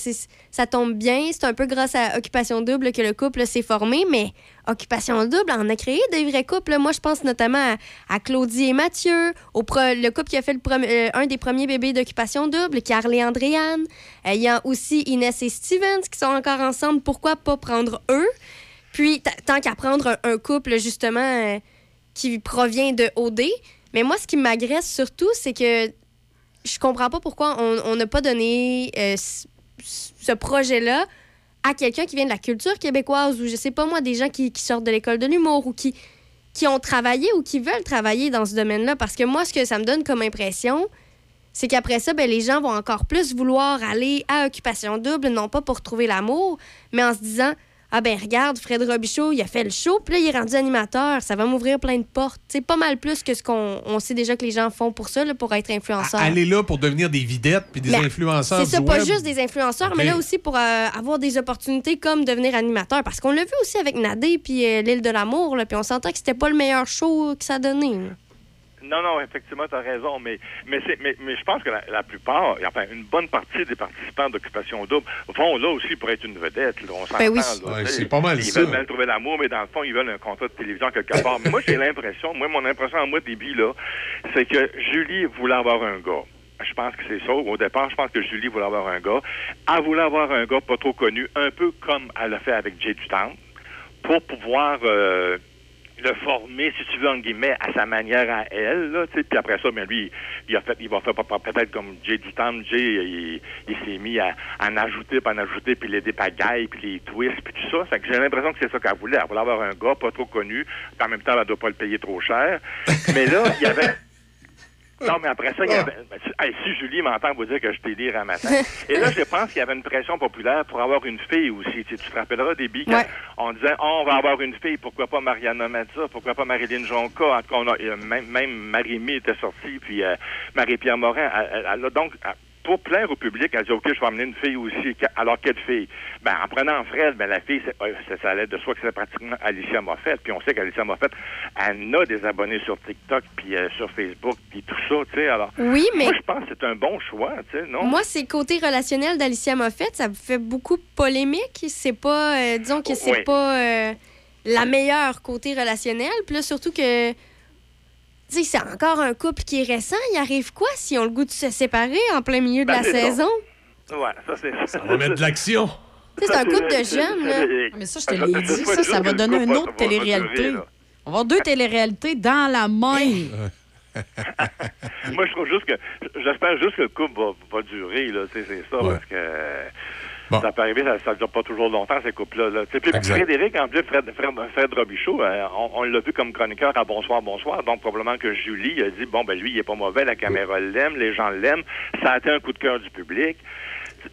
ça tombe bien, c'est un peu grâce à Occupation Double que le couple s'est formé, mais Occupation Double en a créé des vrais couples. Moi, je pense notamment à, Claudie et Mathieu, au pre- le couple qui a fait le euh, un des premiers bébés d'Occupation Double, Carl et Andréane. Euh, Il y a aussi Inès et Stevens qui sont encore ensemble. Pourquoi pas prendre eux? Puis, tant qu'à prendre un, un couple, justement, euh, qui provient de OD. Mais moi, ce qui m'agresse surtout, c'est que je comprends pas pourquoi on n'a pas donné euh, ce projet-là à quelqu'un qui vient de la culture québécoise ou je sais pas moi, des gens qui, sortent de l'école de l'humour ou qui, qui ont travaillé ou qui veulent travailler dans ce domaine-là. Parce que moi, ce que ça me donne comme impression, c'est qu'après ça, ben, les gens vont encore plus vouloir aller à Occupation Double, non pas pour trouver l'amour, mais en se disant Ah ben regarde, Fred Robichaud, il a fait le show, puis là, il est rendu animateur, ça va m'ouvrir plein de portes. C'est pas mal plus que ce qu'on on sait déjà que les gens font pour ça, là, pour être influenceur. Aller là pour devenir des videttes puis des Mais influenceurs C'est ça, pas web. juste des influenceurs, mais là aussi pour euh, avoir des opportunités comme devenir animateur. Parce qu'on l'a vu aussi avec Nadé puis euh, l'île de l'amour, puis on s'entend que c'était pas le meilleur show que ça donnait. Non, non, effectivement, tu as raison, mais, mais, c'est- mais, mais je pense que la, la plupart, enfin, une bonne partie des participants d'Occupation Double vont là aussi pour être une vedette. là. on s'entend, Ben oui. Ouais, c'est pas mal Ils ça. veulent bien trouver l'amour, mais dans le fond, ils veulent un contrat de télévision quelque part. mais (laughs) moi, j'ai l'impression, moi, mon impression en moi, début, là, c'est que Julie voulait avoir un gars. Je pense que c'est ça. Au départ, je pense que Julie voulait avoir un gars. Elle voulait avoir un gars pas trop connu, un peu comme elle a fait avec Jay Dutemps, pour pouvoir euh, le former, si tu veux, en guillemets, à sa manière à elle. Là, tu sais. puis après ça, ben, lui, il a fait, il va faire pe- pe- peut-être comme Jay Dutemps. Jay, il, il s'est mis à, à en ajouter, puis en ajouter, puis les dépagailles, puis les twists, puis tout ça. Fait que j'ai l'impression que c'est ça qu'elle voulait. Elle voulait avoir un gars pas trop connu, puis en même temps, elle ne doit pas le payer trop cher. (laughs) Mais là, il y avait... Non, mais après ça, il y avait... ben, si- hey, si Julie m'entend vous dire que je délire un matin. Et là, je pense qu'il y avait une pression populaire pour avoir une fille aussi. Tu, sais, tu te rappelleras quand Ouais. on disait oh, on va avoir une fille, pourquoi pas Mariana Mazza, pourquoi pas Marilyn Jonca. En tout cas, on a, euh, même, même Marie-Mé était sortie, puis euh, Marie-Pierre Morin. Elle, elle- donc, pour plaire au public, elle dit OK, je vais amener une fille aussi. Alors, quelle fille? Ben, en prenant Fred, ben, la fille, c'est, euh, ça, ça allait de soi que c'est pratiquement Alicia Moffett. Puis on sait qu'Alicia Moffett, elle a des abonnés sur TikTok, puis euh, sur Facebook, puis tout ça, tu sais. Alors, Oui, mais- moi, je pense que c'est un bon choix, tu sais, non? Moi, c'est le côté relationnel d'Alicia Moffett, ça fait beaucoup polémique. C'est pas, euh, disons que c'est Oui. pas euh, la meilleure côté relationnel. Puis là, surtout que, sais, c'est encore un couple qui est récent. Il arrive quoi si on a le goût de se séparer en plein milieu de Ben, la ça. saison? Ouais, ça, c'est... Ça va mettre de l'action. C'est un couple de jeunes, là. Ah, Mais ça, je te l'ai dit, ça, ça va donner une autre télé-réalité. On va avoir deux télé-réalités dans la même. (laughs) Moi, je trouve juste que. J'espère juste que le couple va, va durer, là. C'est ça, Ouais. parce que. Ça peut arriver, ça ne dure pas toujours longtemps, ces couples-là. là. Frédéric, en plus, Fred, Fred, Fred Robichaud, euh, on, on l'a vu comme chroniqueur à Bonsoir, Bonsoir. Donc, probablement que Julie a dit, bon, ben lui, il est pas mauvais, la caméra l'aime, les gens l'aiment. Ça a été un coup de cœur du public.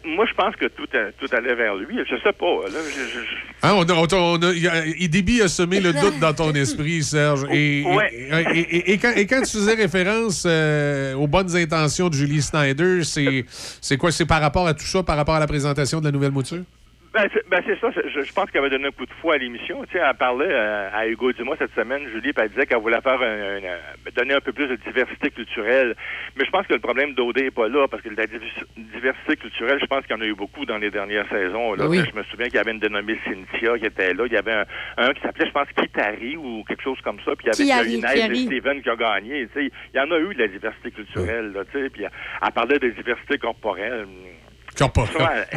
Moi, je pense que tout, a- tout allait vers lui. Je sais pas. Là, je- je- je- Hein, on a- on- on a- il y a- semé le doute dans ton (laughs) esprit, Serge. Et, Ouais. et, et- et quand, et quand tu faisais référence euh, aux bonnes intentions de Julie Snyder, c'est c'est quoi? C'est par rapport à tout ça, par rapport à la présentation de la nouvelle mouture? Ben, c'est ben, c'est ça. Je, je pense qu'elle avait donné un coup de fouet à l'émission. Tu sais, elle parlait euh, à Hugo Dumas cette semaine, Julie, puis elle disait qu'elle voulait faire un, un- un- donner un peu plus de diversité culturelle. Mais je pense que le problème d'OD n'est pas là, parce que la diversité culturelle, je pense qu'il y en a eu beaucoup dans les dernières saisons. Là. Oui. Je me souviens qu'il y avait une dénommée Cynthia qui était là. Il y avait un, un qui s'appelait, je pense, Kitari ou quelque chose comme ça. Puis il y avait Kiari, Inès Kiari. et Steven qui a gagné. Tu sais, il y en a eu de la diversité culturelle. Là, tu sais, puis elle, elle parlait de diversité corporelle. Corporelle.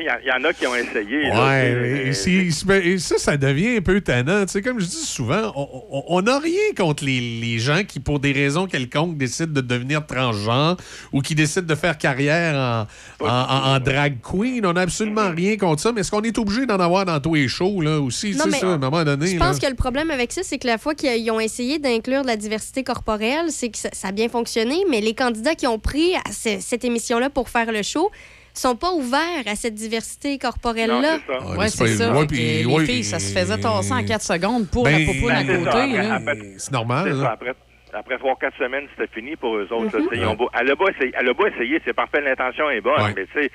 Il y, en- il y en a qui ont essayé. Ouais, sais, et ça, ça devient un peu tannant. Tu sais, comme je dis souvent, on- n'a rien contre les, les gens qui, pour des raisons quelconques, décident de devenir transgenres ou qui décident de faire carrière en, en- en- en drag queen. On n'a absolument rien contre ça. Mais est-ce qu'on est obligé d'en avoir dans tous les shows là, aussi? Non, C'est mais ça, à un moment donné. Je là? pense que le problème avec ça, c'est que la fois qu'ils ont essayé d'inclure de la diversité corporelle, c'est que ça, ça a bien fonctionné, mais les candidats qui ont pris à ce- cette émission-là pour faire le show sont pas ouverts à cette diversité corporelle-là. Ouais, c'est ça. ouais, Fait puis- que les ouais, filles, ça se faisait tasser en 4 secondes pour Ben, la popoune à ben, c'est ça. côté. C'est normal. C'est là. ça, après, après trois, quatre semaines, c'était fini pour eux autres. Mhm. là, tu sais, ils ont beau- elle, a beau essayer, elle a beau essayer, c'est parfait, l'intention est bonne, Ouais. mais tu sais,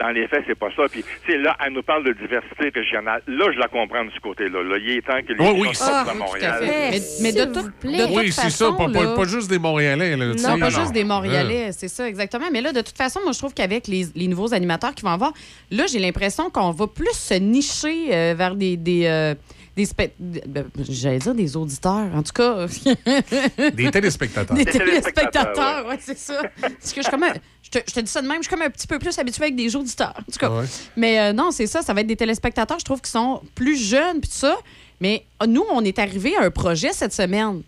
dans les faits, c'est pas ça. Puis, tu sais, là, elle nous parle de diversité régionale. Là, je la comprends de ce côté-là. Là, il est temps que les Oui, oui, gens ça, sortent Ah, de Montréal. Mais, mais de, tout- vous plaît. de toute Oui, c'est ça, façon, pas, pas- là- pas juste des Montréalais. Là. Non, pas non. juste des Montréalais, c'est ça, exactement. Mais là, de toute façon, moi, je trouve qu'avec les, les nouveaux animateurs qui vont avoir, là, j'ai l'impression qu'on va plus se nicher euh, vers des. des euh, des J'allais dire des auditeurs, en tout cas. (laughs) Des téléspectateurs. Des téléspectateurs, téléspectateurs, ouais, c'est ça. Parce que je, suis comme un- je, te, je te dis ça de même, je suis comme un petit peu plus habituée avec des auditeurs. En tout cas. Ouais. Mais euh, non, c'est ça, ça va être des téléspectateurs, je trouve, qui sont plus jeunes, puis tout ça. Mais euh, nous, on est arrivé à un projet cette semaine.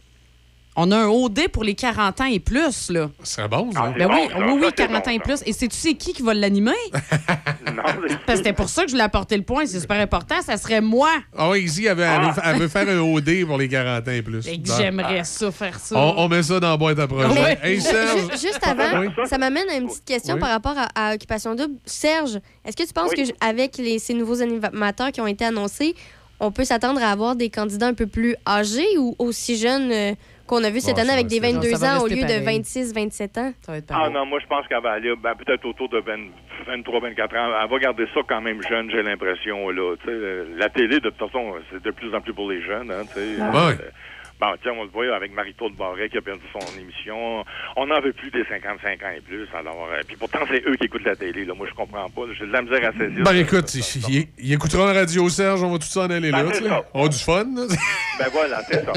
On a un OD pour les 40 ans et plus, là. Ce serait bon, ça. Ah, Ben C'est oui, bon, ça, oui, oui, ça, c'est 40 ans et plus. Et sais-tu c'est qui qui va l'animer? (laughs) Non, c'est- Parce que c'était pour ça que je voulais apporter le point, c'est super important. Ça serait moi. Ah oui, ici, elle veut, elle veut- elle veut faire un OD pour les 40 ans et plus. Bon. j'aimerais ça faire ça. On, on met ça dans la boîte à projet. Hey, Serge. juste avant, Oui. ça m'amène à une petite question Oui. par rapport à, à Occupation Double. Serge, est-ce que tu penses Oui. que avec les, ces nouveaux animateurs qui ont été annoncés, on peut s'attendre à avoir des candidats un peu plus âgés ou aussi jeunes euh, qu'on a vu cette année avec des rester- 22 ça va ans au lieu de pareil. 26-27 ans? Ça va être Ah non, moi je pense qu'elle va aller ben, peut-être autour de 20 23, 24 ans. Elle va garder ça quand même jeune, j'ai l'impression. là. Tu sais, euh, la télé, de toute façon, c'est de plus en plus pour les jeunes. Hein, sais. Ouais. Bon, tiens, on le voit avec Marie-Claude Barret qui a perdu son émission. On n'en veut plus des 55 ans et plus. Alors, euh, puis pourtant, c'est eux qui écoutent la télé. Là. Moi, je comprends pas. J'ai de la misère à saisir. Ben écoute, ça, ça, il, il écoutera la radio Serge, on va tout s'en aller là. Ben, tu ça. On a du fun. là. (laughs) Ben voilà, c'est ça.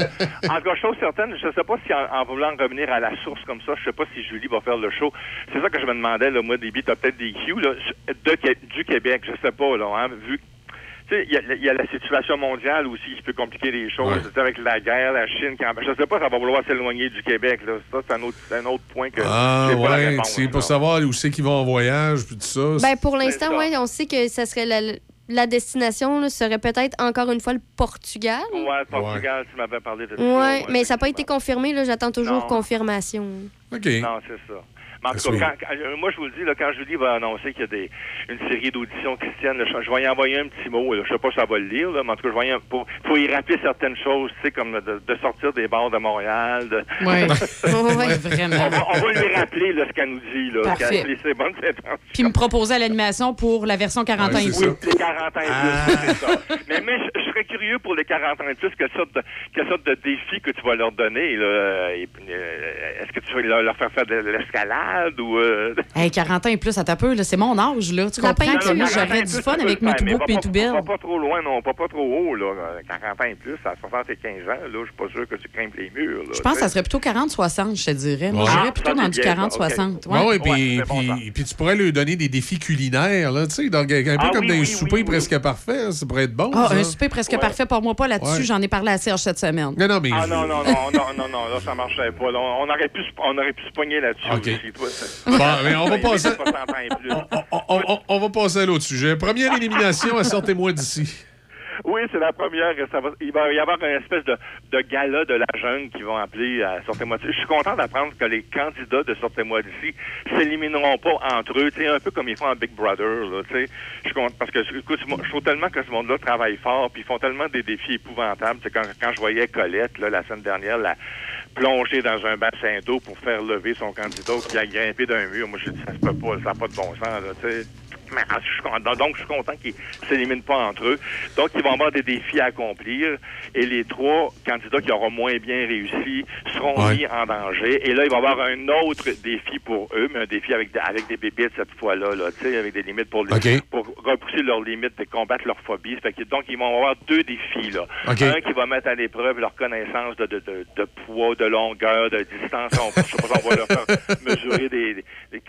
En tout cas, chose certaine, je sais pas si en, en voulant revenir à la source comme ça, je sais pas si Julie va faire le show. C'est ça que je me demandais, là, moi, Déby, t'as peut-être des cues, là, de, Qué- du Québec, je sais pas, là, hein, vu tu il y, a- il y a la situation mondiale aussi qui peut compliquer les choses. Ouais. Avec la guerre, la Chine, qui en- je sais pas, ça va vouloir s'éloigner du Québec. Là. Ça, c'est un autre, un autre point que Ah j'ai pas la ouais, c'est pour savoir où c'est qu'ils vont en voyage, puis tout ça. Ben, pour l'instant, ouais, on sait que ça serait la, la destination là, serait peut-être encore une fois le Portugal. Ouais, Portugal, tu m'avais parlé de ça. Ouais, mais ça n'a pas été confirmé. là. J'attends toujours Non. confirmation. OK. Non, c'est ça. Mais en tout cas, quand- quand- euh, moi, je vous le dis, là, quand Julie va annoncer qu'il y a des, une série d'auditions chrétiennes, là, je, je vais y envoyer un petit mot. Là, je sais pas si ça va le lire, là, mais en tout cas, je vais y, pour, pour y rappeler certaines choses, tu sais, comme de, de sortir des bars de Montréal. De... (laughs) On, vraiment. va, on va lui rappeler là, ce qu'elle nous dit, là, Parfait. ses bonnes intentions. Puis me proposer à l'animation pour la version 40 Ouais, ans et plus. Oui, les 40 ans et plus, c'est ça. Mais, mais je, je serais curieux pour les 40 ans et plus, quelle sorte de, quelle sorte de défi que tu vas leur donner. là, euh, euh, Est-ce que tu vas leur, leur faire faire de l'escalade? Ou... euh, Hey, 40 ans et plus, à ta peu, là, c'est mon âge, là. Tu comprends que moi, 40 ans et j'aurais du fun avec mes tout beaux et tout belles. Pas trop loin, non, pas, pas trop haut, là. 40 ans et plus, à 75 ans, là, je suis pas sûr que tu grimpes les murs, là. Je pense que ça serait plutôt 40-60, je te dirais. Ouais. j'irais Ah, plutôt ça, dans du bien, 40-60. Ouais, ouais, puis, Ouais, c'est bon, puis- tu pourrais lui donner des défis culinaires, là, tu sais, donc, un peu Ah comme oui, dans un oui, souper oui, presque parfait, ça pourrait être bon. Ah, ça. un souper presque Ouais. parfait pour moi pas là-dessus. Ouais. J'en ai parlé à Serge cette semaine. Non, non, mais. Ah non, non, non, non, non, non, là, ça marchait pas. là. on, aurait pu, se- on aurait pu se pogner là-dessus aussi. Toi, c'est- Bon, mais on va (laughs) passer- 60 ans et plus. On, on- on va passer à l'autre sujet. Première élimination, à sortez-moi d'ici. Oui, c'est la première. Ça va- il va y avoir une espèce de, de gala de la jeune qui vont appeler à Sortez-moi d'ici. Je suis content d'apprendre que les candidats de Sortez-moi d'ici s'élimineront pas entre eux, un peu comme ils font en Big Brother, là. Je suis content parce que, écoute, je trouve tellement que ce monde-là travaille fort, puis ils font tellement des défis épouvantables. Quand je voyais Colette, là, la semaine dernière, la plonger dans un bassin d'eau pour faire lever son candidat qui a grimpé d'un mur. Moi, je dis, ça se peut pas, ça n'a pas de bon sens, là, tu sais. Mais, (laughs) je suis content- donc, je suis content qu'ils s'éliminent pas entre eux. Donc, ils vont avoir des défis à accomplir. Et les trois candidats qui auront moins bien réussi seront Ouais. mis en danger. Et là, il va y avoir un autre défi pour eux, mais un défi avec, des- avec des bébites cette fois-là, là, tu sais, avec des limites pour, les- OK. pour repousser leurs limites et combattre leur phobie. Fait que, donc, ils vont avoir deux défis. Là. Un qui va mettre à l'épreuve leur connaissance de, de, poids, de longueur, de distance. On, je sais pas on va leur faire mesurer des-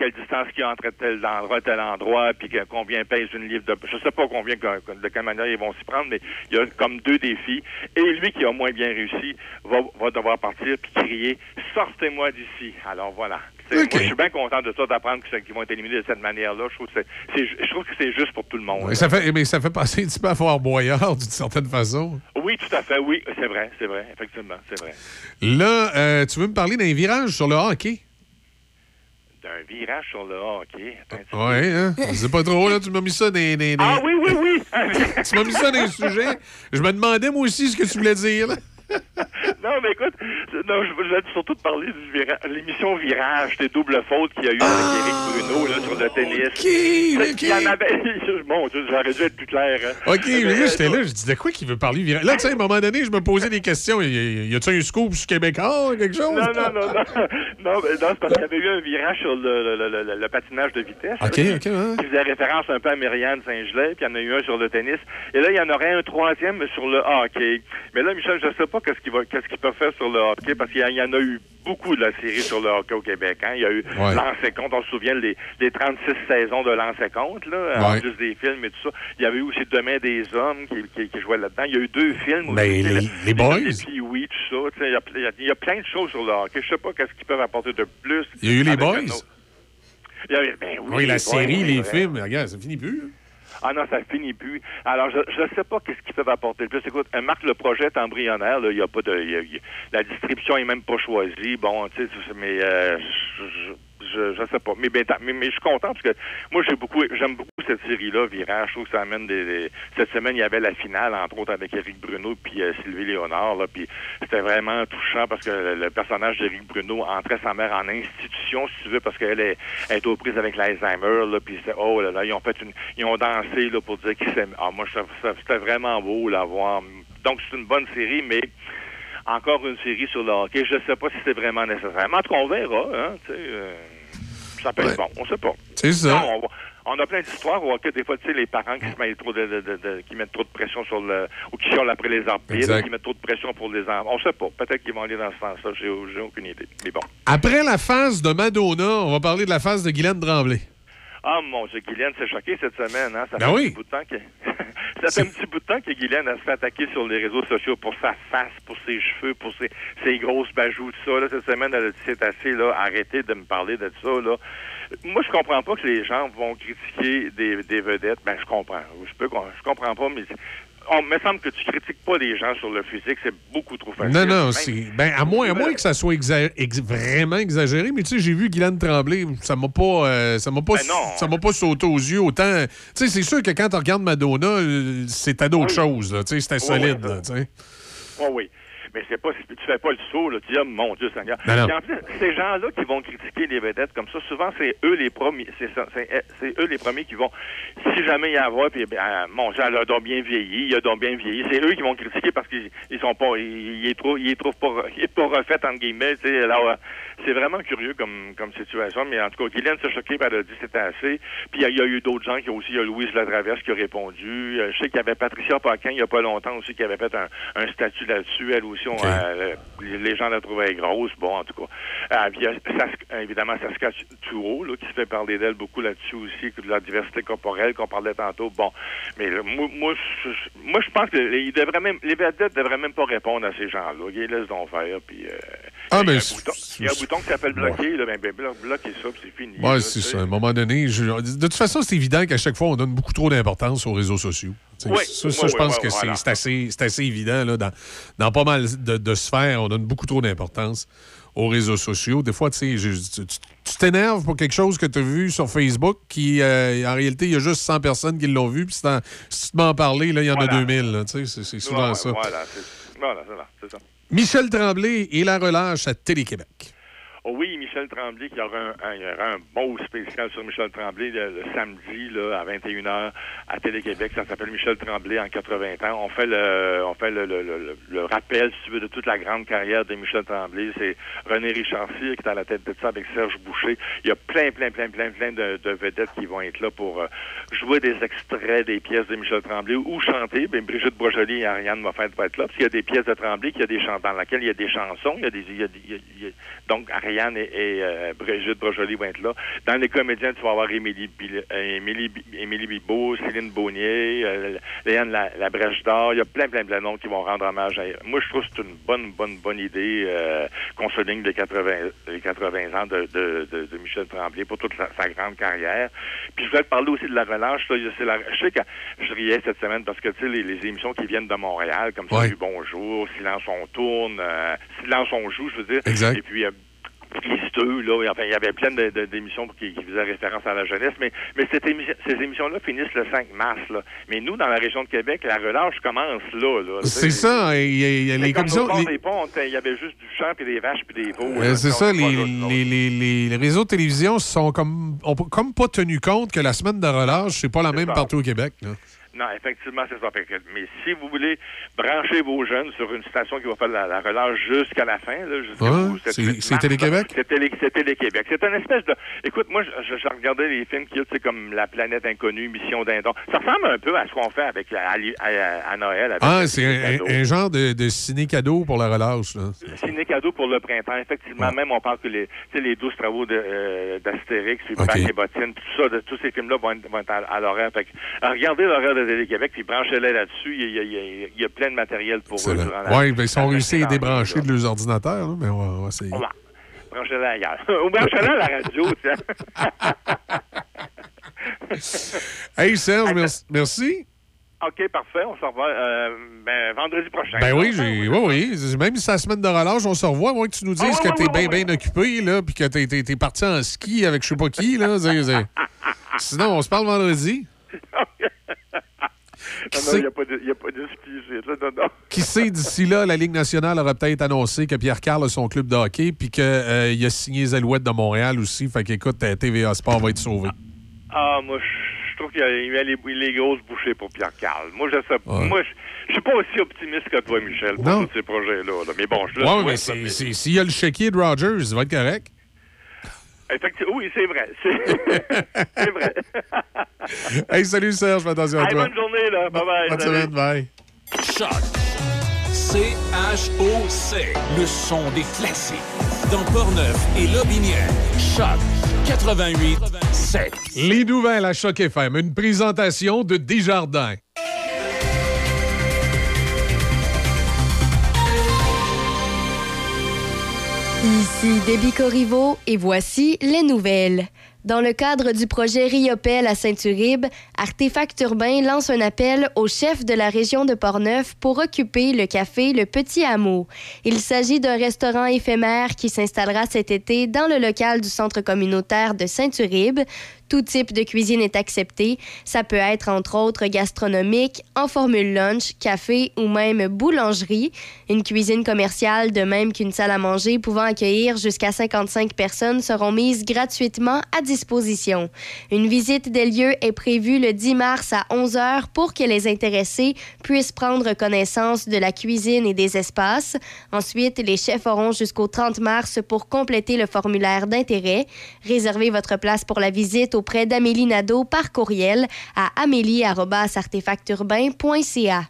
quelle distance qu'il y a entre tel endroit tel endroit, puis combien pèse une livre de... Je sais pas combien, de quelle manière ils vont s'y prendre, mais il y a comme deux défis. Et lui qui a moins bien réussi va, va devoir partir puis crier « Sortez-moi d'ici ». Alors voilà. Moi, je suis bien content de ça, d'apprendre qu'ils vont être éliminés de cette manière-là. Je trouve que c'est- c'est- je trouve que c'est juste pour tout le monde. Ça fait, mais ça fait passer un petit peu à Fort Boyard, d'une certaine façon. Oui, tout à fait, oui, c'est vrai, c'est vrai, effectivement, c'est vrai. Là, euh, tu veux me parler d'un virage sur le hockey? D'un virage sur le hockey. Attends un. Ouais, hein? Sais pas trop, là. Tu m'as mis ça dans, dans- dans- Ah oui, oui, oui! (laughs) tu m'as mis ça dans les sujets. Je me demandais, moi aussi, ce que tu voulais dire, là. (laughs) non, mais écoute, non, je voulais surtout te parler de l'émission Virage, des doubles fautes qu'il y a eu avec Éric Bruno là, sur le tennis. OK, OK. Il y en avait. (laughs) Dieu, j'aurais dû être plus clair. hein. OK, mais là, euh, j'étais là, je disais quoi qu'il veut parler virage? Là, tu sais, à un moment donné, je me posais des questions. Y, a-tu un scoop sur Québécois, quelque chose? Non, non, non, non. (laughs) Non, mais non, c'est parce qu'il y avait eu un virage sur le, le, le, le- patinage de vitesse. OK, là, OK, ouais. Qui faisait référence un peu à Myriane Saint-Gelais, puis il y en a eu un sur le tennis. Et là, il y en aurait un troisième sur le hockey. Mais là, Michel, je sais pas qu'est-ce qu'il va, qu'est-ce peut faire sur le hockey, parce qu'il y, en a eu beaucoup de la série sur le hockey au Québec. Hein. Il y a eu Ouais. Lancé compte, on se souvient les, les 36 saisons de Lancé compte, là, en Ouais. plus des films et tout ça. Il y avait eu aussi Demain des hommes qui, qui, qui jouait là-dedans. Il y a eu deux films aussi. Ben, les- le- les Boys. Oui, tout ça. Il y, a- il y a- il y a plein de choses sur le hockey. Je sais pas qu'est-ce qu'ils peuvent apporter de plus. Il y a eu les Boys. un autre- Il y a eu- ben oui, Oui, la série, Boys, les films, regarde, ça finit plus. hein. Ah non, ça finit plus. Alors, je ne sais pas qu'est-ce qu'ils peuvent apporter de plus. Écoute, Marc, le projet est embryonnaire. là. Il y a pas de, y a- y a- la distribution est même pas choisie. Bon, tu sais, mais euh, je, je, je, je sais pas. Mais, ben, mais, mais je suis content parce que moi, j'ai beaucoup, j'aime beaucoup cette série-là, Virage. Je trouve que ça amène des, des- Cette semaine, il y avait la finale, entre autres, avec Éric Bruno puis euh, Sylvie Léonard. Là, puis c'était vraiment touchant parce que le, personnage d'Éric Bruno entrait sa mère en institution, si tu veux, parce qu'elle est, elle est aux prises avec l'Alzheimer. Là, puis c'était, oh là là, ils ont fait une, ils ont dansé là pour dire qu'ils s'aiment. Ah, moi, ça- c'était vraiment beau là voir. Donc c'est une bonne série, mais encore une série sur le hockey. Je sais pas si c'est vraiment nécessaire. Mais en tout cas, on verra. Hein, euh, ça peut être bon. On sait pas. C'est ça. Non, on, va- on a plein d'histoires au hockey. Des fois, tu sais, les parents qui se mettent trop de, de- de- de- qui mettent trop de pression sur le, ou qui chialent après les arbitres, qui mettent trop de pression pour les enfants. On sait pas. Peut-être qu'ils vont aller dans ce sens-là. J'ai, j'ai aucune idée. Mais bon. Après la phase de Madonna, on va parler de la phase de Guylaine Tremblay. Ah, mon Dieu, Guylaine s'est choquée cette semaine. Hein? Ça Ben fait oui. un petit bout de temps que... (laughs) ça fait un petit bout de temps que Guylaine a se fait attaquer sur les réseaux sociaux pour sa face, pour ses cheveux, pour ses, ses grosses bajoux, tout ça. Là, cette semaine, elle a dit c'est assez, là, arrêtez de me parler de ça. Là. Moi, je comprends pas que les gens vont critiquer des, des vedettes. Ben, je comprends. Je peux, je comprends pas, mais on me semble que tu critiques pas les gens sur le physique. C'est beaucoup trop facile. Non, non, c'est. Ben, à moins, à moins que ça soit exa- ex- vraiment exagéré, mais tu sais, j'ai vu Guylaine Tremblay, ça m'a pas, euh, ça m'a pas, Ben ça m'a pas sauté aux yeux autant. Tu sais, c'est sûr que quand tu regardes Madonna, euh, c'était d'autres choses, là, tu sais, c'était Oui, solide, oui. là, tu sais. Oui, oui. Mais c'est pas, tu fais pas le saut, là. Tu dis, ah, mon Dieu Seigneur. Non. Puis en plus, ces gens-là qui vont critiquer les vedettes comme ça, souvent, c'est eux les premiers, c'est c'est eux les premiers qui vont, si jamais il y a à voir, puis, ben, ah, mon Dieu, a donc bien vieilli, il a donc bien vieilli. C'est eux qui vont critiquer parce qu'ils, ils sont pas, ils, ils trouvent, ils trouvent pas, il est pas refait, entre guillemets, tu sais. Euh, c'est vraiment curieux comme, comme situation. Mais en tout cas, Guylaine s'est choquée, puis elle a dit que c'était assez. Puis il y a- il y, a eu d'autres gens qui ont aussi, il y a Louise Latraverse qui a répondu. Euh, Je sais qu'il y avait Patricia Paquin, il y a pas longtemps aussi, qui avait fait un, un statut là-dessus, elle aussi. on, euh, les les gens la trouvaient grosse. Bon, en tout cas. Euh, puis il y a évidemment, Saskatchewan, là, qui se fait parler d'elle beaucoup là-dessus aussi, que de la diversité corporelle qu'on parlait tantôt. Bon, mais là, moi, moi, je, moi, je pense que les, devraient même, les vedettes devraient même pas répondre à ces gens-là. Ils laissent donc faire. Puis, euh, Ah, il y a mais un bouton- il y a un bouton qui s'appelle bloquer. Là, ben, ben, blo- bloquez ça, puis c'est fini. Là, c'est ça. À un moment donné, de toute façon, c'est évident qu'à chaque fois, on donne beaucoup trop d'importance aux réseaux sociaux. Oui, ça, oui, je oui, pense oui, que c'est- assez, assez évident. Là, dans, dans pas mal de, sphères, on donne beaucoup trop d'importance aux réseaux sociaux. Des fois, tu t'énerves pour quelque chose que tu as vu sur Facebook qui, euh, en réalité, il y a juste 100 personnes qui l'ont vu. Puis si, tu m'en parler, là, il y en a 2000. là, tu sais, c'est souvent ça. Voilà, c'est ça. Michel Tremblay et la relâche à Télé-Québec. Oh oui, Michel Tremblay, qui aura un, un- il y aura un beau spécial sur Michel Tremblay le, le samedi là, à 21h à Télé-Québec. Ça s'appelle Michel Tremblay en 80 ans. On fait le on fait le, le, le- rappel, si tu veux, de toute la grande carrière de Michel Tremblay. C'est René Richard qui est à la tête de ça avec Serge Boucher. Il y a plein, plein, plein, plein, plein de, de vedettes qui vont être là pour euh, jouer des extraits des pièces de Michel Tremblay ou chanter. Ben, Brigitte Brojoli et Ariane Moffett vont être là. Parce qu'il y a des pièces de Tremblay, qu'il y a des dans lesquelles il y a des chansons. Il y a des, il y a il y a- donc et, et, euh, Brigitte Brojoli vont être là. Dans les comédiens, tu vas avoir Émilie, Bil- euh, Émilie, Émilie Bibeau, Céline Beaunier, euh, Léane la, la Brèche d'Or. Il y a plein, plein, plein de noms qui vont rendre hommage à Moi, je trouve que c'est une bonne, bonne, bonne idée euh, qu'on souligne les 80, les 80 ans de, de, de, de Michel Tremblay pour toute sa, sa grande carrière. Puis je voulais te parler aussi de la relâche. Là. C'est la- je sais que je riais cette semaine parce que tu sais, les, les émissions qui viennent de Montréal, comme Ouais. Salut Bonjour, Silence on tourne, euh, Silence on joue, je veux dire. Exact. Et puis euh, Listeux, là, enfin, il y avait plein de- de- d'émissions qui, qui faisaient référence à la jeunesse, mais, mais cette émission- ces émissions-là finissent le 5 mars. Là. Mais nous, dans la région de Québec, la relâche commence là. là C'est ça. et a les commissions. les- ponts, il y avait juste du champ, puis des vaches, puis des veaux. Euh, c'est ça, les, les, les- les- réseaux de télévision sont comme, ont comme pas tenu compte que la semaine de relâche, c'est pas la même ça. partout au Québec. là. Non, effectivement, c'est ça. Mais si vous voulez brancher vos jeunes sur une station qui va faire la, la relâche jusqu'à la fin, là, jusqu'au Ouais, c'est- Télé-Québec? C'est Télé- c'est Télé-Québec. C'est une espèce de... Écoute, moi, je, je- regardais les films qui, tu sais, comme La planète inconnue, Mission Dindon. Ça ressemble un peu à ce qu'on fait avec la- à, li- à- à Noël. Avec Ah, c'est un, genre de, de ciné-cadeau pour la relâche. là. Ciné cadeau pour le printemps, effectivement. Même on parle que les, tu sais, les douze travaux de, euh, d'Astérix, puis OK. Bac et Bottine, tout ça, de, tous ces films-là vont être, vont être à, l'horaire. Euh, regardez l'horaire de Télé-Québec, puis branchez-les là-dessus. Il y, a, y y plein de matériel pour eux. Oui, ben, ils sont la réussi à débrancher de leurs ordinateurs, là, mais on va, on va essayer. Branchez-les ailleurs. (laughs) Ou branchez-les à la radio, tiens. (laughs) Hey Serge, merci. merci. OK, parfait. On se revoit euh, ben, vendredi prochain. Ben oui, j'ai, oui, oui. Même si c'est la semaine de relâche, on se revoit. Moi, que tu nous dises Ah, oui, que oui, t'es oui, bien, bien occupé, là, puis que t'es, t'es- t'es parti en ski avec je sais pas qui, là. (laughs) Sinon, on se parle vendredi. Non, non, il n'y a pas de, il y a pas de ski ici, là, non, non. (laughs) Qui sait, d'ici là, la Ligue nationale aura peut-être annoncé que Pierre Carl a son club de hockey, puis qu'il a signé les Alouettes de Montréal aussi. Fait qu'écoute, euh, TVA Sport va être sauvé. Ah, moi, je trouve qu'il y a, il y a les, les grosses bouchées pour Pierre Carl. Moi, je sais pas. Moi, je suis pas aussi optimiste que toi, Michel, pour Non. tous ces projets-là. là. Mais bon, je le Ouais, mais s'il y a le chéquier de Rogers, il va être correct. Effectivement, oui, c'est vrai. C'est (laughs) vrai. (laughs) Hey, salut Serge, fais attention à Hey, toi. bonne journée, là. Bye-bye. Bonne salut. semaine, bye. Choc. C-H-O-C. Le son des classiques. Dans Portneuf et Lobinière. Choc 88 7. Les nouvelles à Choc FM, une présentation de Desjardins. Ici Déby Corriveau et voici les nouvelles. Dans le cadre du projet Riopel à Saint-Uribe, Artefact Urbain lance un appel au chef de la région de Portneuf pour occuper le café Le Petit Hameau. Il s'agit d'un restaurant éphémère qui s'installera cet été dans le local du centre communautaire de Saint-Uribe. Tout type de cuisine est accepté. Ça peut être entre autres gastronomique, en formule lunch, café ou même boulangerie. Une cuisine commerciale de même qu'une salle à manger pouvant accueillir jusqu'à 55 personnes seront mises gratuitement à disposition. Une visite des lieux est prévue le 10 mars à 11h pour que les intéressés puissent prendre connaissance de la cuisine et des espaces. Ensuite, les chefs auront jusqu'au 30 mars pour compléter le formulaire d'intérêt. Réservez votre place pour la visite auprès d'Amélie Nadeau par courriel à amélie.artefacturbain.ca.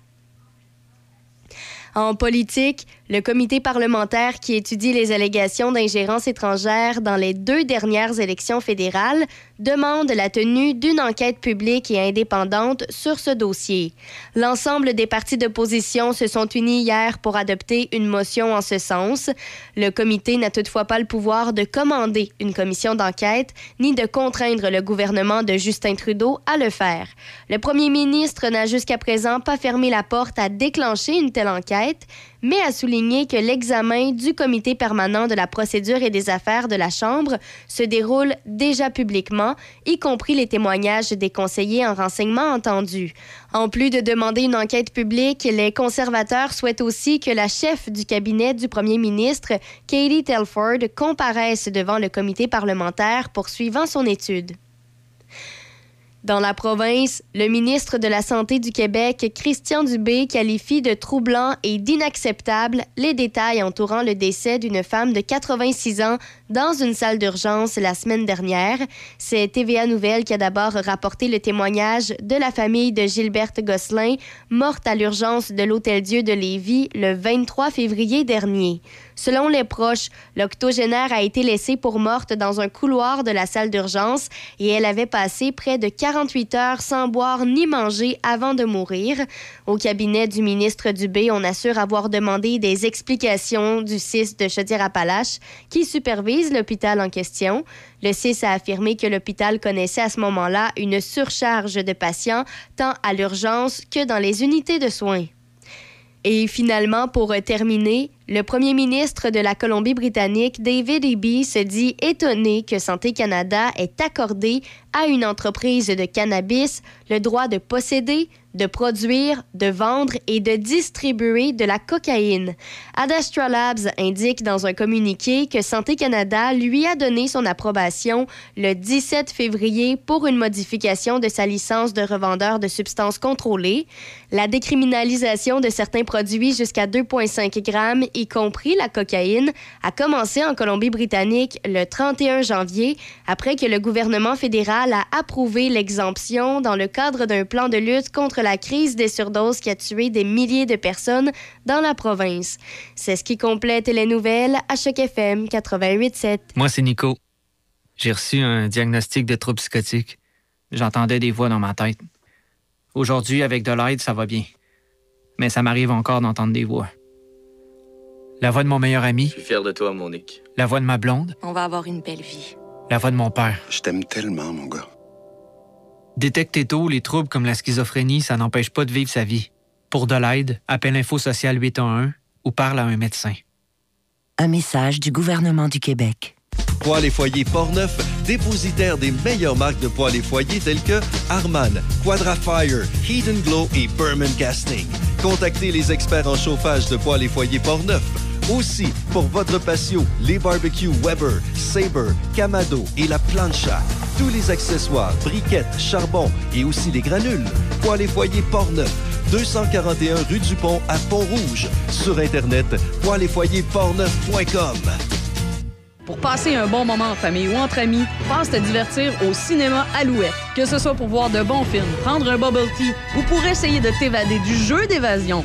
En politique, Le comité parlementaire qui étudie les allégations d'ingérence étrangère dans les deux dernières élections fédérales demande la tenue d'une enquête publique et indépendante sur ce dossier. L'ensemble des partis d'opposition se sont unis hier pour adopter une motion en ce sens. Le comité n'a toutefois pas le pouvoir de commander une commission d'enquête ni de contraindre le gouvernement de Justin Trudeau à le faire. Le premier ministre n'a jusqu'à présent pas fermé la porte à déclencher une telle enquête, mais a souligné que l'examen du comité permanent de la procédure et des affaires de la Chambre se déroule déjà publiquement, y compris les témoignages des conseillers en renseignement entendus. En plus de demander une enquête publique, les conservateurs souhaitent aussi que la chef du cabinet du premier ministre, Katie Telford, comparaisse devant le comité parlementaire poursuivant son étude. Dans la province, le ministre de la Santé du Québec, Christian Dubé, qualifie de troublant et d'inacceptable les détails entourant le décès d'une femme de 86 ans dans une salle d'urgence la semaine dernière. C'est TVA Nouvelle qui a d'abord rapporté le témoignage de la famille de Gilberte Gosselin, morte à l'urgence de l'Hôtel Dieu de Lévis le 23 février dernier. Selon les proches, l'octogénaire a été laissée pour morte dans un couloir de la salle d'urgence et elle avait passé près de 48 heures sans boire ni manger avant de mourir. Au cabinet du ministre Dubé, on assure avoir demandé des explications du CIS de Chaudière-Appalaches qui supervise l'hôpital en question. Le CIS a affirmé que l'hôpital connaissait à ce moment-là une surcharge de patients tant à l'urgence que dans les unités de soins. Et finalement, pour terminer, le premier ministre de la Colombie-Britannique, David Eby, se dit étonné que Santé Canada ait accordé à une entreprise de cannabis le droit de posséder, de produire, de vendre et de distribuer de la cocaïne. Adastra Labs indique dans un communiqué que Santé Canada lui a donné son approbation le 17 février pour une modification de sa licence de revendeur de substances contrôlées. La décriminalisation de certains produits jusqu'à 2,5 grammes, y compris la cocaïne, a commencé en Colombie-Britannique le 31 janvier après que le gouvernement fédéral a approuvé l'exemption dans le cadre d'un plan de lutte contre la crise des surdoses qui a tué des milliers de personnes dans la province. C'est ce qui complète les nouvelles à Choc FM 88.7. Moi, c'est Nico. J'ai reçu un diagnostic de trouble psychotique. J'entendais des voix dans ma tête. Aujourd'hui, avec de l'aide, ça va bien. Mais ça m'arrive encore d'entendre des voix. La voix de mon meilleur ami, Je suis fier de toi, Monique. la voix de ma blonde, On va avoir une belle vie. la voix de mon père. Je t'aime tellement, mon gars. Détecter tôt les troubles comme la schizophrénie, ça n'empêche pas de vivre sa vie. Pour de l'aide, appelle Info Social 811 ou parle à un médecin. Un message du gouvernement du Québec. Poêles et foyers Portneuf, dépositaire des meilleures marques de poêles et foyers telles que Harman, Quadrafire, and Glow et Berman Casting. Contactez les experts en chauffage de poêles et foyers Portneuf. Aussi, pour votre patio, les barbecues Weber, Sabre, Camado et la plancha. Tous les accessoires, briquettes, charbon et aussi les granules. Poêles et foyers Portneuf, 241 rue du Pont à Pont-Rouge. Sur Internet, poêles et foyers portneuf.com. Pour passer un bon moment en famille ou entre amis, pense te divertir au cinéma Alouette. Que ce soit pour voir de bons films, prendre un bubble tea ou pour essayer de t'évader du jeu d'évasion.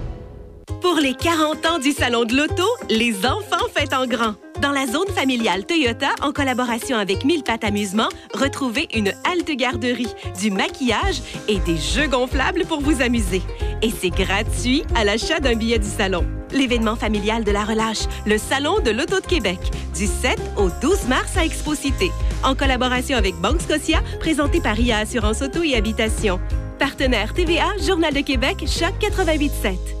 Pour les 40 ans du Salon de l'Auto, les enfants fêtent en grand. Dans la zone familiale Toyota, en collaboration avec Mille Pattes Amusement, retrouvez une halte garderie, du maquillage et des jeux gonflables pour vous amuser. Et c'est gratuit à l'achat d'un billet du salon. L'événement familial de la relâche, le Salon de l'Auto de Québec, du 7 au 12 mars à Expo-Cité, en collaboration avec Banque Scotia, présenté par IA Assurance Auto et Habitation. Partenaire TVA, Journal de Québec, Choc 88.7.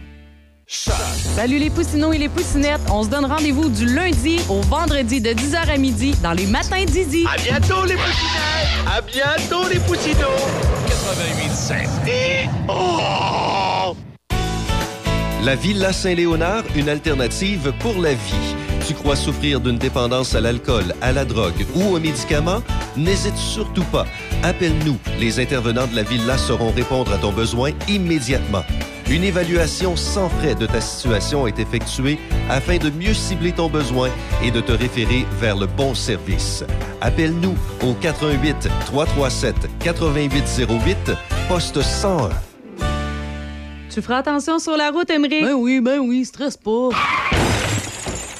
Salut les poussinots et les poussinettes. On se donne rendez-vous du lundi au vendredi de 10h à midi dans les matins d'Izzy. À bientôt les poussinettes! À bientôt les poussinots! 88.7. Oh! La Villa Saint-Léonard, une alternative pour la vie. Tu crois souffrir d'une dépendance à l'alcool, à la drogue ou aux médicaments? N'hésite surtout pas. Appelle-nous. Les intervenants de la Villa sauront répondre à ton besoin immédiatement. Une évaluation sans frais de ta situation est effectuée afin de mieux cibler ton besoin et de te référer vers le bon service. Appelle-nous au 88 337 8808 poste 101. Tu feras attention sur la route, Emery. Ben oui, ben oui, stresse pas.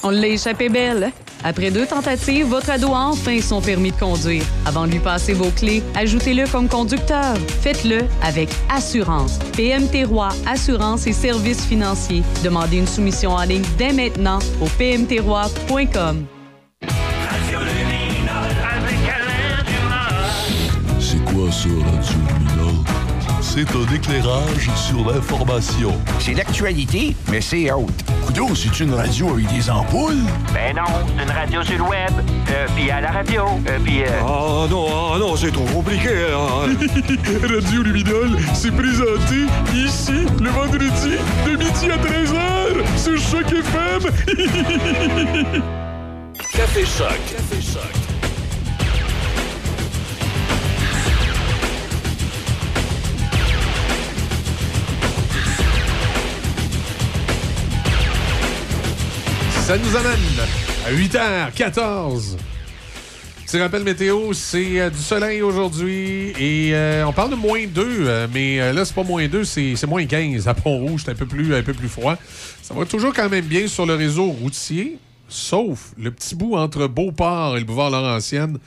On l'a échappé belle. Après deux tentatives, votre ado a enfin son permis de conduire. Avant de lui passer vos clés, ajoutez-le comme conducteur. Faites-le avec assurance. PMT Roi Assurance et Services financiers. Demandez une soumission en ligne dès maintenant au pmtroi.com. C'est quoi ça, Radio? C'est un éclairage sur l'information. C'est l'actualité, mais c'est haute. Coudon, c'est une radio avec des ampoules? Ben non, c'est une radio sur le web. Euh, puis à la radio. Euh, puis. euh, Ah non, ah non, c'est trop compliqué. hein. (laughs) Radio Luminol, c'est présenté ici le vendredi de midi à 13h sur Choc FM. (laughs) Café Choc. Café Choc. Ça nous amène à 8h14. Petit rappel météo, c'est euh, du soleil aujourd'hui et euh, on parle de moins 2, mais euh, là, c'est pas moins 2, c'est moins 15. À Pont-Rouge, c'est un, peu plus- un peu plus froid. Ça va toujours quand même bien sur le réseau routier, sauf le petit bout entre Beauport et le boulevard Laurentienne.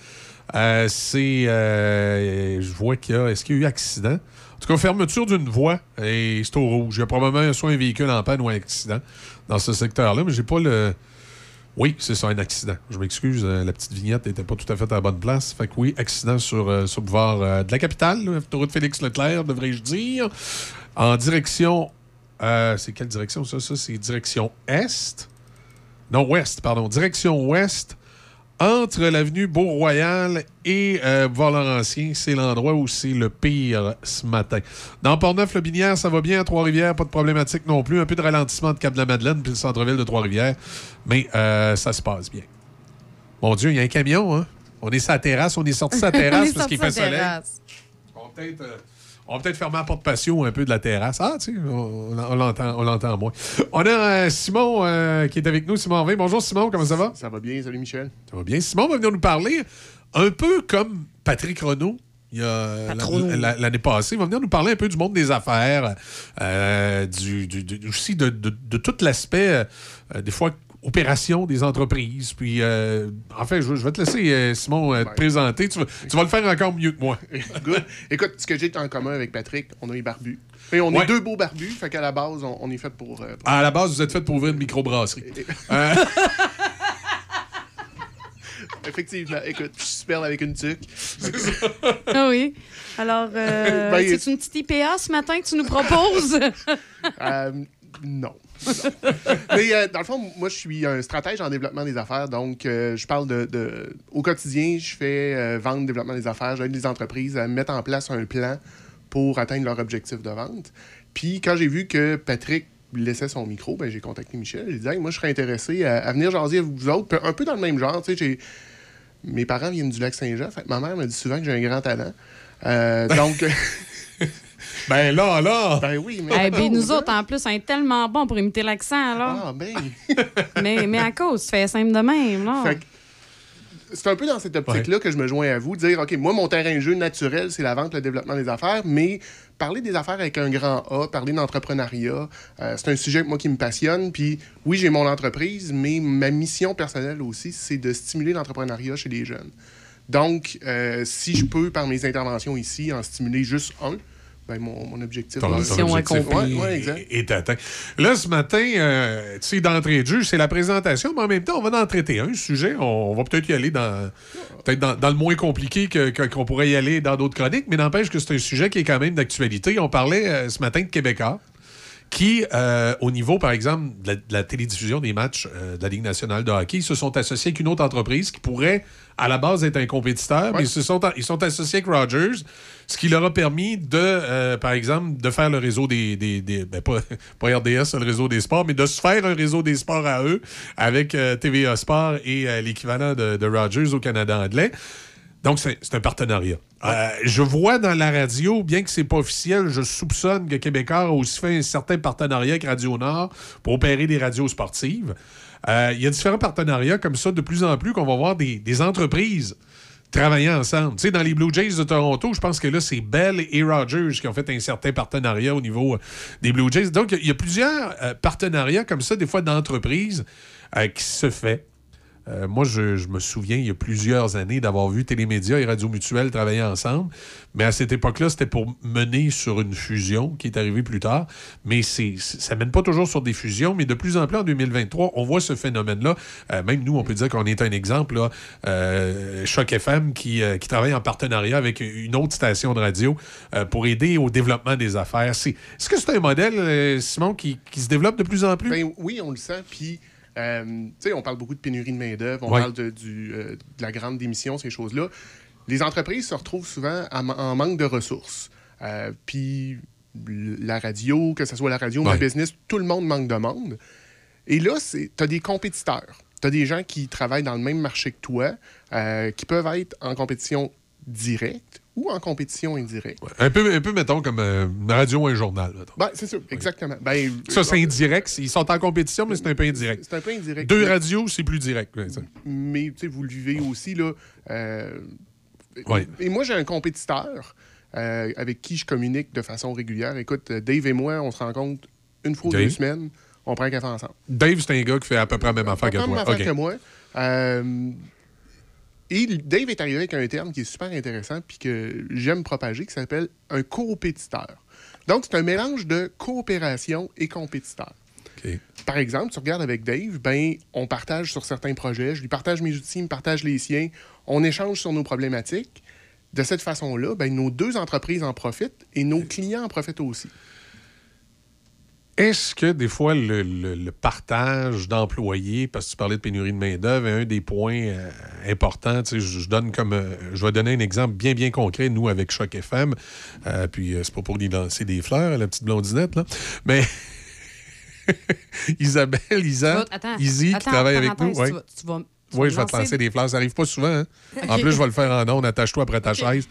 C'est. je vois qu'il y a. Est-ce qu'il y a eu accident? En tout cas, fermeture d'une voie et c'est au rouge. Il y a probablement soit un véhicule en panne ou un accident dans ce secteur-là, mais j'ai pas le. Oui, c'est ça, un accident. Je m'excuse, euh, la petite vignette n'était pas tout à fait à la bonne place. Fait que oui, accident sur, euh, sur le boulevard euh, de la capitale, là, autoroute Félix Leclerc, devrais-je dire, en direction. c'est quelle direction ça? Ça, c'est direction est. Non, ouest, pardon. Direction ouest. Entre l'avenue Beau-Royal et euh, boulevard Laurentien, c'est l'endroit où c'est le pire ce matin. Dans Portneuf-le-Binière, ça va bien. À Trois-Rivières, pas de problématique non plus. Un peu de ralentissement de Cap-de-la-Madeleine puis le centre-ville de Trois-Rivières. Mais euh, ça se passe bien. Mon Dieu, il y a un camion, hein? On est sur la terrasse, on est sorti sur la (laughs) On terrasse parce qu'il fait soleil. terrasse. On peut-être euh, on va peut-être fermer la porte patio un peu de la terrasse. Ah, tu sais, on, on l'entend, on l'entend moins. On a euh, Simon euh, qui est avec nous, Simon Harvey. Bonjour Simon, comment ça va? Ça va bien, salut Michel. Ça va bien. Simon va venir nous parler un peu comme Patrick Renault. Il y a la- l'année passée, il va venir nous parler un peu du monde des affaires, euh, du, du- du- aussi de, de- de tout l'aspect, euh, des fois, opération des entreprises. Puis, euh, en fait, je, je vais te laisser, euh, Simon, euh, te présenter. Tu vas, tu vas le faire encore mieux que moi. (laughs) Good. Écoute, ce que j'ai en commun avec Patrick, on est barbus. Et on Ouais. est deux beaux barbus, fait qu'à la base, on, on est fait pour. euh, pour- À la base, vous êtes fait pour ouvrir une microbrasserie. Euh, (laughs) Effectivement, écoute, je suis super avec une tuque. Ah oui. Alors, euh, Ben, c'est une petite IPA ce matin que tu nous proposes? (laughs) Euh, non. Mais euh, dans le fond, moi, je suis un stratège en développement des affaires. Donc, euh, je parle de, de- Au quotidien, je fais euh, vente, développement des affaires. J'aide les entreprises à mettre en place un plan pour atteindre leur objectif de vente. Puis, quand j'ai vu que Patrick laissait son micro, ben, j'ai contacté Michel. J'ai dit, Hey, moi, je serais intéressé à, à venir jaser avec vous autres, un peu dans le même genre. Tu sais, j'ai- Mes parents viennent du lac Saint-Jean. Ma mère me dit souvent que j'ai un grand talent. Donc. (laughs) (laughs) ben là, là! Ben oui, mais. Eh bien, nous autres, en plus, on est tellement bons pour imiter l'accent, là. Ah, ben. (laughs) mais, mais à cause, tu fais simple de même, là. Fait que c'est un peu dans cette optique-là que je me joins à vous, dire, OK, moi, mon terrain de jeu naturel, c'est la vente, le développement des affaires, mais parler des affaires avec un grand A, parler d'entrepreneuriat, euh, c'est un sujet moi qui me passionne. Puis oui, j'ai mon entreprise, mais ma mission personnelle aussi, c'est de stimuler l'entrepreneuriat chez les jeunes. Donc, euh, si je peux, par mes interventions ici, en stimuler juste un, ben mon, mon objectif Ton- objectif Ouais, est- ouais, exact. est atteint. Là, ce matin, euh, tu sais, d'entrée de jeu, c'est la présentation, mais en même temps, on va en traiter un sujet. On, on va peut-être y aller dans peut-être dans, dans le moins compliqué que- que- qu'on pourrait y aller dans d'autres chroniques, mais n'empêche que c'est un sujet qui est quand même d'actualité. On parlait euh, ce matin de Québécois qui, euh, au niveau, par exemple, de la, de la télédiffusion des matchs euh, de la Ligue nationale de hockey, se sont associés avec une autre entreprise qui pourrait, à la base, être un compétiteur, mais ils, se sont, ils sont associés avec Rogers, ce qui leur a permis de, euh, par exemple, de faire le réseau des... des, des- ben, pas, (laughs) pas RDS, le réseau des sports, mais de se faire un réseau des sports à eux avec euh, TVA Sport et euh, l'équivalent de, de Rogers au Canada anglais. Donc, c'est un partenariat. Euh, je vois dans la radio, bien que c'est pas officiel, je soupçonne que Québécois a aussi fait un certain partenariat avec Radio Nord pour opérer des radios sportives. Euh, Il y a différents partenariats comme ça de plus en plus qu'on va voir des, des entreprises travailler ensemble. Tu sais, dans les Blue Jays de Toronto, je pense que là, c'est Bell et Rogers qui ont fait un certain partenariat au niveau euh, des Blue Jays. Donc, il y a plusieurs euh, partenariats comme ça, des fois d'entreprises, euh, qui se fait. Euh, moi, je, me souviens, il y a plusieurs années, d'avoir vu Télémédia et Radio Mutuelle travailler ensemble. Mais à cette époque-là, c'était pour mener sur une fusion qui est arrivée plus tard. Mais c'est, ça mène pas toujours sur des fusions. Mais de plus en plus, en 2023, on voit ce phénomène-là. Euh, même nous, on peut dire qu'on est un exemple. Là. Euh, Choc FM qui, travaille en partenariat avec une autre station de radio pour aider au développement des affaires. Est-ce que c'est un modèle, Simon, qui, qui se développe de plus en plus? Ben oui, on le sent. Puis, euh, on parle beaucoup de pénurie de main-d'œuvre, on Ouais. parle de, du, euh, de la grande démission, ces choses-là. Les entreprises se retrouvent souvent en, en manque de ressources. Euh, puis, la radio, que ce soit la radio ou Ouais. le business, tout le monde manque de monde. Et là, tu as des compétiteurs. Tu as des gens qui travaillent dans le même marché que toi, euh, qui peuvent être en compétition directe ou en compétition indirecte. Un peu, un peu mettons, comme euh, une radio ou un journal. Ben, c'est ça, exactement. Ben, Ça, c'est indirect. Ils sont en compétition, mais c'est un peu indirect. C'est un peu indirect. Deux Mais- radios, c'est plus direct. ouais, mais tu sais, vous le vivez aussi. Là, euh, Ouais. Et moi, j'ai un compétiteur euh, avec qui je communique de façon régulière. Écoute, euh, Dave et moi, on se rencontre une fois ou deux semaines. On prend un café ensemble. Dave, c'est un gars qui fait à peu près la même affaire que toi. même affaire que moi. Et Dave est arrivé avec un terme qui est super intéressant puis que j'aime propager, qui s'appelle un coopétiteur. Donc, c'est un mélange de coopération et compétiteur. Par exemple, tu regardes avec Dave, ben, on partage sur certains projets, je lui partage mes outils, il me partage les siens, on échange sur nos problématiques. De cette façon-là, ben, nos deux entreprises en profitent et nos clients en profitent aussi. Est-ce que des fois le, le- le partage d'employés, parce que tu parlais de pénurie de main-d'œuvre, est un des points euh, importants? Je, je donne comme euh, je vais donner un exemple bien, bien concret, nous, avec Choc FM. Euh, puis euh, c'est pas pour lui lancer des fleurs, la petite blondinette, là. Mais (laughs) Isabelle, Isa, Izzy, qui travaille avec nous. vas- tu Oui, je vais te lancer- des fleurs. Ça arrive pas souvent. hein. En plus, je vais le faire en ondes. Attache-toi après ta chaise.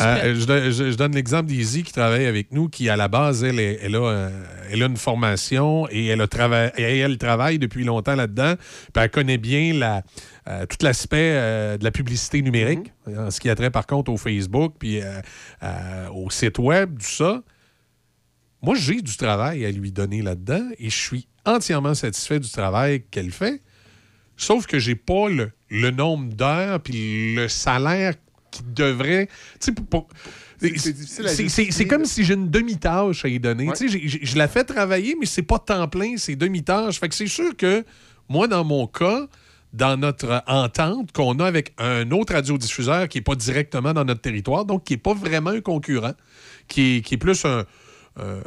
Euh, je, donne- je- je donne l'exemple d'Izzy qui travaille avec nous, qui, à la base, elle, est- elle, a, elle a une formation et elle, a trava- et elle travaille depuis longtemps là-dedans. Puis elle connaît bien la, euh, tout l'aspect euh, de la publicité numérique, en ce qui a trait, par contre, au Facebook, puis au site Web, tout ça. Moi, j'ai du travail à lui donner là-dedans et je suis entièrement satisfait du travail qu'elle fait. Sauf que j'ai pas le, le nombre d'heures puis le salaire qui devrait. Pour- c'est comme si j'ai une demi-tâche à y donner. Ouais. Je la fais travailler, mais c'est pas temps plein, c'est demi-tâche. Fait que c'est sûr que moi, dans mon cas, dans notre entente qu'on a avec un autre radiodiffuseur qui n'est pas directement dans notre territoire, donc qui n'est pas vraiment un concurrent, qui est, qui est plus un, euh,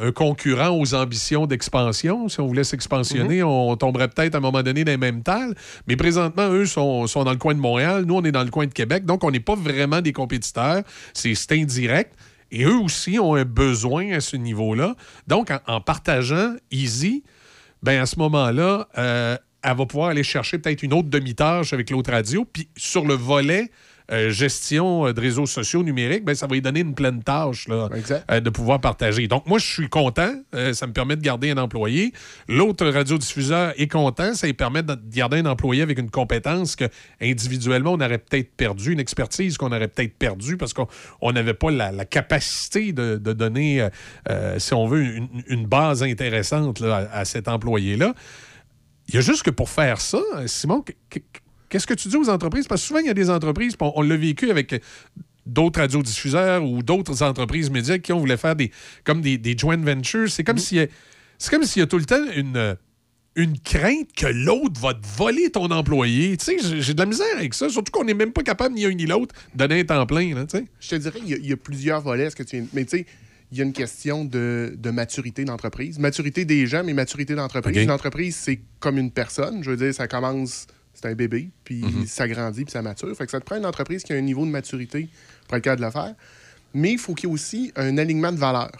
un concurrent aux ambitions d'expansion. Si on voulait s'expansionner, on tomberait peut-être à un moment donné dans les mêmes tales. Mais présentement, eux sont, sont dans le coin de Montréal. Nous, on est dans le coin de Québec. Donc, on n'est pas vraiment des compétiteurs. C'est c'est indirect. Et eux aussi ont un besoin à ce niveau-là. Donc, en, en partageant Easy, ben à ce moment-là, euh, elle va pouvoir aller chercher peut-être une autre demi-tâche avec l'autre radio. Puis sur le volet euh, gestion euh, de réseaux sociaux numériques, ben, ça va lui donner une pleine tâche là, euh, de pouvoir partager. Donc moi, je suis content. Euh, ça me permet de garder un employé. L'autre radiodiffuseur est content. Ça lui permet de garder un employé avec une compétence que individuellement, on aurait peut-être perdu, une expertise qu'on aurait peut-être perdu parce qu'on on n'avait pas la, la capacité de, de donner, si on veut, une, une base intéressante là, à, à cet employé-là. Il y a juste que pour faire ça, Simon, qu'est-ce que tu dis aux entreprises? Parce que souvent, il y a des entreprises, on, on l'a vécu avec d'autres radiodiffuseurs ou d'autres entreprises médias qui ont voulu faire des, comme des, des joint ventures. C'est comme s'il y a- c'est comme s'il y a tout le temps une, une crainte que l'autre va te voler ton employé. Tu sais, j'ai- de la misère avec ça, surtout qu'on n'est même pas capable, ni un ni l'autre, de donner un temps plein. Là, tu sais. Je te dirais, il y, a- il y a plusieurs volets, ce que tu viens- Mais tu sais, il y a une question de, de maturité d'entreprise. Maturité des gens, mais maturité d'entreprise. Une entreprise, c'est comme une personne. Je veux dire, ça commence, c'est un bébé, puis Mhm. ça grandit, puis ça mature. Fait que ça te prend une entreprise qui a un niveau de maturité pour être capable de le faire. Mais il faut qu'il y ait aussi un alignement de valeurs.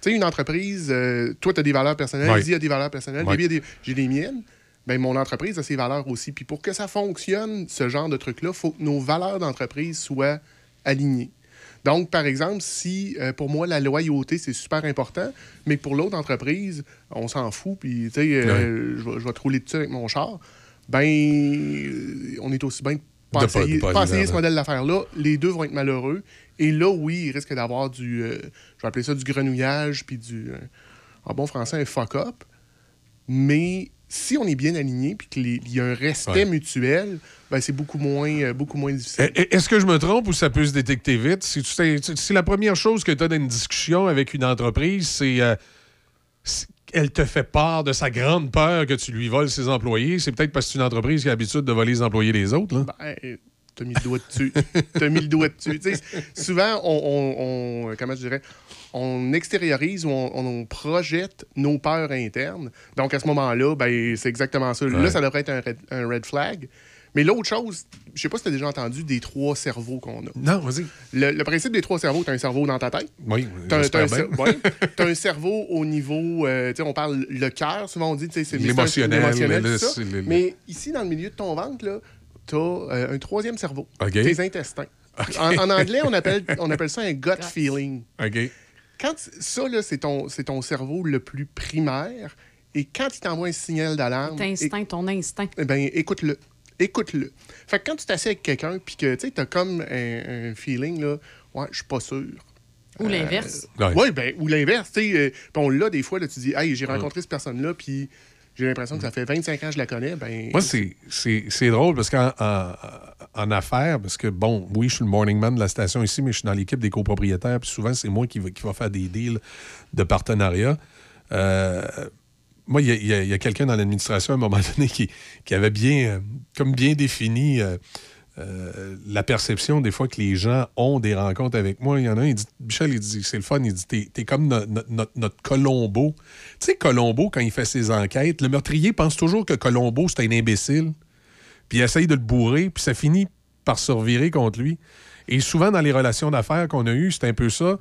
Tu sais, une entreprise, euh, toi, tu as des valeurs personnelles. Lizzie a des valeurs personnelles, des- j'ai des miennes. Ben, mon entreprise a ses valeurs aussi. Puis pour que ça fonctionne, ce genre de truc-là, il faut que nos valeurs d'entreprise soient alignées. Donc, par exemple, si euh, pour moi la loyauté, c'est super important, mais que pour l'autre entreprise, on s'en fout, puis tu sais, euh, je vais- je vais te rouler dessus avec mon char, ben, euh, on est aussi bien pas essayer, pas essayer ce là. modèle d'affaires-là. Les deux vont être malheureux. Et là, oui, il risque d'avoir du, euh, je vais appeler ça du grenouillage, puis du, euh, en bon français, un fuck-up. Mais si on est bien aligné, puis qu'il y a un respect Ouais. mutuel, ben, c'est beaucoup moins, euh, beaucoup moins difficile. E- e- Est-ce que je me trompe ou ça peut se détecter vite? Si, la première chose que tu as dans une discussion avec une entreprise, c'est elle te fait part de sa grande peur que tu lui voles ses employés, c'est peut-être parce que c'est une entreprise qui a l'habitude de voler les employés des autres. Là. Ben, t'as mis le doigt dessus. (laughs) t'as mis le doigt dessus. Souvent, on, on- on- comment je dirais, on extériorise ou on, on projette nos peurs internes. Donc, à ce moment-là, ben, c'est exactement ça. Ouais. Là, ça devrait être un red, un red flag. Mais l'autre chose, je sais pas si tu as déjà entendu des trois cerveaux qu'on a. Non, vas-y. Le, le principe des trois cerveaux, tu as un cerveau dans ta tête. Oui, un bien. cer- ouais. (laughs) T'as un cerveau au niveau, euh, tu sais, on parle le cœur, souvent on dit, tu sais, c'est L'émotionnel, Mais ici, dans le milieu de ton ventre, là, t'as euh, un troisième cerveau, OK. tes intestins. En, en anglais, on appelle, on appelle ça un gut feeling. OK. Quand tu- ça, là, c'est ton, c'est ton cerveau le plus primaire. Et quand il t'envoie un signal d'alarme, Ton instinct, ton instinct. eh ben, écoute-le. Écoute-le. Fait que quand tu t'assieds avec quelqu'un, puis que tu as comme un, un feeling, là, ouais, je suis pas sûr. Ou l'inverse. Euh, ouais. ben, ou l'inverse. euh, puis on l'a des fois, là, tu dis, hey, j'ai rencontré cette personne-là, puis j'ai l'impression que ça fait 25 ans que je la connais. Ben, Moi, c'est- c'est c'est drôle parce qu'en en, en affaires, parce que, bon, oui, je suis le morning man de la station ici, mais je suis dans l'équipe des copropriétaires, puis souvent, c'est moi qui va, qui va faire des deals de partenariat. Euh, moi, il y a, quelqu'un dans l'administration à un moment donné qui, avait bien, euh, comme bien défini euh, euh, la perception des fois que les gens ont des rencontres avec moi. Il y en a un, il dit, Michel, il dit, c'est le fun, il dit, t'es, comme no- no- notre, Colombo. Tu sais, Colombo, quand il fait ses enquêtes, le meurtrier pense toujours que Colombo, c'est un imbécile, puis il essaye de le bourrer, puis ça finit par se contre lui. Et souvent, dans les relations d'affaires qu'on a eues, c'est un peu ça.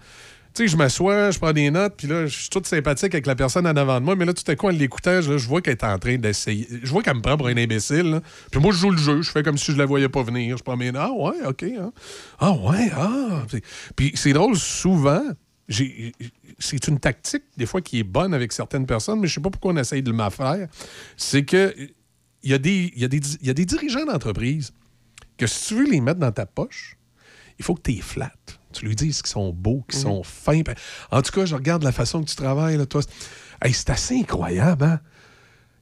Tu sais, je m'assois, je prends des notes, puis là, je suis toute sympathique avec la personne en avant de moi, mais là, tout à coup, en l'écoutant, je, vois qu'elle est en train d'essayer. Je vois qu'elle me prend pour un imbécile. Puis moi, je joue le jeu, je fais comme si je la voyais pas venir. Je prends mes notes. Ah ouais, OK. hein. Ah ouais, ah. Puis- c'est drôle, souvent, c'est une tactique, des fois, qui est bonne avec certaines personnes, mais je sais pas pourquoi on essaye de le m'affaire. C'est que il y, a des- y, y a des dirigeants d'entreprise que si tu veux les mettre dans ta poche, il faut que tu les flattes. Tu lui dises qu'ils sont beaux, qu'ils sont fins. En tout cas, je regarde la façon que tu travailles, là, toi. Hey, c'est assez incroyable, hein?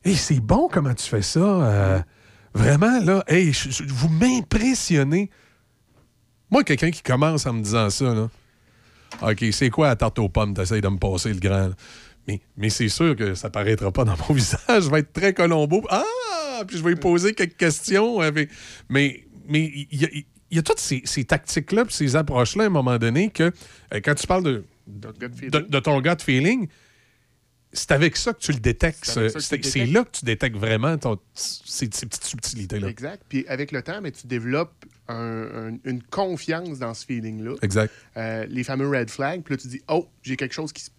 Hey, c'est bon comment tu fais ça. euh, Vraiment, là, hey, je- je- vous m'impressionnez. Moi, quelqu'un qui commence en me disant ça, là, OK, c'est quoi la tarte aux pommes? T'essayes de me passer le grand. là. Mais, mais c'est sûr que ça paraîtra pas dans mon (laughs) visage. Je vais être très colombo. Ah! Puis je vais lui poser quelques questions. avec- Mais il il y a toutes ces, ces tactiques-là ces approches-là à un moment donné que euh, quand tu parles de, de, de- de ton gut feeling, c'est avec ça que tu le détectes. C'est là que tu détectes vraiment ton- ces, ces petites subtilités-là. Exact. Puis avec le temps, mais tu développes un- un- une confiance dans ce feeling-là. Exact. Euh, les fameux red flags. Puis là, tu dis, oh, j'ai quelque chose qui se.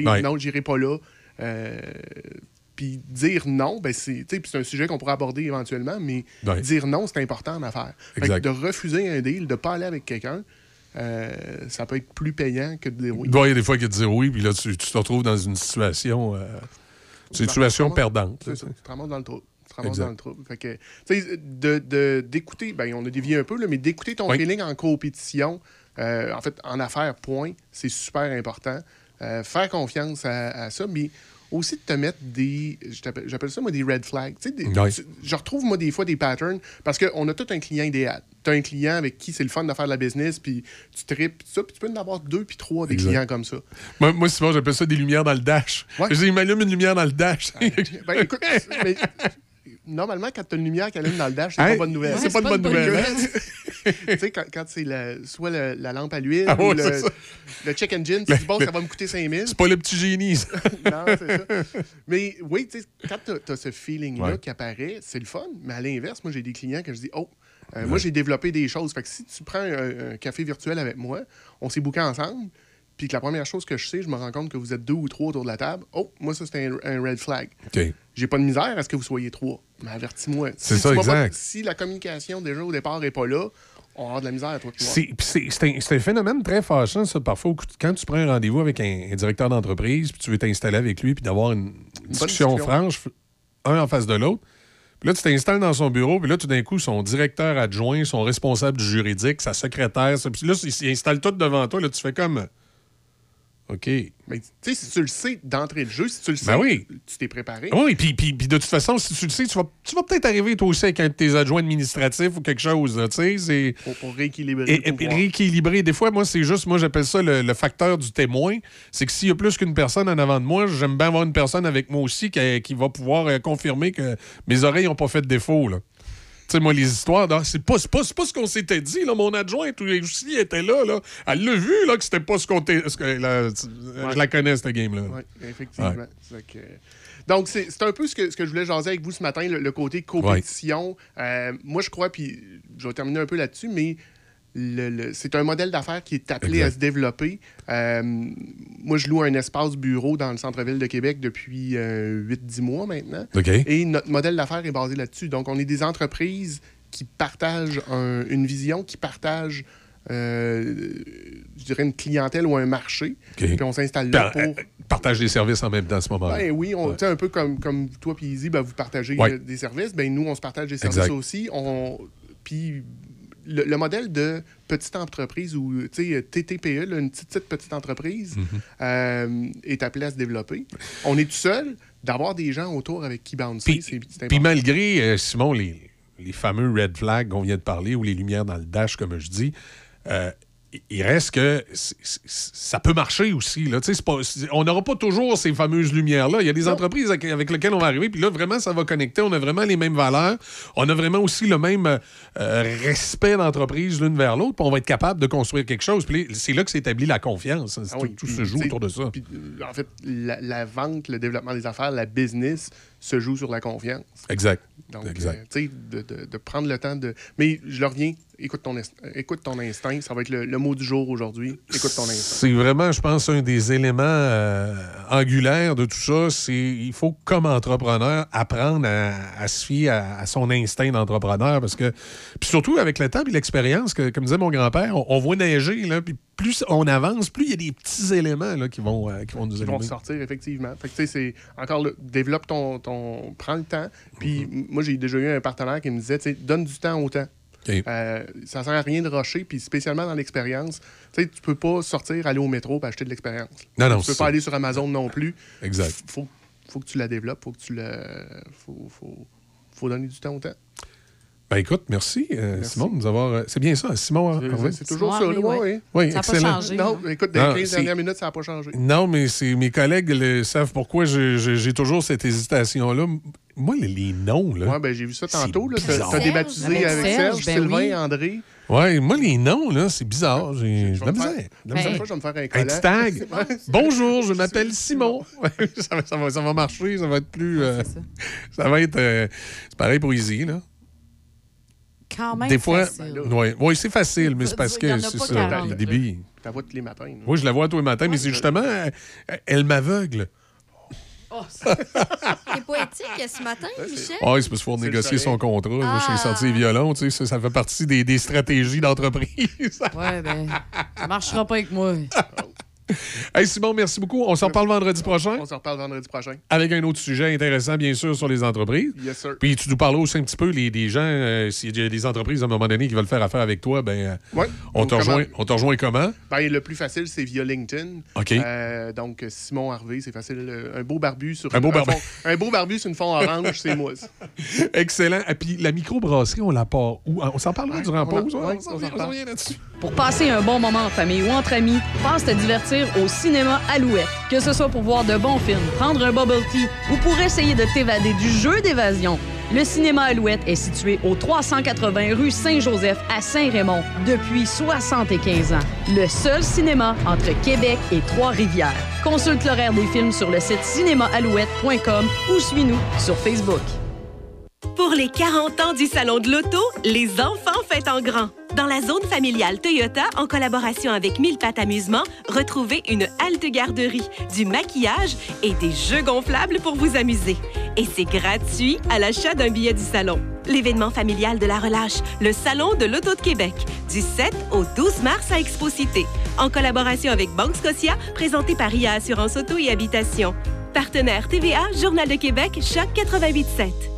Ouais. Non, j'irai pas là. Euh, puis dire non, ben c'est un sujet qu'on pourrait aborder éventuellement, mais Ouais. dire non, c'est important en affaires. Que de refuser un deal, de pas aller avec quelqu'un, euh, ça peut être plus payant que de dire oui. Ouais, Il y a des fois qui te disent oui, puis là, tu, tu te retrouves dans une situation, euh, une Dans- situation perdante. C'est ça, tu te ramasses dans le trou. Tu te ramasses dans le trou. Fait que, de- de- d'écouter, ben, on a dévié un peu, là, mais d'écouter ton Oui. feeling en compétition, euh, en fait, en affaires, point, c'est super important. Faire confiance à, à ça, mais aussi de te mettre des, j'appelle ça moi des red flags. Des- Ouais. tu- je retrouve moi des fois des patterns parce qu'on a tout un client idéal. Tu as un client avec qui c'est le fun de faire de la business, puis tu tripes, ça, puis tu peux en avoir deux puis trois des Exact. clients comme ça. Moi, moi, souvent, j'appelle ça des lumières dans le dash. Dis, il m'allume une lumière dans le dash. Ben, écoute, (laughs) mais, normalement, quand tu as une lumière qui allume dans le dash, c'est Hein? pas une bonne nouvelle. C'est pas une bonne nouvelle, hein? (laughs) tu sais, quand, quand c'est le- soit le- la lampe à l'huile Ah ou ouais, le, check engine, tu dis, bon, le- ça va me coûter 5 000. C'est pas le petit génie, ça. (laughs) non, c'est ça. Mais oui, tu sais, quand tu as, ce feeling-là Ouais. qui apparaît, c'est le fun. Mais à l'inverse, moi, j'ai des clients que je dis, oh, euh, moi, j'ai développé des choses. Fait que si tu prends un, un café virtuel avec moi, on s'est booké ensemble, puis que la première chose que je sais, je me rends compte que vous êtes deux ou trois autour de la table. Oh, moi, ça, c'est un, un red flag. OK. J'ai pas de misère à ce que vous soyez trois. Mais avertis-moi. C'est Si ça, pas- exact. si la communication, déjà, au départ, n'est pas là, on va avoir de la misère, toi, puis moi. C'est un, phénomène très fâchant, ça, parfois. Quand tu prends un rendez-vous avec un, un directeur d'entreprise, puis tu veux t'installer avec lui, puis d'avoir une discussion, discussion. franche, un en face de l'autre. Puis là, tu t'installes dans son bureau, puis là, tout d'un coup, son directeur adjoint, son responsable du juridique, sa secrétaire, ça- puis là, ils ils installent tout devant toi. Là, tu fais comme. OK. Mais tu sais, si tu le sais d'entrée de jeu, si tu le sais, Ben oui. tu t'es préparé. Oui, puis, puis, puis de toute façon, si tu le sais, tu vas, tu vas peut-être arriver toi aussi avec un de tes adjoints administratifs ou quelque chose, tu sais. c'est- Pour, pour rééquilibrer Et, le rééquilibrer. Des fois, moi, c'est juste, moi, j'appelle ça le, le facteur du témoin. C'est que s'il y a plus qu'une personne en avant de moi, j'aime bien avoir une personne avec moi aussi qui, qui va pouvoir euh, confirmer que mes oreilles n'ont pas fait de défaut, là. Tu sais, moi, les histoires, c'est pas, pas, pas ce qu'on s'était dit, là. Mon adjointe aussi était là, là. Elle l'a vu, là, que c'était pas ce qu'on la- Je la connais, cette game-là. Oui, effectivement. Ouais. Fait que- Donc, c'est un peu ce que, ce que je voulais jaser avec vous ce matin, le, le côté compétition. Euh, moi, je crois, puis je vais terminer un peu là-dessus, mais le- le- c'est un modèle d'affaires qui est appelé à se développer. Euh, moi, je loue un espace bureau dans le centre-ville de Québec depuis 8-10 mois maintenant. Et notre modèle d'affaires est basé là-dessus. Donc, on est des entreprises qui partagent un- une vision, qui partagent, euh, je dirais, une clientèle ou un marché. Puis on s'installe là pour... euh, Partage des services en même temps à ce moment-là. Ben oui, on, un peu comme, comme toi puis Izzy, ben, vous partagez Ouais. euh, des services. Ben nous, on se partage des services Exact. aussi. On, puis le, le modèle de petite entreprise ou TTPE, là, une petite, petite, petite entreprise, Mhm. euh, est appelé à se développer. On est tout seul. D'avoir des gens autour avec qui bouncer, Puis- c'est malgré, euh, Simon, les, les fameux red flags qu'on vient de parler ou les lumières dans le dash, comme je dis, euh, il- reste que ça peut marcher aussi. Là. Pas, on n'aura pas toujours ces fameuses lumières-là. Il y a des entreprises avec, avec lesquelles on va arriver, puis là, vraiment, ça va connecter. On a vraiment les mêmes valeurs. On a vraiment aussi le même euh, respect d'entreprise l'une vers l'autre, puis on va être capable de construire quelque chose. Puis c'est là que s'établit la confiance. C'est Ah tout, oui, tout puis, se joue autour de ça. euh, en fait, la, la vente, le développement des affaires, la business se joue sur la confiance. Exact. Donc, Exact. euh, tu sais, de, de- de prendre le temps de. Mais je le reviens, écoute ton, est- écoute ton instinct. Ça va être le, le mot du jour aujourd'hui. Écoute ton instinct. C'est vraiment, je pense, un des éléments euh, angulaires de tout ça. C'est il faut, comme entrepreneur, apprendre à, à se fier à, à son instinct d'entrepreneur. Parce que, puis surtout avec le temps et l'expérience, que, comme disait mon grand-père, on, on voit neiger, là, puis plus on avance, plus il y a des petits éléments là, qui, vont, euh, qui vont nous Qui vont sortir, effectivement. Fait que, c'est encore développe ton, ton. Prends le temps. Puis, Mm-hmm. moi, j'ai déjà eu un partenaire qui me disait, donne du temps au temps. Euh, ça sert à rien de rusher, puis spécialement dans l'expérience. Tu sais, tu peux pas sortir, aller au métro et acheter de l'expérience. Non, non, Tu peux pas ça. aller sur Amazon non plus. Exact. F- Faut, faut que tu la développes, faut que tu le. Faut, faut, faut donner du temps au temps. Ben écoute, merci, euh, Merci. Simon, de nous avoir. euh, C'est bien ça, Simon. C'est- toujours ça, là, ouais, ouais. Oui, Ça pas changé, Non, là. écoute, dans les 15 c'est- dernières minutes, ça n'a pas changé. Non, mais mes collègues le, savent pourquoi j'ai toujours cette hésitation-là. Moi, les, les noms, là. Ouais, ben j'ai vu ça tantôt. T'as, débaptisé Avec avec Serge, Serge, ben Sylvain, oui. André. Ouais, moi, les noms, là, c'est bizarre. J'ai de la misère. la Ben, misère. je vais me faire un Un collant. petit tag. (laughs) Bonjour, je m'appelle Simon. (laughs) ça, va, ça, va, ça va marcher, ça va être plus. euh, (laughs) ça va être. euh, c'est pareil pour Easy, là. Quand même. Des fois. facile. Oui, ouais, c'est facile, mais c'est parce que c'est ça. 40, Le débit. Ta voix tous les matins. Oui, je la vois tous les matins, mais c'est justement. Elle, elle m'aveugle. T'es poétique ce matin, Michel? Ah, oui, c'est parce qu'il faut C'est négocier son contrat. Moi, j'ai Ah. sorti les violons, tu sais, ça, ça fait partie des, des stratégies d'entreprise. Ouais, ben, ça marchera pas avec moi. (laughs) (laughs) hey, Simon, merci beaucoup. On s'en reparle vendredi prochain On se reparle vendredi prochain. avec un autre sujet intéressant, bien sûr, sur les entreprises. Yes, sir. Puis tu nous parles aussi un petit peu les, des gens, euh, s'il y a des entreprises à un moment donné qui veulent faire affaire avec toi, ben, euh, Ouais. on, te rejoint, comment- on te rejoint comment? Ben, le plus facile, c'est via LinkedIn. OK. Euh, donc, Simon Harvey, c'est facile. Un beau barbu sur Un beau barbu. fond- un beau barbu sur une fond orange, c'est moi. (laughs) Excellent. Et puis la microbrasserie, on la part où? On s'en parlera durant la pause. ouais, on s'en s'en s'en revient là-dessus. Pour passer un bon moment en famille ou entre amis, pense te divertir au cinéma Alouette. Que ce soit pour voir de bons films, prendre un bubble tea ou pour essayer de t'évader du jeu d'évasion, Le cinéma Alouette est situé au 380 rue Saint-Joseph à Saint-Raymond depuis 75 ans. Le seul cinéma entre Québec et Trois-Rivières. Consulte l'horaire des films sur le site cinémaalouette.com ou suis-nous sur Facebook. Pour les 40 ans du Salon de l'Auto, les enfants fêtent en grand. Dans la zone familiale Toyota, en collaboration avec Mille Pattes Amusement, retrouvez une halte garderie, du maquillage et des jeux gonflables pour vous amuser. Et c'est gratuit à l'achat d'un billet du salon. L'événement familial de la relâche, le Salon de l'Auto de Québec, du 7 au 12 mars à Expo-Cité, en collaboration avec Banque Scotia, présenté par IA Assurance Auto et Habitation. Partenaire TVA, Journal de Québec, Choc 88.7.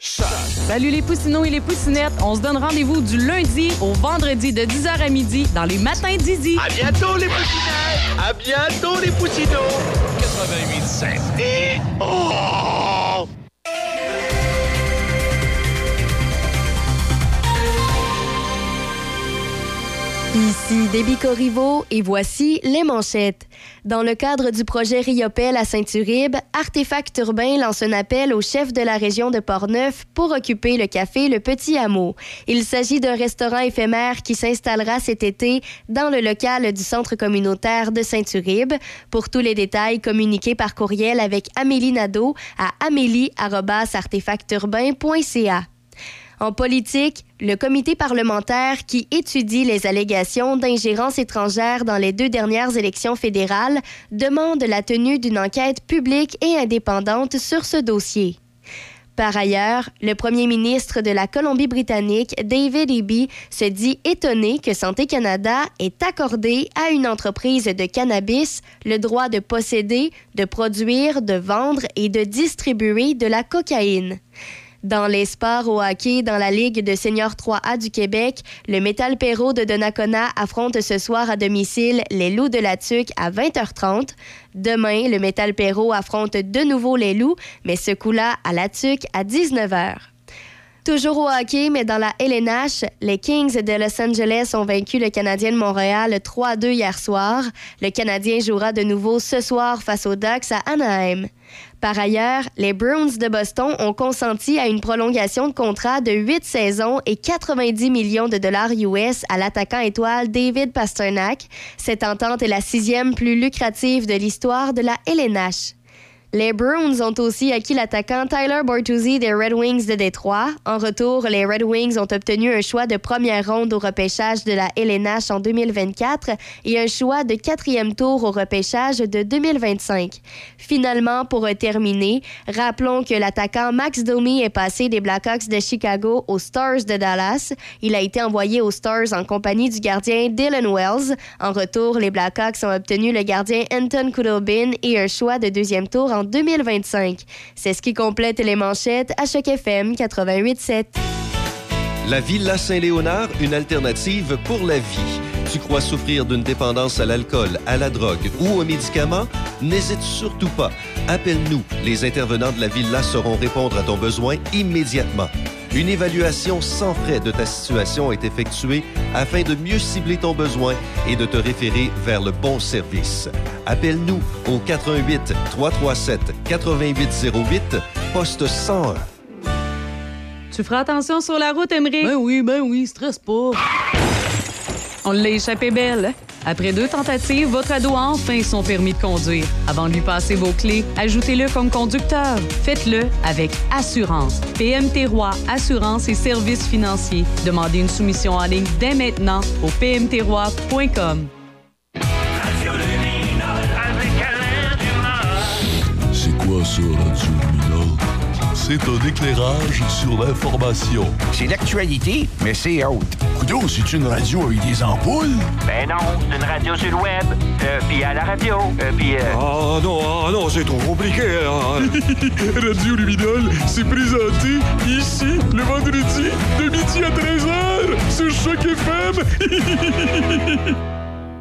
Salut les poussinots et les poussinettes. On se donne rendez-vous du lundi au vendredi de 10h à midi dans les matins d'Izzy. À bientôt les poussinettes! À bientôt les poussinots! 88.7. Et... Oh! Ici Déby Corriveau et voici les manchettes. Dans le cadre du projet Riopel à Saint-Uribe, Artefact Urbain lance un appel au chef de la région de Portneuf pour occuper le café Le Petit Hameau. Il s'agit d'un restaurant éphémère qui s'installera cet été dans le local du centre communautaire de Saint-Uribe. Pour tous les détails, communiquez par courriel avec Amélie Nadeau à amélie-artefacturbain.ca. En politique, le comité parlementaire qui étudie les allégations d'ingérence étrangère dans les deux dernières élections fédérales demande la tenue d'une enquête publique et indépendante sur ce dossier. Par ailleurs, le premier ministre de la Colombie-Britannique, David Eby, se dit étonné que Santé Canada ait accordé à une entreprise de cannabis le droit de posséder, de produire, de vendre et de distribuer de la cocaïne. Dans les sports au hockey dans la Ligue de seniors 3A du Québec, le Métal Perrault de Donnacona affronte ce soir à domicile les Loups de la Tuque à 20h30. Demain, le Métal Perrault affronte de nouveau les Loups, mais ce coup-là à la Tuque à 19h. Toujours au hockey, mais dans la LNH, les Kings de Los Angeles ont vaincu le Canadien de Montréal 3-2 hier soir. Le Canadien jouera de nouveau ce soir face aux Ducks à Anaheim. Par ailleurs, les Bruins de Boston ont consenti à une prolongation de contrat de 8 saisons et 90 millions de dollars US à l'attaquant étoile David Pasternak. Cette entente est la sixième plus lucrative de l'histoire de la LNH. Les Bruins ont aussi acquis l'attaquant Tyler Bortuzzi des Red Wings de Détroit. En retour, les Red Wings ont obtenu un choix de première ronde au repêchage de la LNH en 2024 et un choix de quatrième tour au repêchage de 2025. Finalement, pour terminer, rappelons que l'attaquant Max Domi est passé des Blackhawks de Chicago aux Stars de Dallas. Il a été envoyé aux Stars en compagnie du gardien Dylan Wells. En retour, les Blackhawks ont obtenu le gardien Anton Kudobin et un choix de deuxième tour en 2025. C'est ce qui complète les manchettes à Choc FM 88.7. La Villa Saint-Léonard, une alternative pour la vie. Tu crois souffrir d'une dépendance à l'alcool, à la drogue ou aux médicaments? N'hésite surtout pas. Appelle-nous. Les intervenants de la Villa sauront répondre à ton besoin immédiatement. Une évaluation sans frais de ta situation est effectuée afin de mieux cibler ton besoin et de te référer vers le bon service. Appelle-nous au 88 337 8808 poste 101. Tu feras attention sur la route, Emery? Ben oui, ben oui, stresse pas. On l'a échappé belle. Après deux tentatives, votre ado a enfin son permis de conduire. Avant de lui passer vos clés, ajoutez-le comme conducteur. Faites-le avec assurance. PMT Roi Assurance et Services financiers. Demandez une soumission en ligne dès maintenant au pmtroi.com. C'est quoi ça, Radio? C'est un éclairage sur l'information. C'est l'actualité, mais c'est haute. Coudon, c'est une radio avec des ampoules? Ben non, c'est une radio sur le web. Euh, puis à la radio. Euh, puis. euh, Ah non, ah non, c'est trop compliqué. hein. (laughs) Radio Luminol, c'est présenté ici le vendredi de midi à 13h sur Choc FM. (laughs)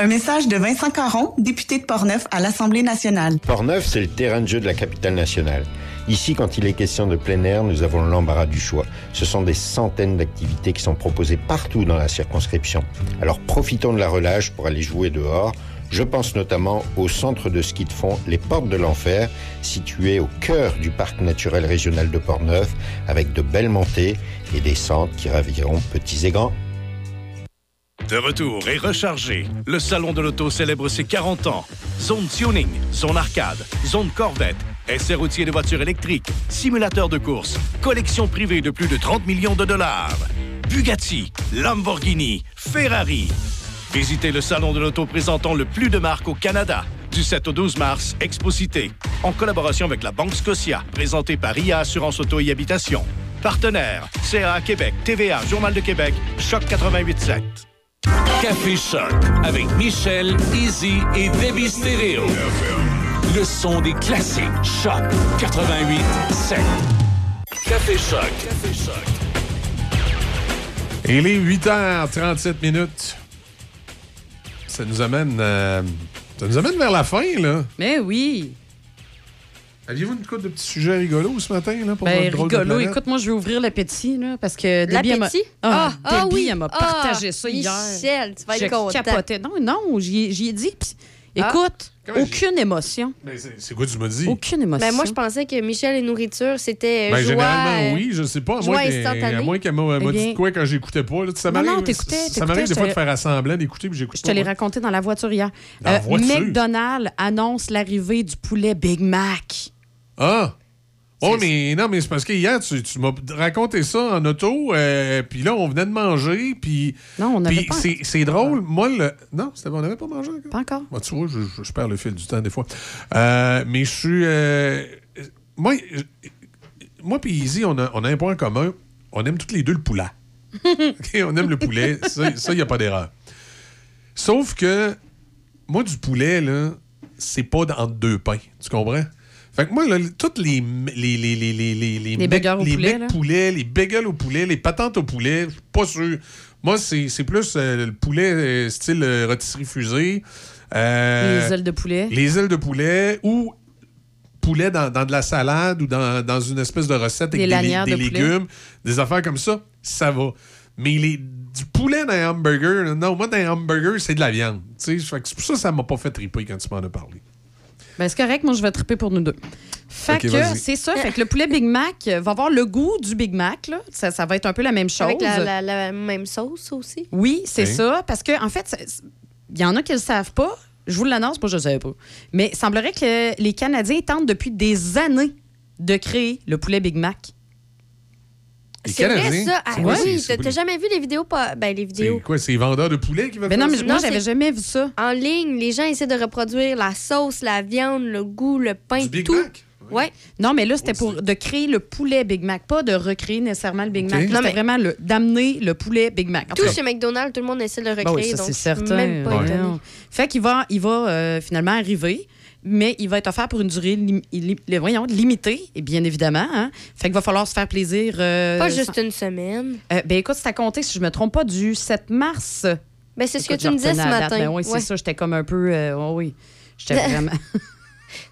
Un message de Vincent Caron, député de Portneuf à l'Assemblée nationale. Portneuf, c'est le terrain de jeu de la capitale nationale. Ici, quand il est question de plein air, nous avons l'embarras du choix. Ce sont des centaines d'activités qui sont proposées partout dans la circonscription. Alors profitons de la relâche pour aller jouer dehors. Je pense notamment au centre de ski de fond Les Portes de l'Enfer, situé au cœur du parc naturel régional de Portneuf, avec de belles montées et des centres qui raviront petits et grands. De retour et rechargé, le Salon de l'Auto célèbre ses 40 ans. Zone tuning, zone arcade, zone Corvette, essai routier de voitures électriques, simulateur de course, collection privée de plus de 30 millions de dollars. Bugatti, Lamborghini, Ferrari. Visitez le Salon de l'Auto présentant le plus de marques au Canada. Du 7 au 12 mars, Exposité, en collaboration avec la Banque Scotia, présenté par IA Assurance Auto et Habitation. Partenaire, CA Québec, TVA, Journal de Québec, Choc 88.7. Café Choc avec Michel, Easy et Debbie Stereo. Le son des classiques. Choc 88 7. Café Choc. Café Choc. Et les 8h37 minutes, ça nous amène, euh, ça nous amène vers la fin, là. Mais oui. Aviez-vous une couple de petits sujets rigolos ce matin, là, pour Ben, votre drôle de rigolo. Écoute, moi, je vais ouvrir l'appétit, là, parce que Debbie, elle m'a... L'appétit? Ah, Ah, ah oui. elle m'a Ah, partagé ça hier. Michel, tu vas être Je content. capotais. Non, non, j'y ai- j'y ai dit. puis Ah. écoute, Comment aucune émotion. Ben, c'est- c'est quoi tu m'as dit? Aucune émotion. Ben, moi, je pensais que Michel et nourriture, c'était euh, Ben, joie. généralement, euh, oui, je sais pas. À joie moins à moins qu'elle m'a Eh m'a dit de quoi quand j'écoutais pas. là. Ça Non, non, m'arrive t'écoutais, ça t'écoutais, m'arrive des je fois de faire assemblant d'écouter, puis j'écoute Je pas. te l'ai moi. raconté dans la voiture hier. Dans voiture? McDonald's annonce l'arrivée du poulet Big Mac. Ah! Oh, mais non, mais c'est parce que hier, tu, tu m'as raconté ça en auto, euh, puis là, on venait de manger, puis. Non, on n'avait puis pas. c'est- C'est drôle, moi, le. Non, c'était- on n'avait pas mangé encore. Pas encore. Bah, tu vois, je, je- je perds le fil du temps des fois. Euh, mais je suis. euh, moi, moi puis Izzy, on a, on a un point commun. On aime toutes les deux le poulet. (laughs) On aime le poulet. Ça, il n'y a pas d'erreur. Sauf que, moi, du poulet, là, c'est pas entre deux pains. Tu comprends? Fait que moi, là, toutes les. Les, les, les, les, les, les, burgers au les poulet, les bagels au poulet, les patentes au poulet, je suis pas sûr. Moi, c'est plus euh, le poulet euh, style euh, rôtisserie fusée. Euh, Les ailes de poulet. Les ailes de poulet ou poulet dans, dans de la salade ou dans, dans une espèce de recette avec des, de légumes, des affaires comme ça, ça va. Mais les, du poulet dans un hamburger, non, moi, dans un hamburger, c'est de la viande. Fait que C'est pour ça que ça m'a pas fait triper quand tu m'en as parlé. Ben, c'est correct, moi, je vais triper pour nous deux. Fait que c'est ça. Fait que le poulet Big Mac va avoir le goût du Big Mac. Là. Ça, ça va être un peu la même chose. Avec la, la- la même sauce aussi. Oui, c'est Oui. ça. Parce que, en fait, il y en a qui ne le savent pas. Je vous l'annonce, moi, je ne savais pas. Mais il semblerait que les Canadiens tentent depuis des années de créer le poulet Big Mac. C'est vrai, ça. Ah, oui, t'as jamais vu les vidéos? Pas... Ben, les vidéos. C'est quoi, c'est les vendeurs de poulet qui veulent Ben non, mais moi, j'avais jamais vu ça. En ligne, les gens essaient de reproduire la sauce, la viande, le goût, le pain, Du Big tout. Mac? Ouais. Non, mais là, c'était pour de créer le poulet Big Mac, pas de recréer nécessairement le Big. Mac. C'était mais- vraiment le- d'amener le poulet Big Mac. En tout cas, chez McDonald's, tout le monde essaie de le Ben recréer. oui, ça, donc c'est certain. Même pas Ouais. Fait qu'il va, il va euh, finalement arriver, mais il va être offert pour une durée lim- li- li- voyons, limitée, et bien évidemment. hein. Fait qu'il va falloir se faire plaisir. euh, Pas juste sans- une semaine. Euh, ben écoute, c'est à compter, si je me trompe pas, du 7 mars. Ben, c'est ce que tu me disais ce matin. Ben oui, c'est ça. J'étais comme un peu. euh, oh oui. J'étais (laughs) vraiment.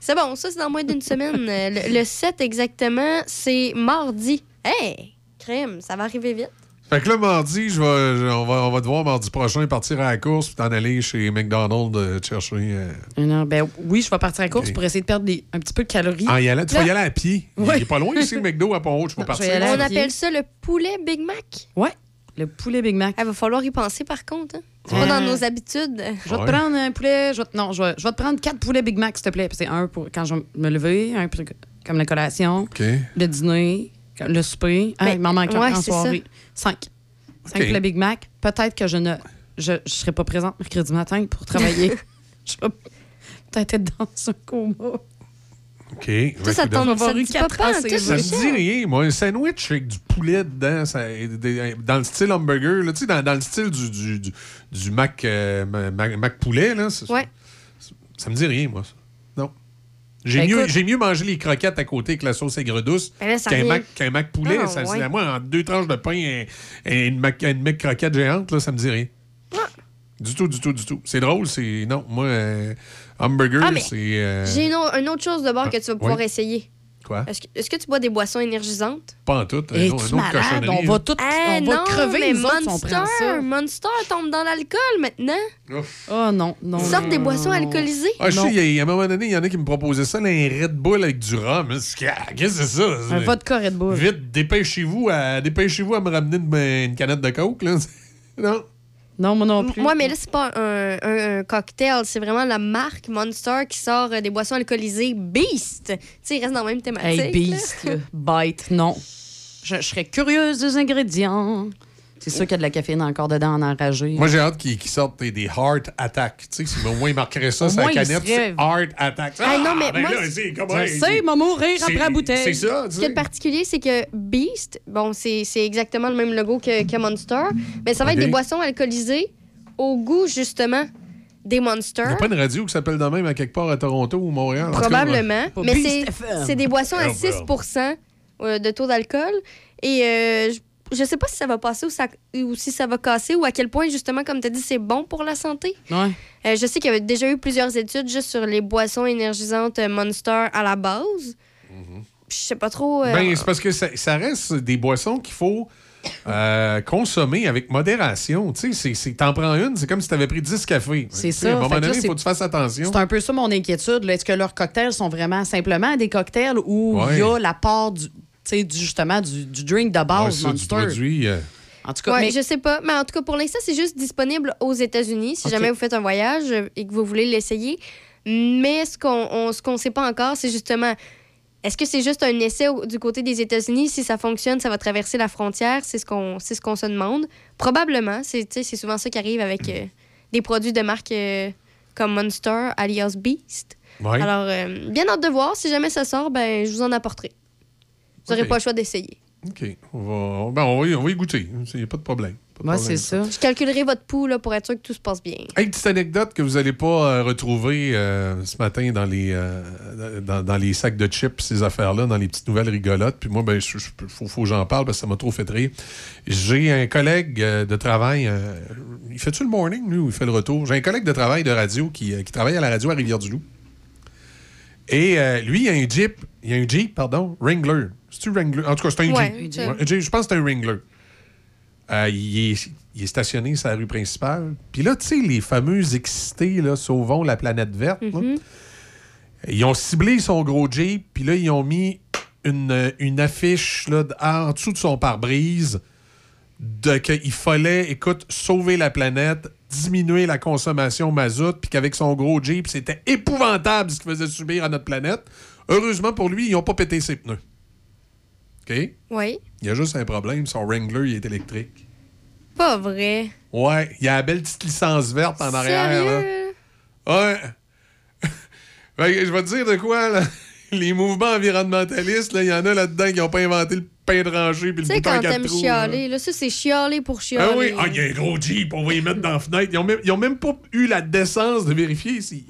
C'est bon, ça, c'est dans moins d'une semaine. Le, le 7 exactement, c'est mardi. Hey, crème, ça va arriver vite. Fait que là, mardi, je vais, je- on, va, on va te voir mardi prochain partir à la course puis t'en aller chez McDonald's euh, te chercher. euh, Non, ben oui, je vais partir à la course pour essayer de perdre des- un petit peu de calories. en y allant, tu vas y aller à pied. Il Ouais. est pas loin ici, le (laughs) McDo à Pont-Rouge. Tu vas Non, je partir. vais y aller à On appelle ça le poulet Big Mac. Ouais. Le poulet Big Mac. Il va falloir y penser, par contre. hein. C'est pas dans nos habitudes. Je vais te prendre un poulet. Je vais te- non, je vais, je vais te prendre quatre poulets Big Mac, s'il te plaît. C'est un pour quand je vais me lever, un pour comme la collation, le dîner, le souper. Ah, Ben, il m'en manque ouais, en soirée. Cinq. Cinq OK. poulets Big Mac. Peut-être que je ne je, je serai pas présente mercredi matin pour travailler. (laughs) je vais peut-être être dans un coma. OK. Ça, ça Ouais, tombe- avoir ça dit pas pas, tout Ça me ça. dit rien. Moi, un sandwich avec du poulet dedans, ça- dans le style hamburger, là, tu sais, dans, dans le style du, du, du, du Mac, euh, Mac, Mac poulet, là, c'est- Ouais. ça me dit rien, moi. ça. J'ai Ben, mieux, mieux mangé les croquettes à côté avec la sauce aigre douce Ben qu'un Mac, Mac poulet. Ah, ça, ouais. c'est- Moi, en deux tranches de pain et, et une, Mac, une Mac croquette géante, là, ça me dit rien. Du tout, du tout, du tout. C'est drôle, c'est. Non, moi, euh, hamburger, Ah, c'est. euh, J'ai une, au- une autre chose de bord que tu vas pouvoir oui. essayer. Quoi? Est-ce que, est-ce que tu bois des boissons énergisantes? Pas en tout. Un, autre- cochonnerie. On va tout Eh on va non, crever, mais nous autres, on Monster, prend ça. Monster tombe dans l'alcool maintenant. Oh non, non. Ils sortent non, des boissons non. alcoolisées. Ah, je Non. sais, il y a- à un moment donné, il y en a qui me proposaient ça, là, un Red Bull avec du rhum. Qu'est-ce que c'est ça? Un vodka Red Bull. Vite, dépêchez-vous à, dépêchez-vous à me ramener une, une canette de coke. Là. (laughs) non. Non, moi non plus. Moi, mais là, c'est pas un, un- un cocktail, c'est vraiment la marque Monster qui sort euh, des boissons alcoolisées Beast. Tu sais, il reste dans la même thématique. Hey, Beast, là. Bite, non. (laughs) Je, je serais curieuse des ingrédients. C'est sûr qu'il y a de la caféine encore dedans en enragé. Moi, j'ai hâte qu'ils sortent des, des Heart Attack. Tu sais, si au moins ils marqueraient ça sur la canette, c'est Heart Attack. Ah, non, mais ben moi, là, c'est- comment- Je sais, m'a mourir après la bouteille. C'est ça, tu Ce qui est particulier, c'est que Beast, bon, c'est exactement le même logo que, que Monster, mais ça va être des boissons alcoolisées au goût, justement, des Il n'y Monsters. a pas une radio qui s'appelle de même à quelque part à Toronto ou Montréal. Cas, Probablement. Mais c'est- des boissons à Ah, 6 euh, de taux d'alcool. Et euh, je- sais pas si ça va passer ou, ça- ou si ça va casser ou à quel point, justement, comme tu as dit, c'est bon pour la santé. Ouais. Euh, je sais qu'il y avait déjà eu plusieurs études juste sur les boissons énergisantes euh, Monster à la base. Je sais pas trop. euh, Ben, c'est parce que ça, ça reste des boissons qu'il faut euh, consommer avec modération. Tu sais, t'en prends une, c'est comme si t'avais pris 10 cafés. C'est ça. À un moment donné, il faut que tu fasses attention. C'est un peu ça mon inquiétude. Est-ce que leurs cocktails sont vraiment simplement des cocktails où il y a Ouais. l'apport du, tu sais, du, justement du, du drink de Ouais, base ça, du Monster? produit. euh, En tout cas, Ouais, mais- je sais pas. Mais en tout cas, pour l'instant, c'est juste disponible aux États-Unis si jamais vous faites un voyage euh, et que vous voulez l'essayer. Mais ce qu'on on- ce qu'on sait pas encore, c'est justement est-ce que c'est juste un essai du côté des États-Unis? Si ça fonctionne, ça va traverser la frontière? C'est ce qu'on c'est ce qu'on se demande. Probablement. C'est tu sais, c'est souvent ça qui arrive avec euh, des produits de marque euh, comme Monster, alias Beast. Ouais. Alors, euh, bien hâte de voir. Si jamais ça sort, ben, je vous en apporterai. Vous n'aurez pas le choix d'essayer. OK. On va, ben, on, va y, on va y goûter. Il n'y a pas de problème. Moi, c'est ça. Je calculerai votre pouls là, pour être sûr que tout se passe bien. Hey, petite anecdote que vous n'allez pas euh, retrouver euh, ce matin dans les, euh, dans, dans les sacs de chips, ces affaires-là, dans les petites nouvelles rigolotes. Puis moi, ben, il faut, faut que j'en parle parce que ça m'a trop fait rire. J'ai un collègue euh, de travail. euh, il fait-tu le morning, lui, ou il fait le retour? J'ai un collègue de travail de radio qui, euh, qui travaille à la radio à Rivière-du-Loup. Et euh, lui, il a un Jeep, il a un Jeep, pardon, Wrangler. C'est-tu Wrangler? En tout cas, c'est un Ouais, Jeep. Ouais, Jeep, Je pense que c'est un Wrangler. Euh, il, est, il est stationné sur la rue principale. Puis là, tu sais, les fameux excités, là, sauvons la planète verte, là, Mhm. ils ont ciblé son gros Jeep, puis là, ils ont mis une, une affiche là, en dessous de son pare-brise de qu'il fallait, écoute, sauver la planète, diminuer la consommation mazout, puis qu'avec son gros Jeep, c'était épouvantable ce qu'il faisait subir à notre planète. Heureusement pour lui, ils n'ont pas pété ses pneus. OK? Oui. Il y a juste un problème, son Wrangler, il est électrique. Pas vrai. Ouais, il y a la belle petite licence verte en arrière. là. Ouais. Que (laughs) je vais te dire de quoi, là. (laughs) Les mouvements environnementalistes, il y en a là-dedans qui n'ont pas inventé le pain de rangée puis le bouton à quand t'aimes trous. là. chialer, là, ça, c'est chialer pour chialer. Ah oui, ah, il y a un gros Jeep, on va y mettre dans la fenêtre. Ils ont même, ils ont même pas eu la décence de vérifier si.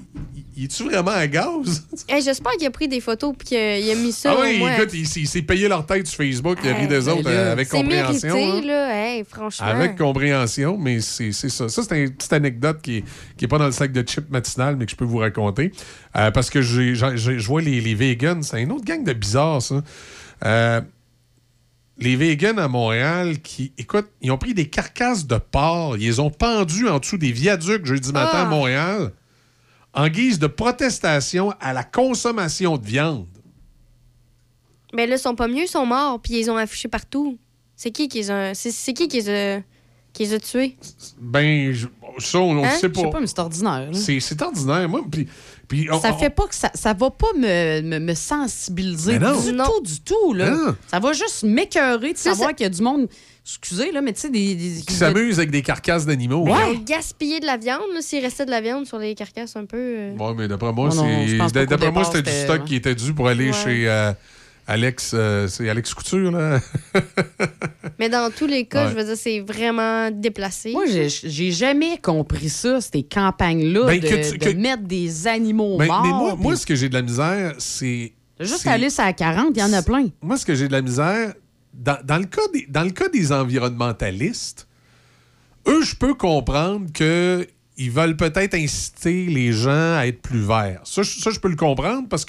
Il est-tu vraiment à gaz? (laughs) Hey, J'espère qu'il a pris des photos puis qu'il a mis ça. ah au oui, moins. écoute, il, s'est- il s'est payé leur tête sur Facebook, il a ri Hey, des autres ben euh, là, avec compréhension. mérité, hein. là. Hey, franchement. Avec compréhension, mais c'est ça. Ça, c'est une petite anecdote qui n'est qui est pas dans le sac de chips matinal, mais que je peux vous raconter. Euh, parce que je vois les, les vegans, c'est une autre gang de bizarres, ça. Euh, les vegans à Montréal qui, écoute, ils ont pris des carcasses de porc, ils les ont pendues en dessous des viaducs jeudi matin à Ah. Montréal, en guise de protestation à la consommation de viande. Mais là, ils sont pas mieux, ils sont morts puis ils les ont affichés partout. C'est qui qui les a. C'est c'est qui qui les a. Qui les a tués? Ben, je- ça, on ne Hein? sait pas. Je sais pas, mais c'est ordinaire. C'est c'est ordinaire. Moi, puis, puis on- Ça on- fait pas que ça, ça va pas me, me, me sensibiliser du Non. tout, du tout. Là. Non. Ça va juste m'écœurer de savoir qu'il y a du monde, excusez, là, mais tu sais, des. des- qui s'amusent avec des carcasses d'animaux. Ils Ouais. ont gaspillé de la viande, là, s'il restait de la viande sur les carcasses un peu. euh. Ouais, mais d'après moi, c'est d'après moi, c'était du stock qui était dû pour aller Ouais. chez euh, Alex. euh, c'est Alex Couture, là. (laughs) Mais dans tous les cas, Ouais. je veux dire, c'est vraiment déplacé. Moi, j'ai- j'ai jamais compris ça, ces campagnes-là, Ben, de, que tu- de que- mettre des animaux Mais, morts. mais moi, puis- moi, ce que j'ai de la misère, c'est. Juste c'est- aller sur la 40, il y en a plein. Moi, ce que j'ai de la misère, dans, dans le, cas des, dans le cas des environnementalistes, eux, je peux comprendre que ils veulent peut-être inciter les gens à être plus verts. Ça, je- ça, je peux le comprendre parce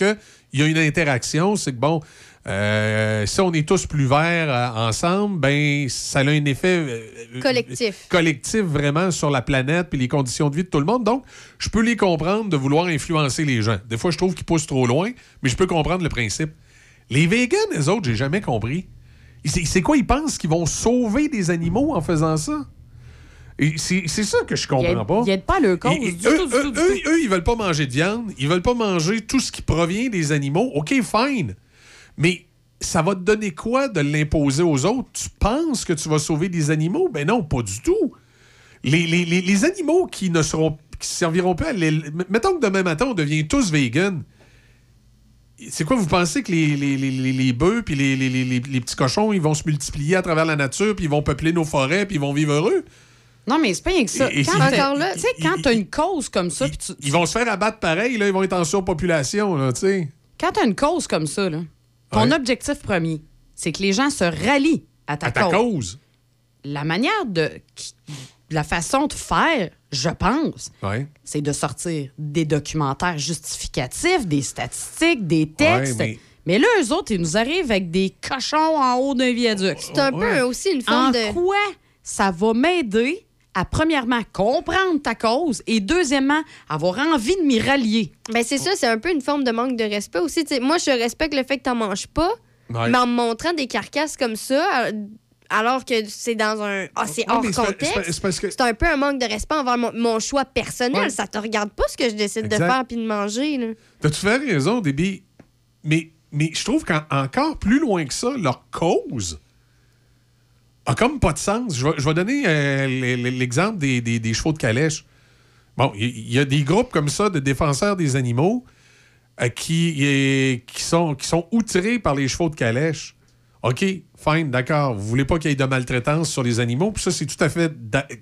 qu'il y a une interaction. C'est que, bon, euh, si on est tous plus verts euh, ensemble, ben ça a un effet euh, Collectif. collectif vraiment sur la planète puis les conditions de vie de tout le monde. Donc, je peux les comprendre de vouloir influencer les gens. Des fois, je trouve qu'ils poussent trop loin, mais je peux comprendre le principe. Les vegans, les autres, j'ai jamais compris. C'est quoi, ils pensent qu'ils vont sauver des animaux en faisant ça? C'est ça que je comprends pas. Ils n'aident pas leur cause. Et- et du eux, tout, du eux- tout, du eux- tout. eux, ils veulent pas manger de viande, ils veulent pas manger tout ce qui provient des animaux. OK, fine. Mais ça va te donner quoi de l'imposer aux autres? Tu penses que tu vas sauver des animaux? Ben non, pas du tout. Les, les- les- les animaux qui ne seront qui serviront pas à. Mettons que demain matin, on devient tous vegan. C'est quoi, vous pensez que les, les, les, les- bœufs puis les, les- les- les- les petits cochons, ils vont se multiplier à travers la nature, puis ils vont peupler nos forêts, puis ils vont vivre heureux? Non, mais c'est pas rien que ça. Et- et Quand c'est- t'as- Encore là, Tu sais, quand tu as une cause comme ça, tu- Ils vont se faire abattre pareil, là, ils vont être en surpopulation, là, tu sais. quand tu as une cause comme ça, là, ton Ouais. objectif premier, c'est que les gens se rallient à ta, À ta cause. cause. La manière de. La façon de faire, je pense, Ouais. c'est de sortir des documentaires justificatifs, des statistiques, des textes. Ouais, mais... là, eux autres, ils nous arrivent avec des cochons en haut d'un viaduc. C'est un peu aussi une En forme de. quoi ça va m'aider à, premièrement, comprendre ta cause et, deuxièmement, avoir envie de m'y rallier? Ben c'est ça, c'est un peu une forme de manque de respect aussi. Moi, je respecte le fait que t'en manges pas, Ouais. mais en me montrant des carcasses comme ça, euh, alors que c'est dans un. Ah, c'est hors contexte. c'est un peu un manque de respect envers mon, mon choix personnel. Ouais. Ça te regarde pas ce que je décide de faire puis de manger. Là. T'as tout fait raison, Déby? Mais, mais je trouve qu'encore plus loin que ça, leur cause a comme pas de sens. Je vais, donner euh, l'exemple des, chevaux de calèche. Bon, il y, a des groupes comme ça de défenseurs des animaux euh, qui, euh, qui, sont, outrés par les chevaux de calèche. OK, fine, d'accord. Vous voulez pas qu'il y ait de maltraitance sur les animaux, puis ça, c'est tout à fait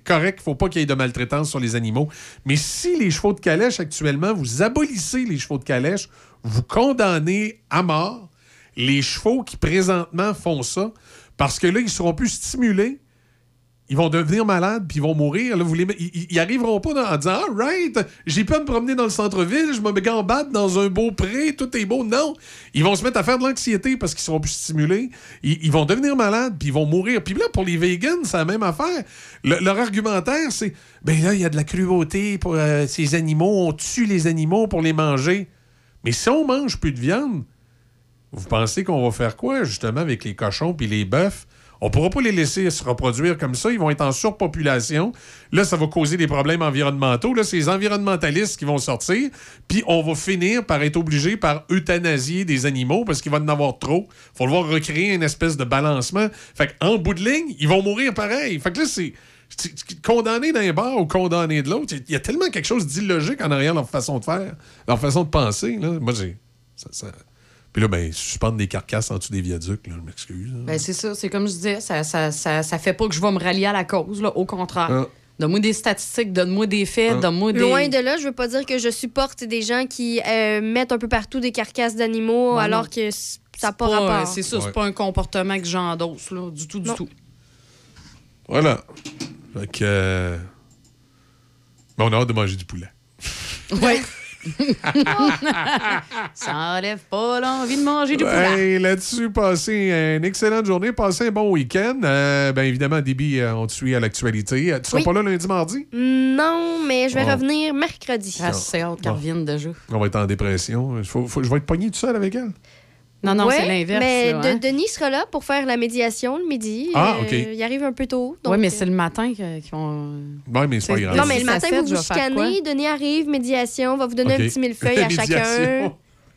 correct. Il faut pas qu'il y ait de maltraitance sur les animaux. Mais si les chevaux de calèche, actuellement, vous abolissez les chevaux de calèche, vous condamnez à mort les chevaux qui présentement font ça, parce que là, ils seront plus stimulés. Ils vont devenir malades puis ils vont mourir. Ils, ils- arriveront pas en disant All right, j'ai pas à me promener dans le centre-ville, je me gambatte dans un beau pré, tout est beau. Non. Ils vont se mettre à faire de l'anxiété parce qu'ils seront plus stimulés. Ils, vont devenir malades puis ils vont mourir. Puis là, pour les vegans, c'est la même affaire. Le- leur argumentaire, c'est Ben là, il y a de la cruauté pour euh, ces animaux, on tue les animaux pour les manger. Mais si on mange plus de viande, vous pensez qu'on va faire quoi, justement, avec les cochons puis les bœufs? On pourra pas les laisser se reproduire comme ça. Ils vont être en surpopulation. Là, ça va causer des problèmes environnementaux. Là, c'est les environnementalistes qui vont sortir. Puis on va finir par être obligé par euthanasier des animaux parce qu'il va en avoir trop. faut devoir recréer une espèce de balancement. Fait qu'en bout de ligne, ils vont mourir pareil. Fait que là, c'est condamné d'un bord ou condamné de l'autre. Il y a tellement quelque chose d'illogique en arrière leur façon de faire, leur façon de penser. Moi, j'ai... Puis là, ben, suspendre des carcasses en dessous des viaducs, là, je m'excuse. là. Ben, c'est ça, c'est comme je disais, ça, ça, ça, ça fait pas que je vais me rallier à la cause, là, au contraire. Ah. Donne-moi des statistiques, donne-moi des faits, Ah. donne-moi des. Loin de là, je veux pas dire que je supporte des gens qui euh, mettent un peu partout des carcasses d'animaux Ben alors non. que ça n'a pas Pas, euh, rapport. C'est ça, Ouais. c'est pas un comportement que j'endosse, là, du tout, du Non. tout. Voilà. Fait que. euh, ben, on a hâte de manger du poulet. Ouais. (laughs) (laughs) ça enlève pas l'envie de manger du poulet. Hey, Là-dessus, passez une excellente journée, passez un bon week-end. Euh, ben évidemment, Déby, euh, on te suit à l'actualité. Euh, Tu seras Oui. pas là lundi, mardi? Non, mais je vais Oh. revenir mercredi. Ah, c'est hâte qu'elle Bon. revienne déjà. On va être en dépression. Faut- faut- je vais être pogné tout seul avec elle. Non, non, Ouais, c'est l'inverse. Mais là, De- hein. Denis sera là pour faire la médiation le midi. Ah, Euh, OK. il arrive un peu tôt. Oui, mais euh, c'est le matin que- qu'ils vont. Ouais, mais c'est pas grave. Non, mais le matin, vous vous chicanez, Denis arrive, médiation, on va vous donner un petit millefeuille à (laughs) chacun.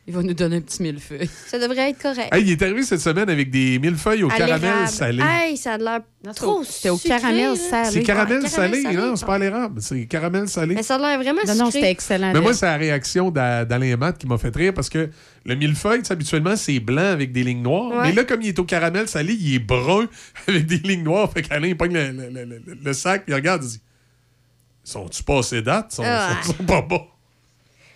Il va nous donner un petit millefeuille. Ça devrait être correct. Hey, il est arrivé cette semaine avec des millefeuilles au À caramel salé. Hey, ça a l'air trop C'était au sucré, caramel salé. C'est caramel Ouais, salé, caramel non? C'est pas l'érable, c'est caramel salé. Mais ça a l'air vraiment Non, non, sucré. c'était excellent. Mais moi, c'est la réaction d'A- d'Alain Matt qui m'a fait rire parce que le millefeuille, habituellement, c'est blanc avec des lignes noires. Ouais. Mais là, comme il est au caramel salé, il est brun (laughs) avec des lignes noires. Fait qu'Alain, il pogne le, le- le- le- le sac puis il regarde, il dit Sont-tu passés date? Sont, Ah. sont, sont pas bons.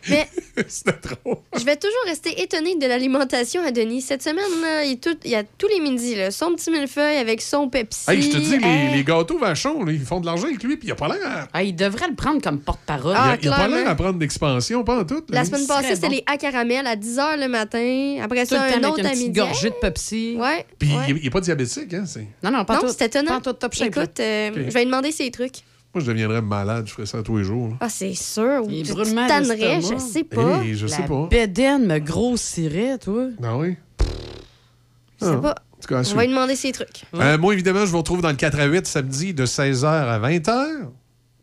Mais (laughs) C'était trop. je vais toujours rester étonnée de l'alimentation à Denis. Cette semaine, là, il, est tout- il y a tous les midis, là, son petit millefeuille avec son Pepsi. Hey, je te dis, les, Hey. les gâteaux vachons, là, ils font de l'argent avec lui, puis il a pas l'air à. Ah, il devrait le prendre comme porte-parole. Ah, il a, pas clairement. l'air à prendre d'expansion, pas en tout. là. La semaine passée, c'était bon. les à caramel à 10 h le matin. Après Tout ça, le un temps autre avec à une petite midi. gorgée de Pepsi. Ouais. Puis ouais. il, il est pas diabétique, hein? c'est- Non, non, pas Non, tout. c'est étonnant. Pas tout top shape. Écoute, euh, Ok. je vais lui demander ses trucs. Moi, je deviendrais malade, je ferais ça tous les jours. là. Ah, c'est sûr. Il Tu brûlement tannerais, je sais pas. Hey, je La sais pas. bédaine me grossirait, toi. Ah oui? Je sais Ah. pas. En tout cas, à On suivre. va lui demander ses trucs. Euh, moi, évidemment, je vous retrouve dans le 4 à 8 samedi de 16h à 20h.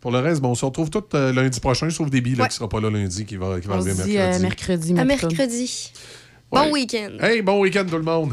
Pour le reste, bon, on se retrouve tout euh, lundi prochain, sauf Déby, là, Ouais. qui sera pas là lundi, qui va, qui va On se arriver dit mercredi. euh, mercredi. À mercredi. Ouais. Bon week-end. Hey, bon week-end tout le monde.